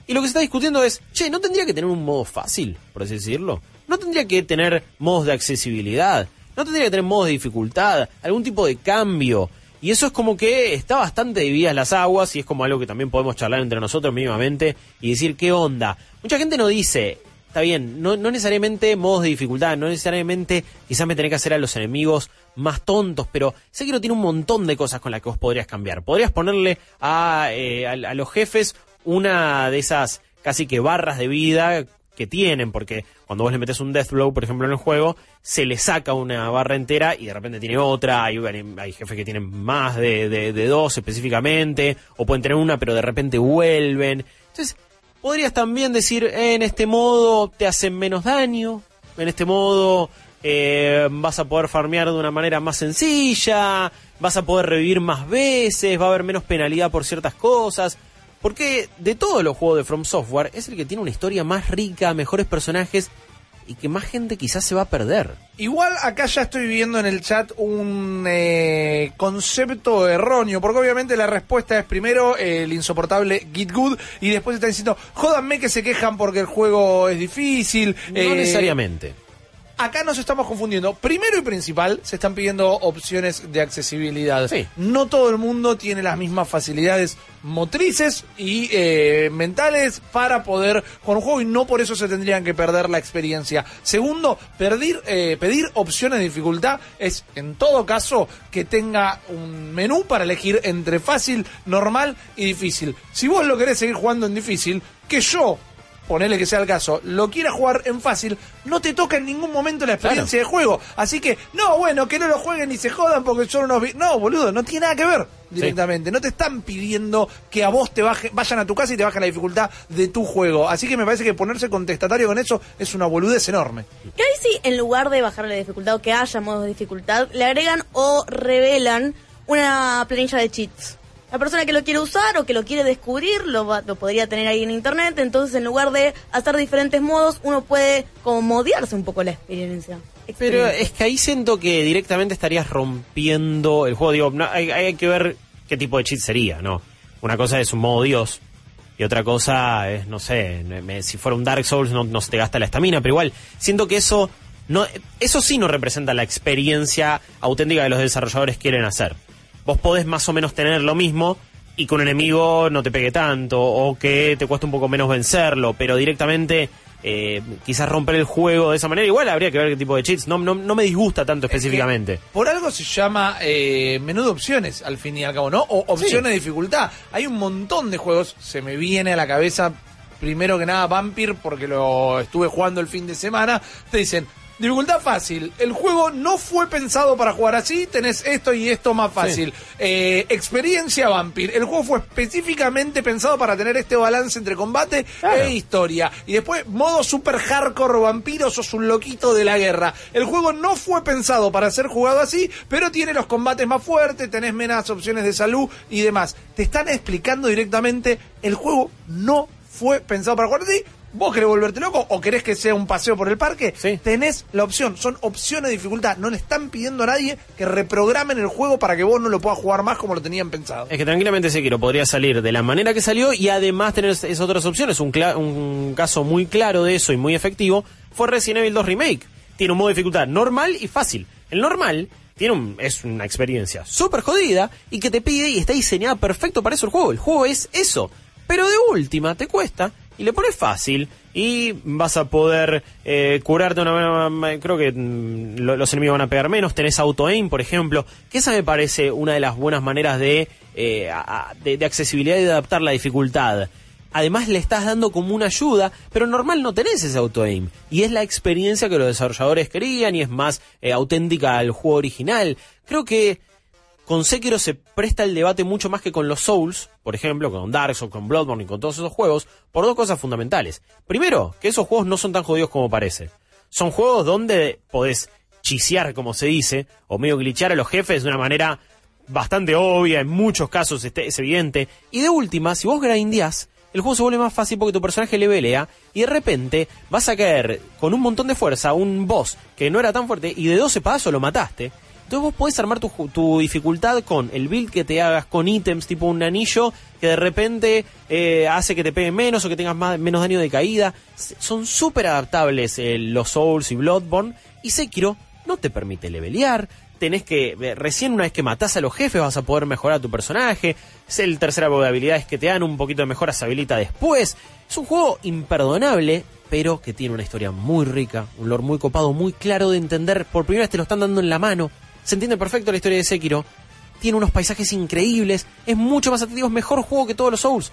Y lo que se está discutiendo es, che, ¿no tendría que tener un modo fácil, por así decirlo? ¿No tendría que tener modos de accesibilidad? ¿No tendría que tener modos de dificultad? ¿Algún tipo de cambio? Y eso es como que está bastante divididas las aguas y es como algo que también podemos charlar entre nosotros mínimamente y decir qué onda. Mucha gente no dice, está bien, no, no necesariamente modos de dificultad, no necesariamente quizás me tenés que hacer a los enemigos más tontos, pero Sekiro tiene un montón de cosas con las que vos podrías cambiar. Podrías ponerle a, eh, a, a los jefes una de esas casi que barras de vida que tienen, porque cuando vos le metes un Deathblow, por ejemplo, en el juego, se le saca una barra entera y de repente tiene otra, hay, jefes que tienen más de, dos específicamente, o pueden tener una pero de repente vuelven. Entonces, podrías también decir, en este modo te hacen menos daño, en este modo eh, vas a poder farmear de una manera más sencilla, vas a poder revivir más veces, va a haber menos penalidad por ciertas cosas. Porque de todos los juegos de From Software es el que tiene una historia más rica, mejores personajes y que más gente quizás se va a perder. Igual acá ya estoy viendo en el chat un eh, concepto erróneo, porque obviamente la respuesta es primero el insoportable Git Good y después está diciendo, jódanme que se quejan porque el juego es difícil. No eh, necesariamente. Acá nos estamos confundiendo. Primero y principal, se están pidiendo opciones de accesibilidad. No todo el mundo tiene las mismas facilidades motrices y eh, mentales para poder jugar un juego y no por eso se tendrían que perder la experiencia. Segundo, eh, pedir opciones de dificultad es en todo caso que tenga un menú para elegir entre fácil, normal y difícil. Si vos lo querés seguir jugando en difícil, que yo ponele que sea el caso, lo quiera jugar en fácil, no te toca en ningún momento la experiencia de juego. Así que, no, bueno, que no lo jueguen y se jodan porque son unos... No, boludo, no tiene nada que ver directamente. No te están pidiendo que a vos te baje, vayan a tu casa y te bajen la dificultad de tu juego. Así que me parece que ponerse contestatario con eso es una boludez enorme. Que ahí sí, en lugar de bajar la dificultad o que haya modos de dificultad, le agregan o revelan una planilla de cheats. La persona que lo quiere usar o que lo quiere descubrir lo, va- lo podría tener ahí en internet, entonces en lugar de hacer diferentes modos, uno puede como modiarse un poco la experiencia. Pero es que ahí siento que directamente estarías rompiendo el juego. Digo, no, hay, hay que ver qué tipo de cheat sería, ¿no? Una cosa es un modo Dios y otra cosa es, no sé, me- si fuera un Dark Souls no, no se te gasta la estamina, pero igual, siento que eso no eso sí no representa la experiencia auténtica que los desarrolladores quieren hacer. Vos podés más o menos tener lo mismo y que un enemigo no te pegue tanto o que te cueste un poco menos vencerlo, pero directamente eh, quizás romper el juego de esa manera. Igual habría que ver qué tipo de cheats. No, no, no me disgusta tanto específicamente. Por algo se llama eh, menú de opciones, al fin y al cabo, ¿no? O opciones de dificultad. Hay un montón de juegos, se me viene a la cabeza, primero que nada Vampir, porque lo estuve jugando el fin de semana, te dicen... Dificultad fácil. El juego no fue pensado para jugar así. Tenés esto y esto más fácil. Eh, experiencia Vampir. El juego fue específicamente pensado para tener este balance entre combate e historia. Y después, modo super hardcore vampiro, sos un loquito de la guerra. El juego no fue pensado para ser jugado así, pero tiene los combates más fuertes, tenés menos opciones de salud y demás. Te están explicando directamente, el juego no fue pensado para jugar así. ¿Vos querés volverte loco o querés que sea un paseo por el parque? Tenés la opción, son opciones de dificultad. No le están pidiendo a nadie que reprogramen el juego para que vos no lo puedas jugar más como lo tenían pensado. Es que tranquilamente Sekiro podría salir de la manera que salió y además tener es- esas otras opciones. Un caso muy claro de eso y muy efectivo fue Resident Evil 2 Remake. Tiene un modo de dificultad normal y fácil. El normal tiene un, es una experiencia súper jodida y que te pide y está diseñada perfecto para eso el juego. El juego es eso. Pero de última te cuesta y le pones fácil y vas a poder eh, curarte una manera, creo que mm, lo- los enemigos van a pegar menos, tenés auto-aim, por ejemplo, que esa me parece una de las buenas maneras de, eh, de, de accesibilidad y de adaptar la dificultad. Además le estás dando como una ayuda, pero normal no tenés ese auto-aim. Y es la experiencia que los desarrolladores querían y es más eh, auténtica al juego original. Creo que con Sekiro se presta el debate mucho más que con los Souls, por ejemplo, con Dark Souls, con Bloodborne y con todos esos juegos, por dos cosas fundamentales. Primero, que esos juegos no son tan jodidos como parece. Son juegos donde podés chisear, como se dice, o medio glitchar a los jefes de una manera bastante obvia, en muchos casos este- es evidente. Y de última, si vos grindeás, el juego se vuelve más fácil porque tu personaje levelea y de repente vas a caer con un montón de fuerza un boss que no era tan fuerte y de 12 pasos lo mataste. Entonces vos podés armar tu, tu dificultad con el build que te hagas con ítems tipo un anillo que de repente eh, hace que te pegue menos o que tengas más, menos daño de caída. Son súper adaptables eh, los Souls y Bloodborne y Sekiro no te permite levelear. Tenés que, eh, recién una vez que matás a los jefes vas a poder mejorar a tu personaje. Es el tercera de habilidades que te dan un poquito de mejora se habilita después. Es un juego imperdonable, pero que tiene una historia muy rica, un lore muy copado, muy claro de entender. Por primera vez te lo están dando en la mano. Se entiende perfecto la historia de Sekiro. Tiene unos paisajes increíbles. Es mucho más atractivo, es mejor juego que todos los Souls.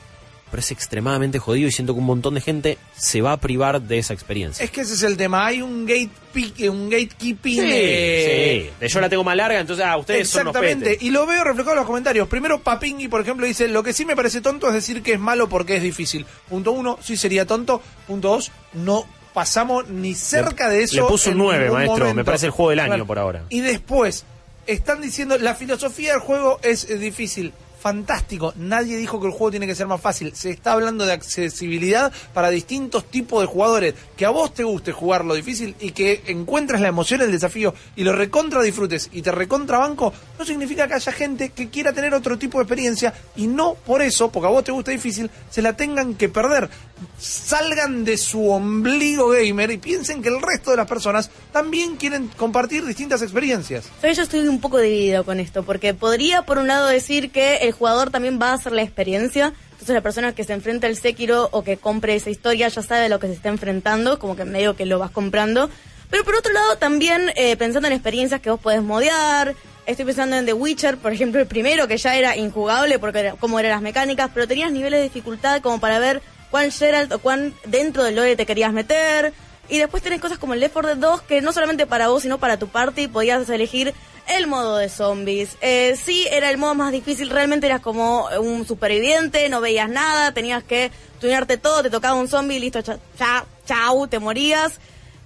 pero es extremadamente jodido y siento que un montón de gente se va a privar de esa experiencia. Es que ese es el tema. Hay un gate un gatekeeping. Sí, de- sí. Yo la tengo más larga, entonces ah, ustedes son Exactamente, y lo veo reflejado en los comentarios. Primero, Papingui, por ejemplo, dice: Lo que sí me parece tonto es decir que es malo porque es difícil. Punto uno, sí sería tonto. Punto dos, no pasamos ni cerca de eso. Le puso un en 9, ningún maestro. Me parece el juego del año por ahora. Y después, están diciendo: La filosofía del juego es eh, difícil. Fantástico, nadie dijo que el juego tiene que ser más fácil. Se está hablando de accesibilidad para distintos tipos de jugadores. Que a vos te guste jugar lo difícil y que encuentres la emoción, el desafío y lo recontra disfrutes y te recontra banco, no significa que haya gente que quiera tener otro tipo de experiencia y no por eso, porque a vos te gusta difícil, se la tengan que perder. Salgan de su ombligo gamer y piensen que el resto de las personas también quieren compartir distintas experiencias. Yo estoy un poco dividido con esto, porque podría por un lado decir que el jugador también va a hacer la experiencia, entonces la persona que se enfrenta al Sekiro o que compre esa historia ya sabe a lo que se está enfrentando, como que medio que lo vas comprando. Pero por otro lado también eh, pensando en experiencias que vos podés modear, estoy pensando en The Witcher, por ejemplo el primero que ya era injugable porque era, cómo eran las mecánicas, pero tenías niveles de dificultad como para ver cuán Geralt o cuán dentro del lore te querías meter. Y después tenés cosas como el Left 4 Dead 2 que no solamente para vos, sino para tu party podías elegir el modo de zombies. Eh, sí, era el modo más difícil, realmente eras como un superviviente, no veías nada, tenías que tunearte todo, te tocaba un zombie, listo, cha- chao, chau, te morías.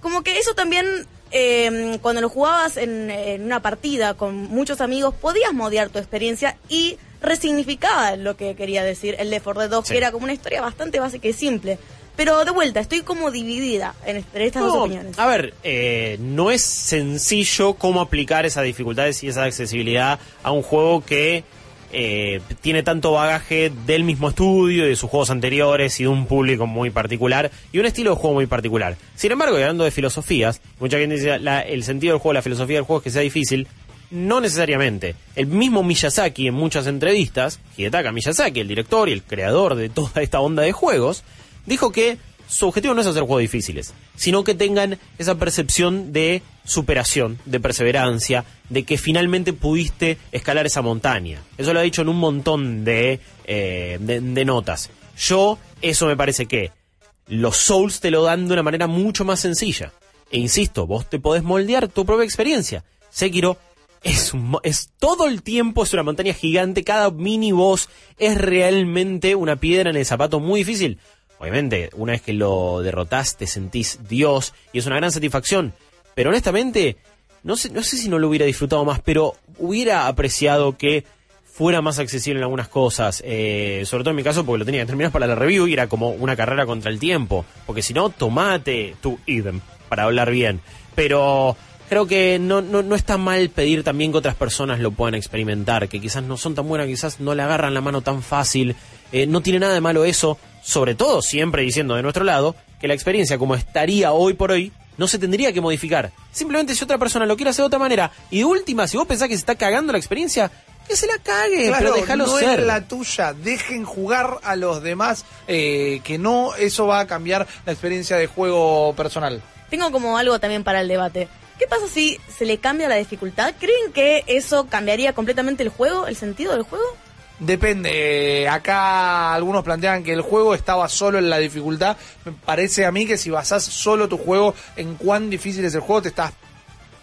Como que eso también, eh, cuando lo jugabas en, en una partida con muchos amigos, podías modear tu experiencia y resignificaba lo que quería decir el Left 4 Dead 2, Sí. que era como una historia bastante básica y simple. Pero de vuelta, estoy como dividida en entre estas No, dos opiniones. A ver, eh, no es sencillo cómo aplicar esas dificultades y esa accesibilidad a un juego que eh, tiene tanto bagaje del mismo estudio y de sus juegos anteriores y de un público muy particular y un estilo de juego muy particular. Sin embargo, y hablando de filosofías, mucha gente dice la- el sentido del juego, la filosofía del juego es que sea difícil. No necesariamente. El mismo Miyazaki en muchas entrevistas, Hidetaka Miyazaki, el director y el creador de toda esta onda de juegos, dijo que su objetivo no es hacer juegos difíciles, sino que tengan esa percepción de superación, de perseverancia, de que finalmente pudiste escalar esa montaña. Eso lo ha dicho en un montón de, eh, de, de notas. Yo, eso me parece que los Souls te lo dan de una manera mucho más sencilla. E insisto, vos te podés moldear tu propia experiencia. Sekiro es, es todo el tiempo, es una montaña gigante, cada mini boss es realmente una piedra en el zapato muy difícil. Obviamente, una vez que lo derrotás, te sentís Dios y es una gran satisfacción. Pero honestamente, no sé, no sé si no lo hubiera disfrutado más, pero hubiera apreciado que fuera más accesible en algunas cosas. eh, sobre todo en mi caso, porque lo tenía que terminar para la review y era como una carrera contra el tiempo. Porque si no, tomate tu idem para hablar bien. Pero creo que no, no, no está mal pedir también que otras personas lo puedan experimentar, que quizás no son tan buenas, quizás no le agarran la mano tan fácil. Eh, no tiene nada de malo eso, sobre todo siempre diciendo de nuestro lado que la experiencia como estaría hoy por hoy no se tendría que modificar. Simplemente si otra persona lo quiere hacer de otra manera y de última, si vos pensás que se está cagando la experiencia, que se la cague, Claro, pero déjalo no ser. es la tuya. Dejen jugar a los demás, eh, que no eso va a cambiar la experiencia de juego personal. Tengo como algo también para el debate. ¿Qué pasa si se le cambia la dificultad? ¿Creen que eso cambiaría completamente el juego, el sentido del juego? Depende. eh, acá algunos plantean que el juego estaba solo en la dificultad. Me parece a mí que si basás solo tu juego en cuán difícil es el juego, te estás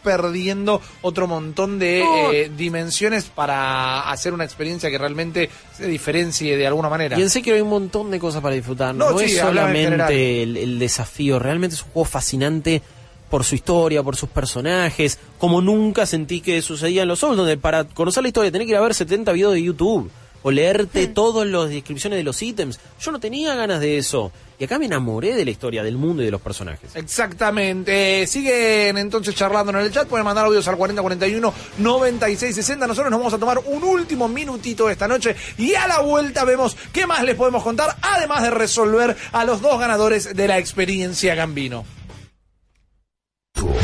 perdiendo otro montón de No. eh, dimensiones para hacer una experiencia que realmente se diferencie de alguna manera. Y en Sekiro hay un montón de cosas para disfrutar. No, No, sí, es solamente el, el desafío, realmente es un juego fascinante por su historia, por sus personajes, como nunca sentí que sucedía en los Souls, donde para conocer la historia tenés que ir a ver 70 videos de YouTube o leerte todas las descripciones de los ítems. Yo no tenía ganas de eso. Y acá me enamoré de la historia, del mundo y de los personajes. Exactamente. Siguen entonces charlando en el chat. Pueden mandar audios al 4041 9660. Nosotros nos vamos a tomar un último minutito esta noche y a la vuelta vemos qué más les podemos contar, además de resolver a los dos ganadores de la experiencia Gambino.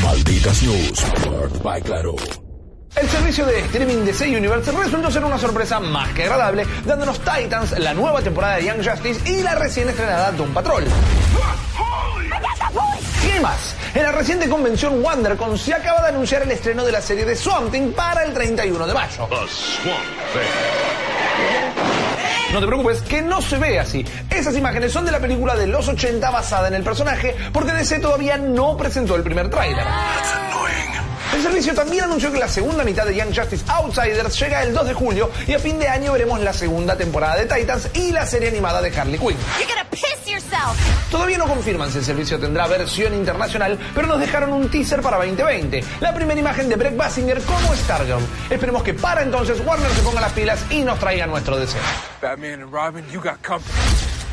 Malditas News, powered by Claro. El servicio de streaming de Say Universe resultó ser una sorpresa más que agradable, dándonos Titans, la nueva temporada de Young Justice y la recién estrenada Doom Patrol. Y más. En la reciente convención WonderCon se acaba de anunciar el estreno de la serie de Swamp Thing para el 31 de mayo. No te preocupes, que no se ve así. Esas imágenes son de la película de los 80 basada en el personaje, porque DC todavía no presentó el primer tráiler. El servicio también anunció que la segunda mitad de Young Justice Outsiders llega el 2 de julio y a fin de año veremos la segunda temporada de Titans y la serie animada de Harley Quinn. Todavía no confirman si el servicio tendrá versión internacional, pero nos dejaron un teaser para 2020. La primera imagen de Breck Basinger como Stargirl. Esperemos que para entonces Warner se ponga las pilas y nos traiga nuestro deseo. Batman and Robin, you got company.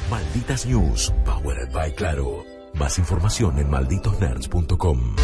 Malditas News, powered by Claro. Más información en malditosnerds.com.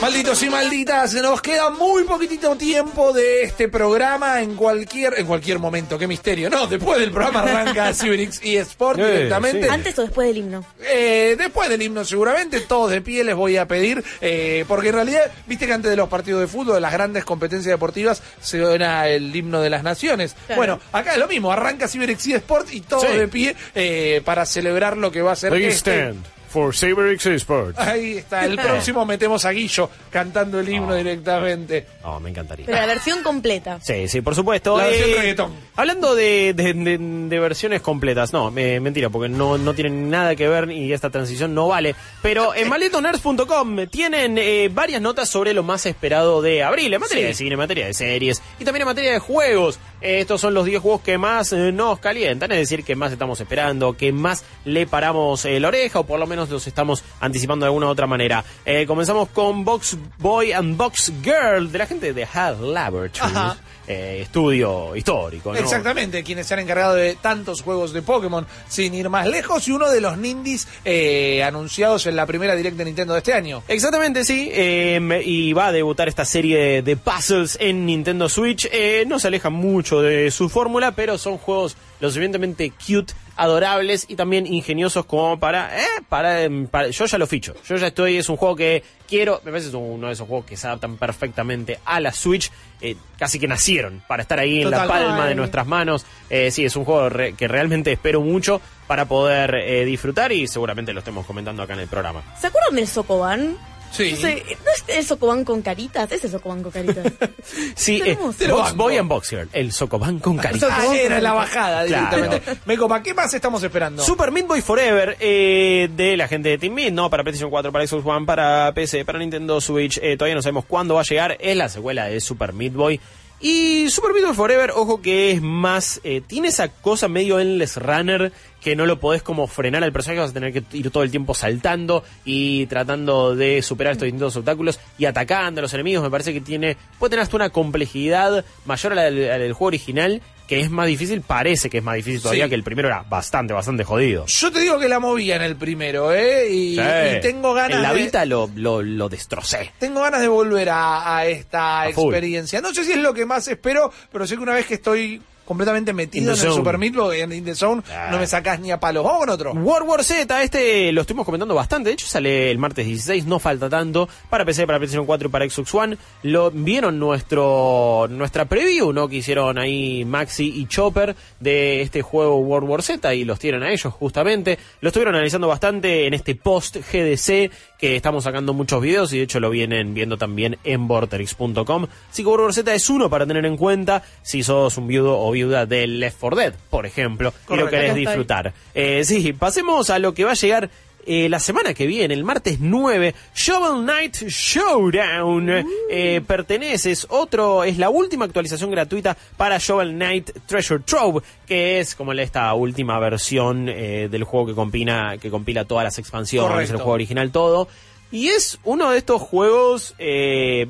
Malditos y malditas, nos queda muy poquitito tiempo de este programa en cualquier en cualquier momento, qué misterio. No, después del programa arranca CyberX y Sport Eh, directamente. Antes o después del himno. Eh, después del himno seguramente, todos de pie les voy a pedir, eh, porque en realidad, viste que antes de los partidos de fútbol, de las grandes competencias deportivas, se suena el himno de las naciones. Claro. Bueno, acá es lo mismo, arranca CyberX y Sport y todos Sí. de pie eh, para celebrar lo que va a ser Please este- stand for CyberX Sports. Ahí está, el próximo metemos a Guillo cantando el himno directamente. Oh, me encantaría. Pero la versión completa. Sí, sí, por supuesto. La versión Eh, reggaetón. Hablando de, de- de- de versiones completas, no, me- mentira, porque no, no tienen nada que ver y esta transición no vale. Pero en malditonerds.com tienen eh, varias notas sobre lo más esperado de abril, en materia Sí. de cine, en materia de series y también en materia de juegos. Estos son los 10 juegos que más eh, nos calientan, es decir, que más estamos esperando, que más le paramos eh, la oreja o por lo menos los estamos anticipando de alguna u otra manera. Eh, comenzamos con Box Boy and Box Girl de la gente de HAL Laboratories. Eh, estudio histórico, ¿no? Exactamente, quienes se han encargado de tantos juegos de Pokémon sin ir más lejos y uno de los Nindis eh, anunciados en la primera Direct de Nintendo de este año. Exactamente, sí. eh, y va a debutar esta serie de, de puzzles en Nintendo Switch. Eh, no se aleja mucho de su fórmula, pero son juegos lo suficientemente cute, adorables y también ingeniosos como para, eh, para, em, para- Yo ya lo ficho. Yo ya estoy. Es un juego que quiero. Me parece que es uno de esos juegos que se adaptan perfectamente a la Switch. eh, casi que nacieron para estar ahí en la palma de nuestras manos. Eh, sí, es un juego re- que realmente espero mucho para poder eh, disfrutar y seguramente lo estemos comentando acá en el programa. ¿Se acuerdan del Sokoban? Sí. No, sé, ¿no es el Sokoban con caritas? Ese Sokoban con caritas. Sí, Qué eh, Box. Boy and Box Girl, el Socoban con caritas. Ah, era la bajada Claro. directamente. Me copa, ¿qué más estamos esperando? Super Meat Boy Forever eh, de la gente de Team Meat, ¿no? Para PlayStation 4, para Xbox One, para PC, para Nintendo Switch. eh, todavía no sabemos cuándo va a llegar. Es la secuela de Super Meat Boy. Y Super Meat Forever, ojo que es más. eh, tiene esa cosa medio endless runner que no lo podés como frenar al personaje, vas a tener que ir todo el tiempo saltando y tratando de superar estos distintos obstáculos y atacando a los enemigos. Me parece que tiene. puede tener hasta una complejidad mayor a la del juego original, que es más difícil, parece que es más difícil todavía Sí. que el primero era bastante, bastante jodido. Yo te digo que la movía en el primero, ¿eh? Y, Sí. y tengo ganas En la de... Vita lo, lo, lo destrocé. Tengo ganas de volver a, a esta A full. experiencia. No sé si es lo que más espero, pero sé que una vez que estoy completamente metido en el. Super Meat Boy, en In the Zone, Ah. no me sacás ni a palos. Vamos con otro. World War Z, este lo estuvimos comentando bastante. De hecho, sale el martes 16, no falta tanto. Para PC, para PlayStation 4 y para Xbox One. Lo vieron nuestro nuestra preview, ¿no? Que hicieron ahí Maxi y Chopper de este juego World War Z y los tienen a ellos justamente. Lo estuvieron analizando bastante en este post GDC que estamos sacando muchos videos y de hecho lo vienen viendo también en vorterix.com. Así que Z es uno para tener en cuenta si sos un viudo o viuda de Left 4 Dead, por ejemplo, y lo querés disfrutar. Eh, sí, pasemos a lo que va a llegar eh, la semana que viene, el martes 9, Shovel Knight Showdown. Eh, perteneces, otro, es la última actualización gratuita para Shovel Knight Treasure Trove, que es como esta última versión eh, del juego que compila, que compila todas las expansiones, Correcto. el juego original, todo. Y es uno de estos juegos, eh,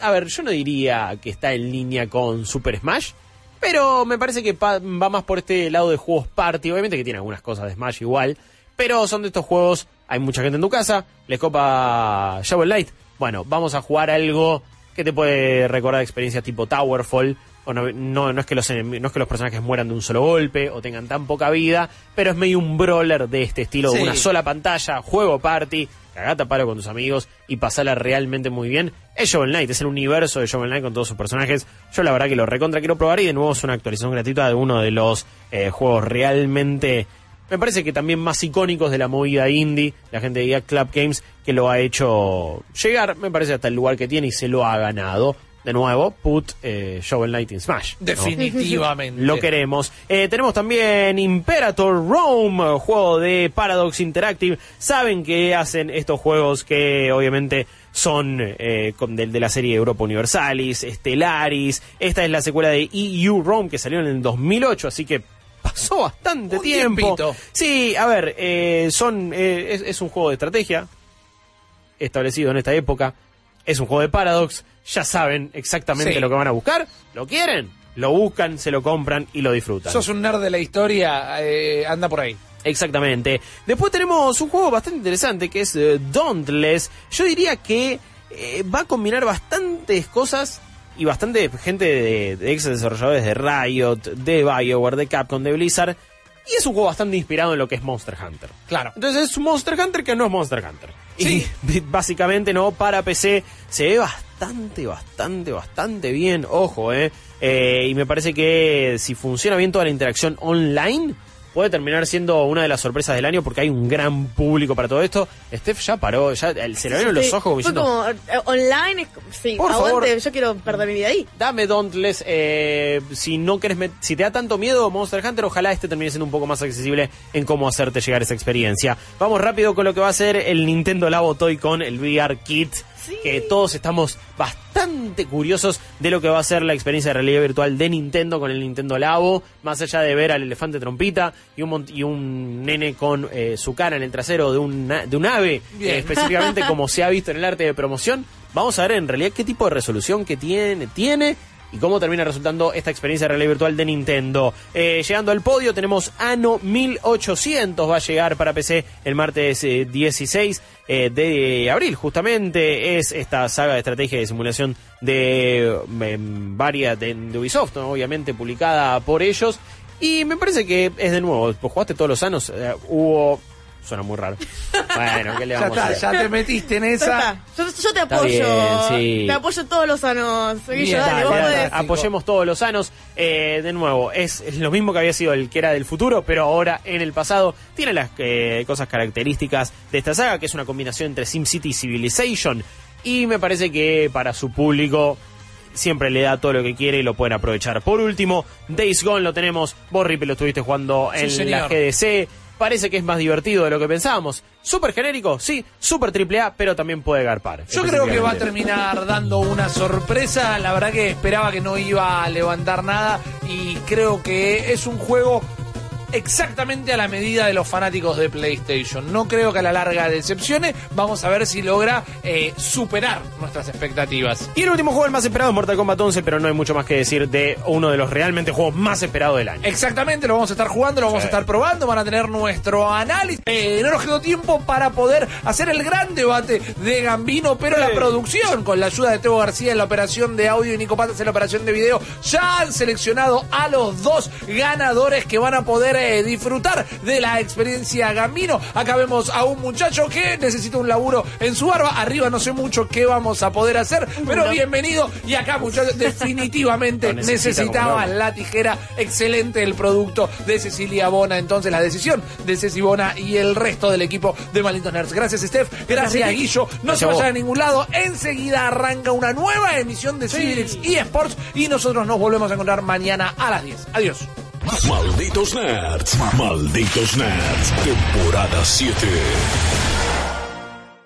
a ver, yo no diría que está en línea con Super Smash, pero me parece que va más por este lado de juegos party. Obviamente que tiene algunas cosas de Smash igual. Pero son de estos juegos. Hay mucha gente en tu casa. Les copa Shovel Knight. Bueno, vamos a jugar algo que te puede recordar experiencias tipo Towerfall. O no, no, no es que los no es que los personajes mueran de un solo golpe o tengan tan poca vida, pero es medio un brawler de este estilo, de Sí. una sola pantalla, juego party, cagata palo con tus amigos y pasarla realmente muy bien. Es Shovel Knight, es el universo de Shovel Knight con todos sus personajes. Yo la verdad que lo recontra quiero probar y de nuevo es una actualización gratuita de uno de los eh, juegos realmente me parece que también más icónicos de la movida indie, la gente de Club Games, que lo ha hecho llegar, me parece hasta el lugar que tiene y se lo ha ganado. de nuevo, put eh, Shovel Knight in Smash. ¿no? Definitivamente. Lo queremos. Eh, tenemos también Imperator Rome, juego de Paradox Interactive. Saben que hacen estos juegos que obviamente son eh, con- del- de, la serie Europa Universalis, Stellaris. Esta es la secuela de EU Rome que salió en el 2008, así que pasó bastante Un tiempo. tiempito. Sí, a ver, eh, son eh, es, es un juego de estrategia establecido en esta época. Es un juego de Paradox. Ya saben exactamente Sí. lo que van a buscar. ¿Lo quieren? Lo buscan, se lo compran y lo disfrutan. Sos un nerd de la historia, eh, anda por ahí. Exactamente. Después tenemos un juego bastante interesante que es eh, Dauntless. Yo diría que eh, va a combinar bastantes cosas y bastante gente de, de ex desarrolladores de Riot, de BioWare, de Capcom, de Blizzard. Y es un juego bastante inspirado en lo que es Monster Hunter. Claro. Entonces es un Monster Hunter que no es Monster Hunter. Y básicamente no, para PC se ve bastante, bastante, bastante bien. Ojo, eh. Eh, y me parece que si funciona bien toda la interacción online, puede terminar siendo una de las sorpresas del año porque hay un gran público para todo esto. Steph ya paró, ya el- se le abrieron los ojos como diciendo, como, eh, online, sí, Por aguante, favor. yo quiero perder mi vida ahí. dame Dauntless. eh, si no querés, si te da tanto miedo Monster Hunter, ojalá este termine siendo un poco más accesible en cómo hacerte llegar esa experiencia. Vamos rápido con lo que va a ser el Nintendo Labo Toy con el VR Kit. Que todos estamos bastante curiosos de lo que va a ser la experiencia de realidad virtual de Nintendo con el Nintendo Labo. Más allá de ver al elefante trompita y un, y un nene con eh, su cara en el trasero de un, de un ave, eh, específicamente como se ha visto en el arte de promoción. Vamos a ver en realidad qué tipo de resolución que tiene, tiene y cómo termina resultando esta experiencia de realidad virtual de Nintendo. Eh, llegando al podio tenemos Ano 1800, va a llegar para PC el martes eh, 16 eh, de abril, justamente es esta saga de estrategia de simulación de em, varias de, Ubisoft, obviamente publicada por ellos. Y me parece que es de nuevo, pues jugaste todos los años, eh, hubo... Suena muy raro. Bueno, ¿qué le Ya vamos a está, hacer? ya te metiste en Ya esa. Yo, yo te apoyo. bien, sí. Te apoyo todos los dale, vos podés. apoyemos todos los sanos. Eh, de nuevo, es, es lo mismo que había sido el que era del futuro, pero ahora en el pasado tiene las eh, cosas características de esta saga, que es una combinación entre SimCity y Civilization. Y me parece que para su público siempre le da todo lo que quiere y lo pueden aprovechar. Por último, Days Gone lo tenemos. Vos, Ripe, lo estuviste jugando Sí, en señor. la GDC. Parece que es más divertido de lo que pensábamos. Súper genérico, sí, súper triple A, pero también puede garpar. Yo creo que va a terminar dando una sorpresa. La verdad que esperaba que no iba a levantar nada y creo que es un juego exactamente a la medida de los fanáticos de PlayStation. No creo que a la larga decepcione. Vamos a ver si logra eh, superar nuestras expectativas. Y el último juego, el más esperado, es Mortal Kombat 11, pero no hay mucho más que decir de uno de los realmente juegos más esperados del año. Exactamente, lo vamos a estar jugando, lo vamos a estar probando, van a tener nuestro análisis. Eh, no nos quedó tiempo para poder hacer el gran debate de Gambino, pero la producción, con la ayuda de Teo García en la operación de audio y Nico Patas en la operación de video, ya han seleccionado a los dos ganadores que van a poder eh, disfrutar de la experiencia Gambino. Acá vemos a un muchacho que necesita un laburo en su barba. Arriba no sé mucho qué vamos a poder hacer, pero bienvenido. Y acá, muchachos, definitivamente necesita necesitaba la tijera. Excelente el producto de Cecilia Bona. Entonces, la decisión de Ceci Bona y el resto del equipo de Malditos Nerds. Gracias, Steph. Gracias, Ricky. Guillo. No se a vayan a ningún lado. Enseguida arranca una nueva emisión de Civilix eSports y nosotros nos volvemos a encontrar mañana a las 10. Adiós. Malditos Nerds, Malditos Nerds, temporada 7.